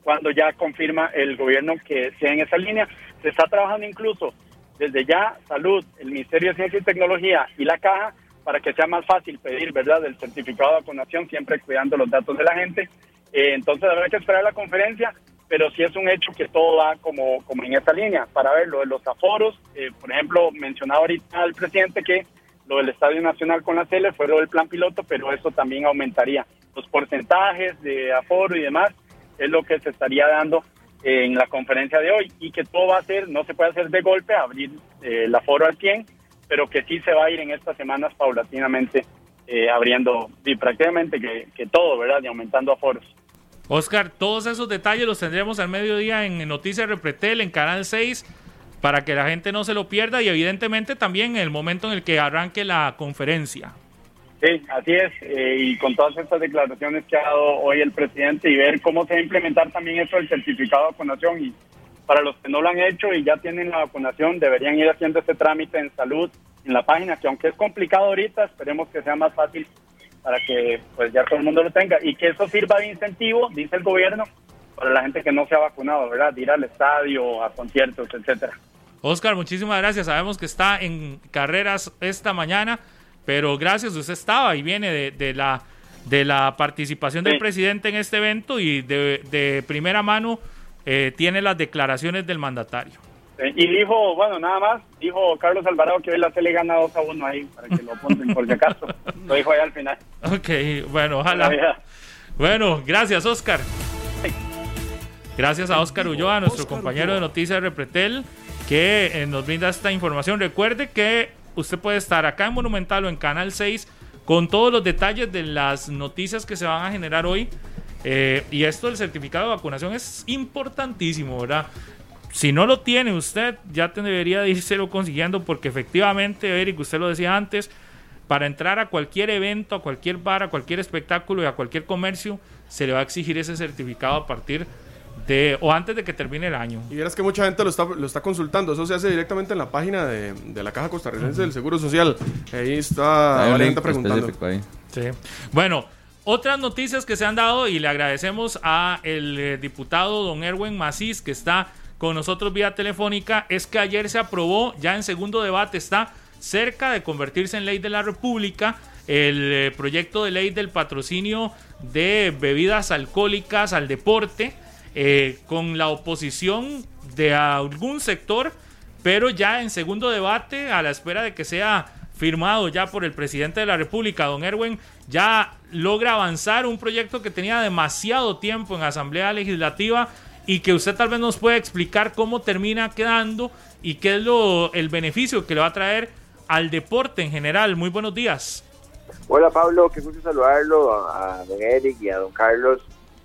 cuando ya confirma el gobierno que sea en esa línea. Se está trabajando incluso desde ya Salud, el Ministerio de Ciencia y Tecnología y la Caja para que sea más fácil pedir, ¿verdad?, el certificado de vacunación, siempre cuidando los datos de la gente. Eh, entonces habrá que esperar la conferencia, pero sí es un hecho que todo va como, como en esta línea. Para ver lo de los aforos, eh, por ejemplo, mencionaba ahorita al presidente que lo del Estadio Nacional con la CELE fue lo del plan piloto, pero eso también aumentaría. Los porcentajes de aforo y demás es lo que se estaría dando en la conferencia de hoy y que todo va a ser, no se puede hacer de golpe, abrir eh, el aforo al 100, pero que sí se va a ir en estas semanas paulatinamente eh, abriendo y prácticamente que, todo, ¿verdad? Y aumentando aforos. Oscar, todos esos detalles los tendremos al mediodía en Noticias Repretel, en Canal 6, para que la gente no se lo pierda y evidentemente también en el momento en el que arranque la conferencia. Sí, así es, eh, y con todas estas declaraciones que ha dado hoy el presidente y ver cómo se va a implementar también eso del certificado de vacunación y para los que no lo han hecho y ya tienen la vacunación deberían ir haciendo este trámite en salud en la página que aunque es complicado ahorita esperemos que sea más fácil para que pues ya todo el mundo lo tenga y que eso sirva de incentivo dice el gobierno para la gente que no se ha vacunado verdad de ir al estadio a conciertos etcétera. Oscar muchísimas gracias. Sabemos que está en carreras esta mañana pero gracias, usted estaba y viene de, la, de la participación del presidente en este evento y de, primera mano eh, tiene las declaraciones del mandatario. Y dijo, bueno, nada más, dijo Carlos Alvarado que hoy la le gana 2 a 1 ahí, para que lo pongan por si acaso. [LAUGHS] Lo dijo ahí al final. Ok, bueno, ojalá. Bueno, gracias, Oscar. Gracias a Oscar Ulloa, nuestro compañero de Noticias Repretel, que eh, nos brinda esta información. Recuerde que usted puede estar acá en Monumental o en Canal 6 con todos los detalles de las noticias que se van a generar hoy. Eh, y esto del certificado de vacunación es importantísimo, ¿verdad? Si no lo tiene usted, ya debería de lo consiguiendo porque efectivamente, Eric, usted lo decía antes, para entrar a cualquier evento, a cualquier bar, a cualquier espectáculo y a cualquier comercio, se le va a exigir ese certificado a partir de o antes de que termine el año. Y verás que mucha gente lo está, lo está consultando. Eso se hace directamente en la página de, la Caja Costarricense del Seguro Social. Ahí está Hay preguntando. Sí. Bueno, otras noticias que se han dado y le agradecemos a el eh, diputado don Erwin Macís que está con nosotros vía telefónica es que ayer se aprobó, ya en segundo debate está cerca de convertirse en ley de la República el eh, proyecto de ley del patrocinio de bebidas alcohólicas al deporte eh, con la oposición de algún sector, pero ya en segundo debate, a la espera de que sea firmado ya por el presidente de la República, don Erwin, ya logra avanzar un proyecto que tenía demasiado tiempo en Asamblea Legislativa y que usted tal vez nos puede explicar cómo termina quedando y qué es lo, el beneficio que le va a traer al deporte en general. Muy buenos días. Hola Pablo, qué gusto saludarlo a, don Eric y a don Carlos.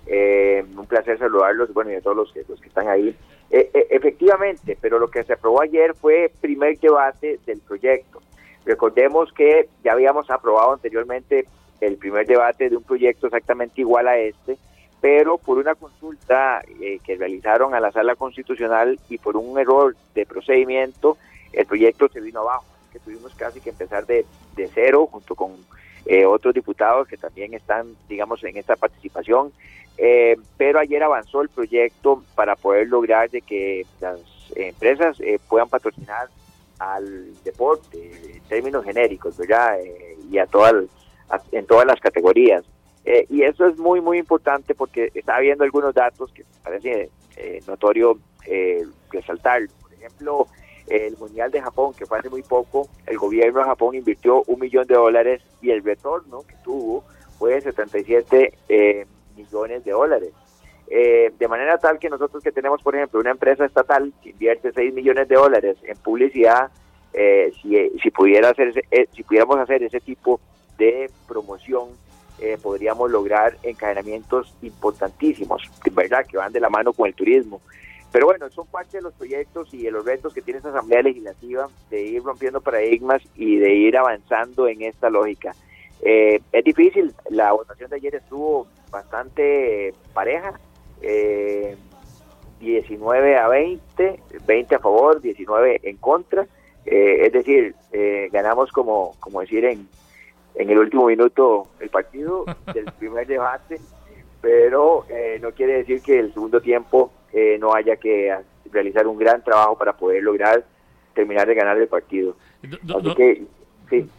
Eh, un placer saludarlos, bueno, y a todos los que, los que están ahí. Eh, eh, efectivamente, pero lo que se aprobó ayer fue primer debate del proyecto. Recordemos que ya habíamos aprobado anteriormente el primer debate de un proyecto exactamente igual a este, pero por una consulta que realizaron a la sala constitucional y por un error de procedimiento, el proyecto se vino abajo, que tuvimos casi que empezar de, de cero junto con eh, otros diputados que también están, digamos, en esta participación. Eh, pero ayer avanzó el proyecto para poder lograr de que las empresas eh, puedan patrocinar al deporte en términos genéricos, ¿verdad? y a todas en todas las categorías. Y eso es muy, muy importante porque está habiendo algunos datos que parece notorio resaltar. Por ejemplo, el Mundial de Japón, que fue hace muy poco, el gobierno de Japón invirtió un millón de dólares y el retorno que tuvo fue de 77 eh, millones de dólares. Eh, de manera tal que nosotros que tenemos, por ejemplo, una empresa estatal que invierte 6 millones de dólares en publicidad, eh, si, si, pudiera hacer, si pudiéramos hacer ese tipo de promoción, podríamos lograr encadenamientos importantísimos, ¿verdad? Que van de la mano con el turismo. Pero bueno, son parte de los proyectos y de los retos que tiene esta Asamblea Legislativa de ir rompiendo paradigmas y de ir avanzando en esta lógica. Eh, es difícil, la votación de ayer estuvo bastante pareja, 19 eh, a 20, 20 a favor, 19 en contra, eh, es decir, ganamos como, como decir en, en el último minuto el partido [LAUGHS] del primer debate, pero no quiere decir que el segundo tiempo eh, no haya que realizar un gran trabajo para poder lograr terminar de ganar el partido.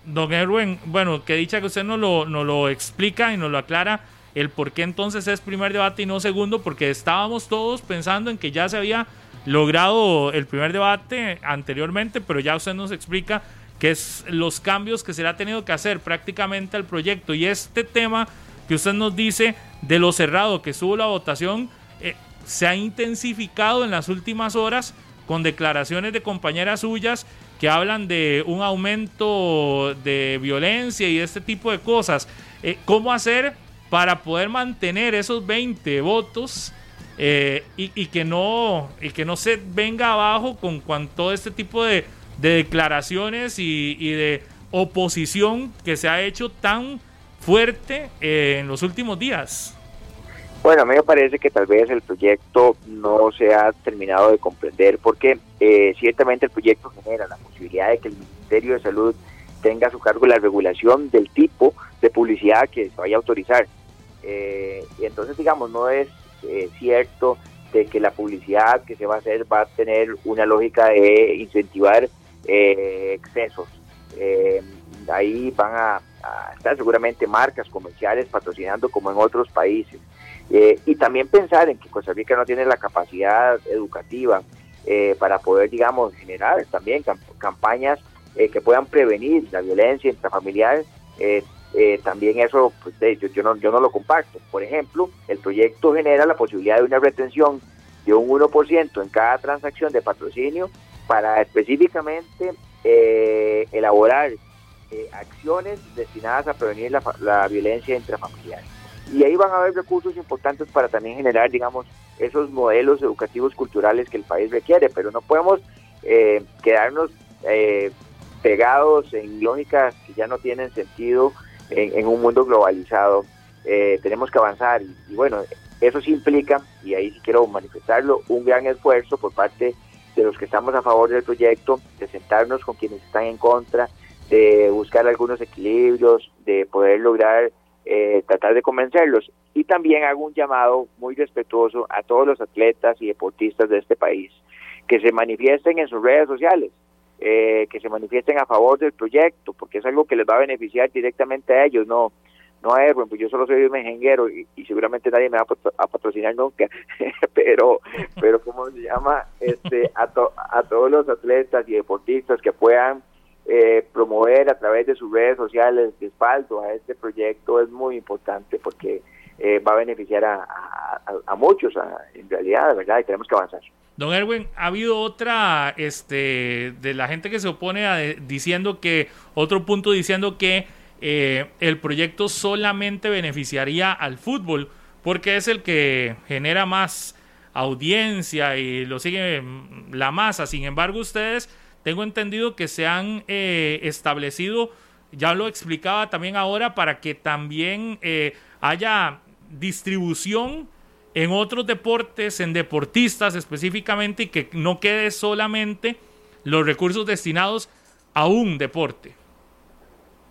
Don Erwin, bueno, que dicha que usted nos lo, nos lo explica y nos lo aclara el por qué entonces es primer debate y no segundo, porque estábamos todos pensando en que ya se había logrado el primer debate anteriormente, pero ya usted nos explica que es los cambios que se le ha tenido que hacer prácticamente al proyecto y este tema que usted nos dice de lo cerrado que estuvo la votación, eh, se ha intensificado en las últimas horas con declaraciones de compañeras suyas que hablan de un aumento de violencia y este tipo de cosas. Eh, ¿Cómo hacer para poder mantener esos 20 votos eh, y, que no, y que no se venga abajo con, todo este tipo de, declaraciones y, de oposición que se ha hecho tan fuerte eh, en los últimos días? Bueno, a mí me parece que tal vez el proyecto no se ha terminado de comprender porque eh, ciertamente el proyecto genera la posibilidad de que el Ministerio de Salud tenga a su cargo la regulación del tipo de publicidad que se vaya a autorizar. Eh, y entonces, digamos, no es eh, cierto de que la publicidad que se va a hacer va a tener una lógica de incentivar excesos. ahí van a estar seguramente marcas comerciales patrocinando como en otros países. Eh, y también pensar en que Costa Rica no tiene la capacidad educativa eh, para poder, digamos, generar también campañas eh, que puedan prevenir la violencia intrafamiliar. también eso, pues, yo, yo, no, yo no lo comparto. Por ejemplo, el proyecto genera la posibilidad de una retención de un 1% en cada transacción de patrocinio para específicamente elaborar acciones destinadas a prevenir la, la violencia intrafamiliar y ahí van a haber recursos importantes para también generar, digamos, esos modelos educativos culturales que el país requiere, pero no podemos eh, quedarnos eh, pegados en lógicas que ya no tienen sentido en, un mundo globalizado. Eh, tenemos que avanzar y, bueno, eso sí implica, y ahí sí quiero manifestarlo, un gran esfuerzo por parte de los que estamos a favor del proyecto, de sentarnos con quienes están en contra, de buscar algunos equilibrios, de poder lograr eh, tratar de convencerlos. Y también hago un llamado muy respetuoso a todos los atletas y deportistas de este país que se manifiesten en sus redes sociales, eh, que se manifiesten a favor del proyecto, porque es algo que les va a beneficiar directamente a ellos, no no a Erwin, pues yo solo soy un mejenguero y, seguramente nadie me va a, patrocinar nunca, [LAUGHS] pero pero como se llama este a, todos los atletas y deportistas que puedan eh, promover a través de sus redes sociales respaldo a este proyecto es muy importante porque eh, va a beneficiar a, muchos en realidad, de verdad, y tenemos que avanzar. Don Erwin, ha habido otra, este, de la gente que se opone a, diciendo que, otro punto diciendo que eh, el proyecto solamente beneficiaría al fútbol porque es el que genera más audiencia y lo sigue la masa. Sin embargo, ustedes tengo entendido que se han eh, establecido, ya lo explicaba también ahora, para que también eh, haya distribución en otros deportes, en deportistas específicamente, y que no quede solamente los recursos destinados a un deporte.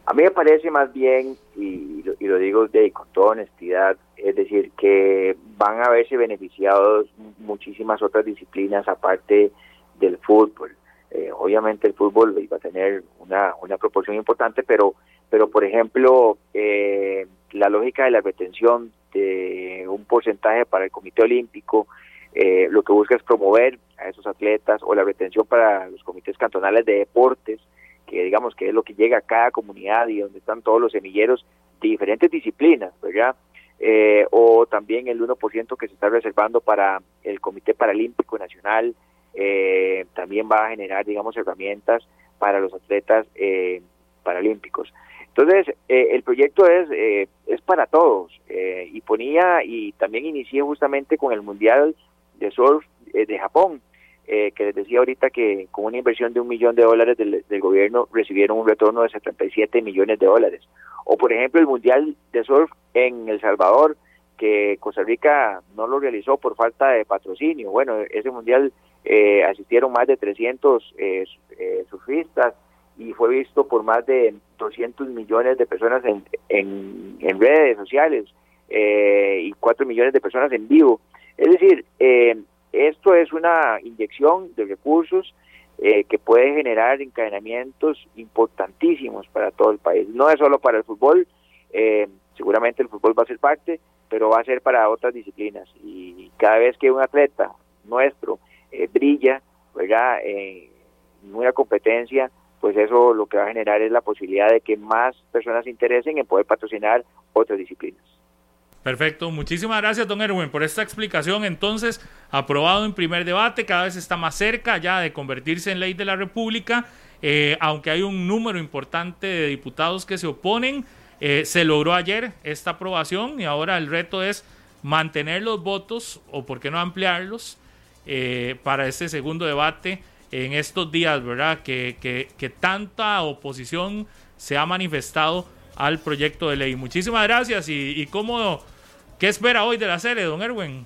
A mí me parece más bien, y, lo, digo de, con toda honestidad, es decir, que van a verse beneficiados muchísimas otras disciplinas aparte del fútbol. Eh, obviamente el fútbol va a tener una, una proporción importante, pero, pero por ejemplo, eh, la lógica de la retención de un porcentaje para el Comité Olímpico, eh, lo que busca es promover a esos atletas o la retención para los comités cantonales de deportes, que digamos que es lo que llega a cada comunidad y donde están todos los semilleros de diferentes disciplinas, ¿verdad? Eh, o también el 1% que se está reservando para el Comité Paralímpico Nacional, eh, también va a generar, digamos, herramientas para los atletas eh, paralímpicos. Entonces, el proyecto es, es para todos y ponía y también inicié justamente con el Mundial de Surf de Japón, eh, que les decía ahorita que con una inversión de un millón de dólares del, gobierno recibieron un retorno de 77 millones de dólares. O por ejemplo el Mundial de Surf en El Salvador, que Costa Rica no lo realizó por falta de patrocinio. Bueno, ese Mundial eh, asistieron más de 300 eh, eh, surfistas y fue visto por más de 200 millones de personas en, en, redes sociales y 4 millones de personas en vivo. Es decir, eh, esto es una inyección de recursos eh, que puede generar encadenamientos importantísimos para todo el país. No es solo para el fútbol, eh, seguramente el fútbol va a ser parte, pero va a ser para otras disciplinas. Y cada vez que un atleta nuestro eh, brilla, ¿verdad? en una competencia, pues eso lo que va a generar es la posibilidad de que más personas se interesen en poder patrocinar otras disciplinas. Perfecto, muchísimas gracias, don Erwin, por esta explicación. Entonces, aprobado en primer debate, cada vez está más cerca ya de convertirse en ley de la República, eh, aunque hay un número importante de diputados que se oponen. Eh, se logró ayer esta aprobación y ahora el reto es mantener los votos o, por qué no, ampliarlos eh, para este segundo debate en estos días, ¿verdad? Que, que tanta oposición se ha manifestado al proyecto de ley. Muchísimas gracias y, y cómo ¿Qué espera hoy de la serie, don Erwin?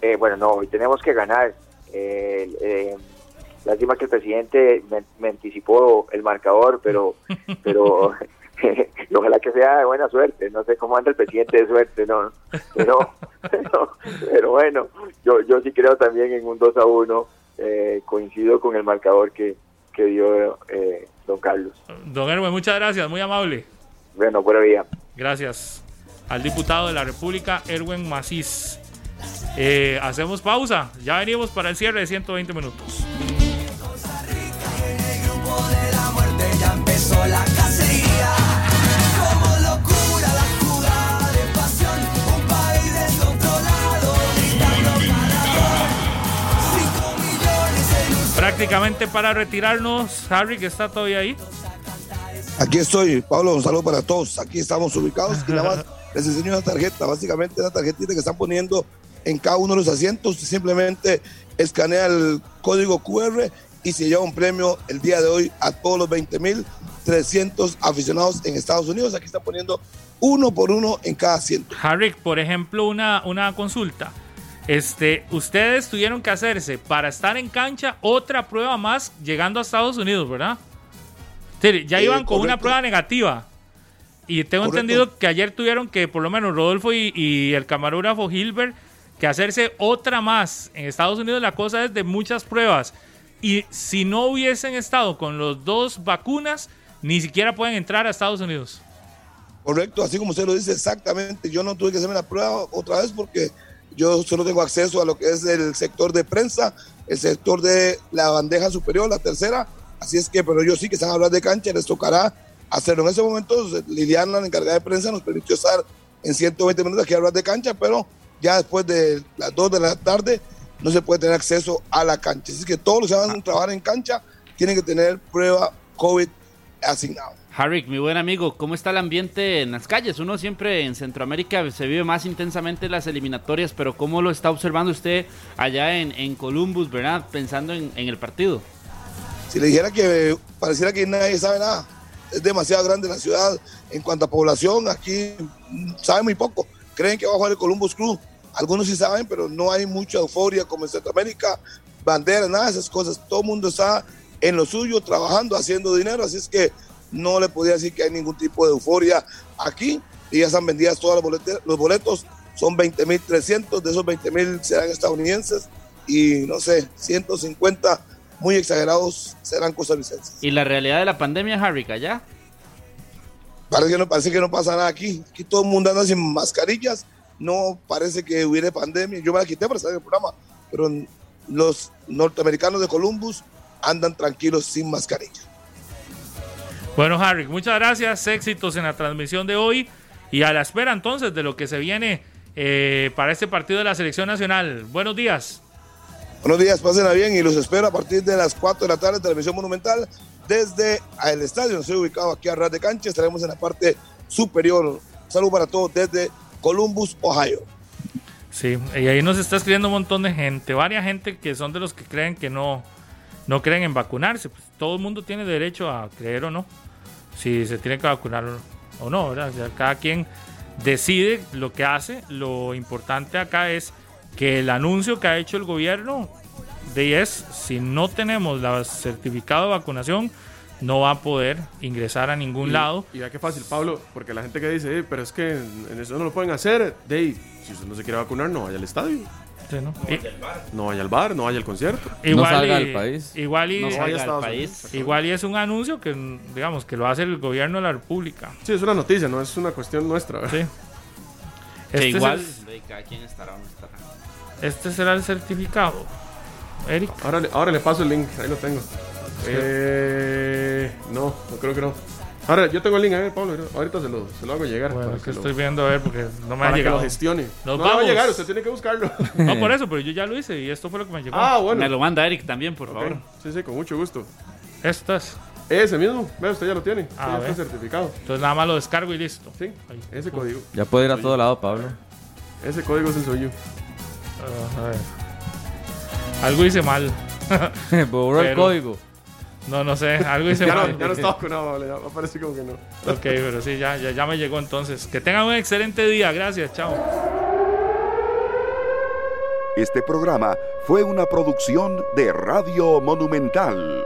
Eh, bueno, no, hoy tenemos que ganar. Eh, eh, lástima que el presidente me, anticipó el marcador, pero, [LAUGHS] pero [LAUGHS] ojalá que sea de buena suerte. No sé cómo anda el presidente de suerte, no, pero, pero, bueno, yo, yo sí creo también en un 2 a 1. Eh, coincido con el marcador que, que dio don Carlos. Don Erwin, muchas gracias, muy amable. Bueno, buena vida. Gracias al diputado de la República, Erwin Macís. Eh, hacemos pausa, ya venimos para el cierre de 120 minutos. Prácticamente para retirarnos, Harry, que está todavía ahí. Aquí estoy, Pablo, un saludo para todos. Aquí estamos ubicados y nada más [LAUGHS] les enseño una tarjeta, básicamente una tarjetita que están poniendo en cada uno de los asientos, simplemente escanea el código QR y se lleva un premio el día de hoy a todos los 20.300 aficionados en Estados Unidos. Aquí están poniendo uno por uno en cada asiento. Harry, por ejemplo, una, una consulta. Este, ustedes tuvieron que hacerse para estar en cancha otra prueba más llegando a Estados Unidos, ¿verdad? ya eh, iban con una prueba negativa. Y tengo entendido que ayer tuvieron que, por lo menos Rodolfo y, el camarógrafo Hilbert, que hacerse otra más. En Estados Unidos la cosa es de muchas pruebas. Y si no hubiesen estado con los dos vacunas, ni siquiera pueden entrar a Estados Unidos. Correcto, así como usted lo dice exactamente. Yo no tuve que hacerme la prueba otra vez porque yo solo tengo acceso a lo que es el sector de prensa, el sector de la bandeja superior, la tercera. Así es que, pero yo sí que están hablando de cancha, les tocará hacerlo. En ese momento, Liliana, la encargada de prensa, nos permitió estar en 120 minutos aquí a hablar de cancha, pero ya después de las 2 de la tarde no se puede tener acceso a la cancha. Así que todos los que van a trabajar en cancha tienen que tener prueba COVID asignado. Harry, mi buen amigo, ¿cómo está el ambiente en las calles? Uno siempre en Centroamérica se vive más intensamente las eliminatorias, pero ¿cómo lo está observando usted allá en, en Columbus, verdad? Pensando en, en el partido. Si le dijera que pareciera que nadie sabe nada, es demasiado grande la ciudad en cuanto a población, aquí sabe muy poco. Creen que va a jugar el Columbus Club. Algunos sí saben, pero no hay mucha euforia como en Centroamérica, banderas, nada de esas cosas. Todo el mundo está en lo suyo, trabajando, haciendo dinero, así es que no le podía decir que hay ningún tipo de euforia aquí. Y ya están vendidas todas las los boletos, son 20.300, de esos 20.000 serán estadounidenses y no sé, 150 muy exagerados serán costarricenses. ¿Y la realidad de la pandemia, Harry, allá? Parece que, no, parece que no pasa nada aquí. Aquí todo el mundo anda sin mascarillas. No parece que hubiera pandemia. Yo me la quité para estar en el programa, pero los norteamericanos de Columbus andan tranquilos sin mascarilla. Bueno, Harry, muchas gracias. Éxitos en la transmisión de hoy. Y a la espera entonces de lo que se viene eh, para este partido de la selección nacional. Buenos días. Buenos días, pásenla bien y los espero a partir de las 4 de la tarde, Televisión Monumental, desde el estadio. Estoy ubicado aquí a ras de cancha, estaremos en la parte superior. Salud para todos desde Columbus, Ohio. Sí, y ahí nos está escribiendo un montón de gente, varias gente que son de los que creen que no, no creen en vacunarse. Pues todo el mundo tiene derecho a creer o no, si se tiene que vacunar o no, ¿verdad? Cada quien decide lo que hace. Lo importante acá es que el anuncio que ha hecho el gobierno de es si no tenemos el certificado de vacunación no va a poder ingresar a ningún Y- lado. Y ya qué fácil, Pablo, porque la gente que dice, "Eh, pero es que en en eso no lo pueden hacer. De si usted no se quiere vacunar, no vaya al estadio. Sí, ¿no? Y- No vaya al bar, no vaya al concierto. Igual salga y- del país. Igual y, No vaya salga del Estados país. Igual y es un anuncio que, digamos, que lo hace el gobierno de la República. Sí, es una noticia, no es una cuestión nuestra. ¿verdad? Sí. Que Este igual, es el- de cada quien estará no estará. Este será el certificado. Eric. Ahora, le- ahora le paso el link, ahí lo tengo. Eh, no, no creo que no. Ahora, yo tengo el link, a ver, Pablo, ahorita se lo, se lo hago llegar. Bueno, que que, lo, estoy viendo a ver porque no me para ha que llegado. lo gestione. Nos no le va a vamos. llegar, usted tiene que buscarlo. [LAUGHS] No por eso, pero yo ya lo hice y esto fue lo que me llegó. ah, bueno. Me lo manda Eric también, por favor. Sí, sí, con mucho gusto. Estas. Ese mismo, ve, usted ya lo tiene. Ah, está certificado. Entonces nada más lo descargo y listo. Sí, Ahí. ese código. Ya puede ir a todo lado, Pablo. Ese código es el suyo. Algo hice mal. [LAUGHS] Borró el código. No, no sé. Algo hice Ya mal. no, ya no está vacunado, vale, ya parece como que no. Ok, pero sí, ya, ya, ya me llegó entonces. Que tengan un excelente día. Gracias. Chao. Este programa fue una producción de Radio Monumental.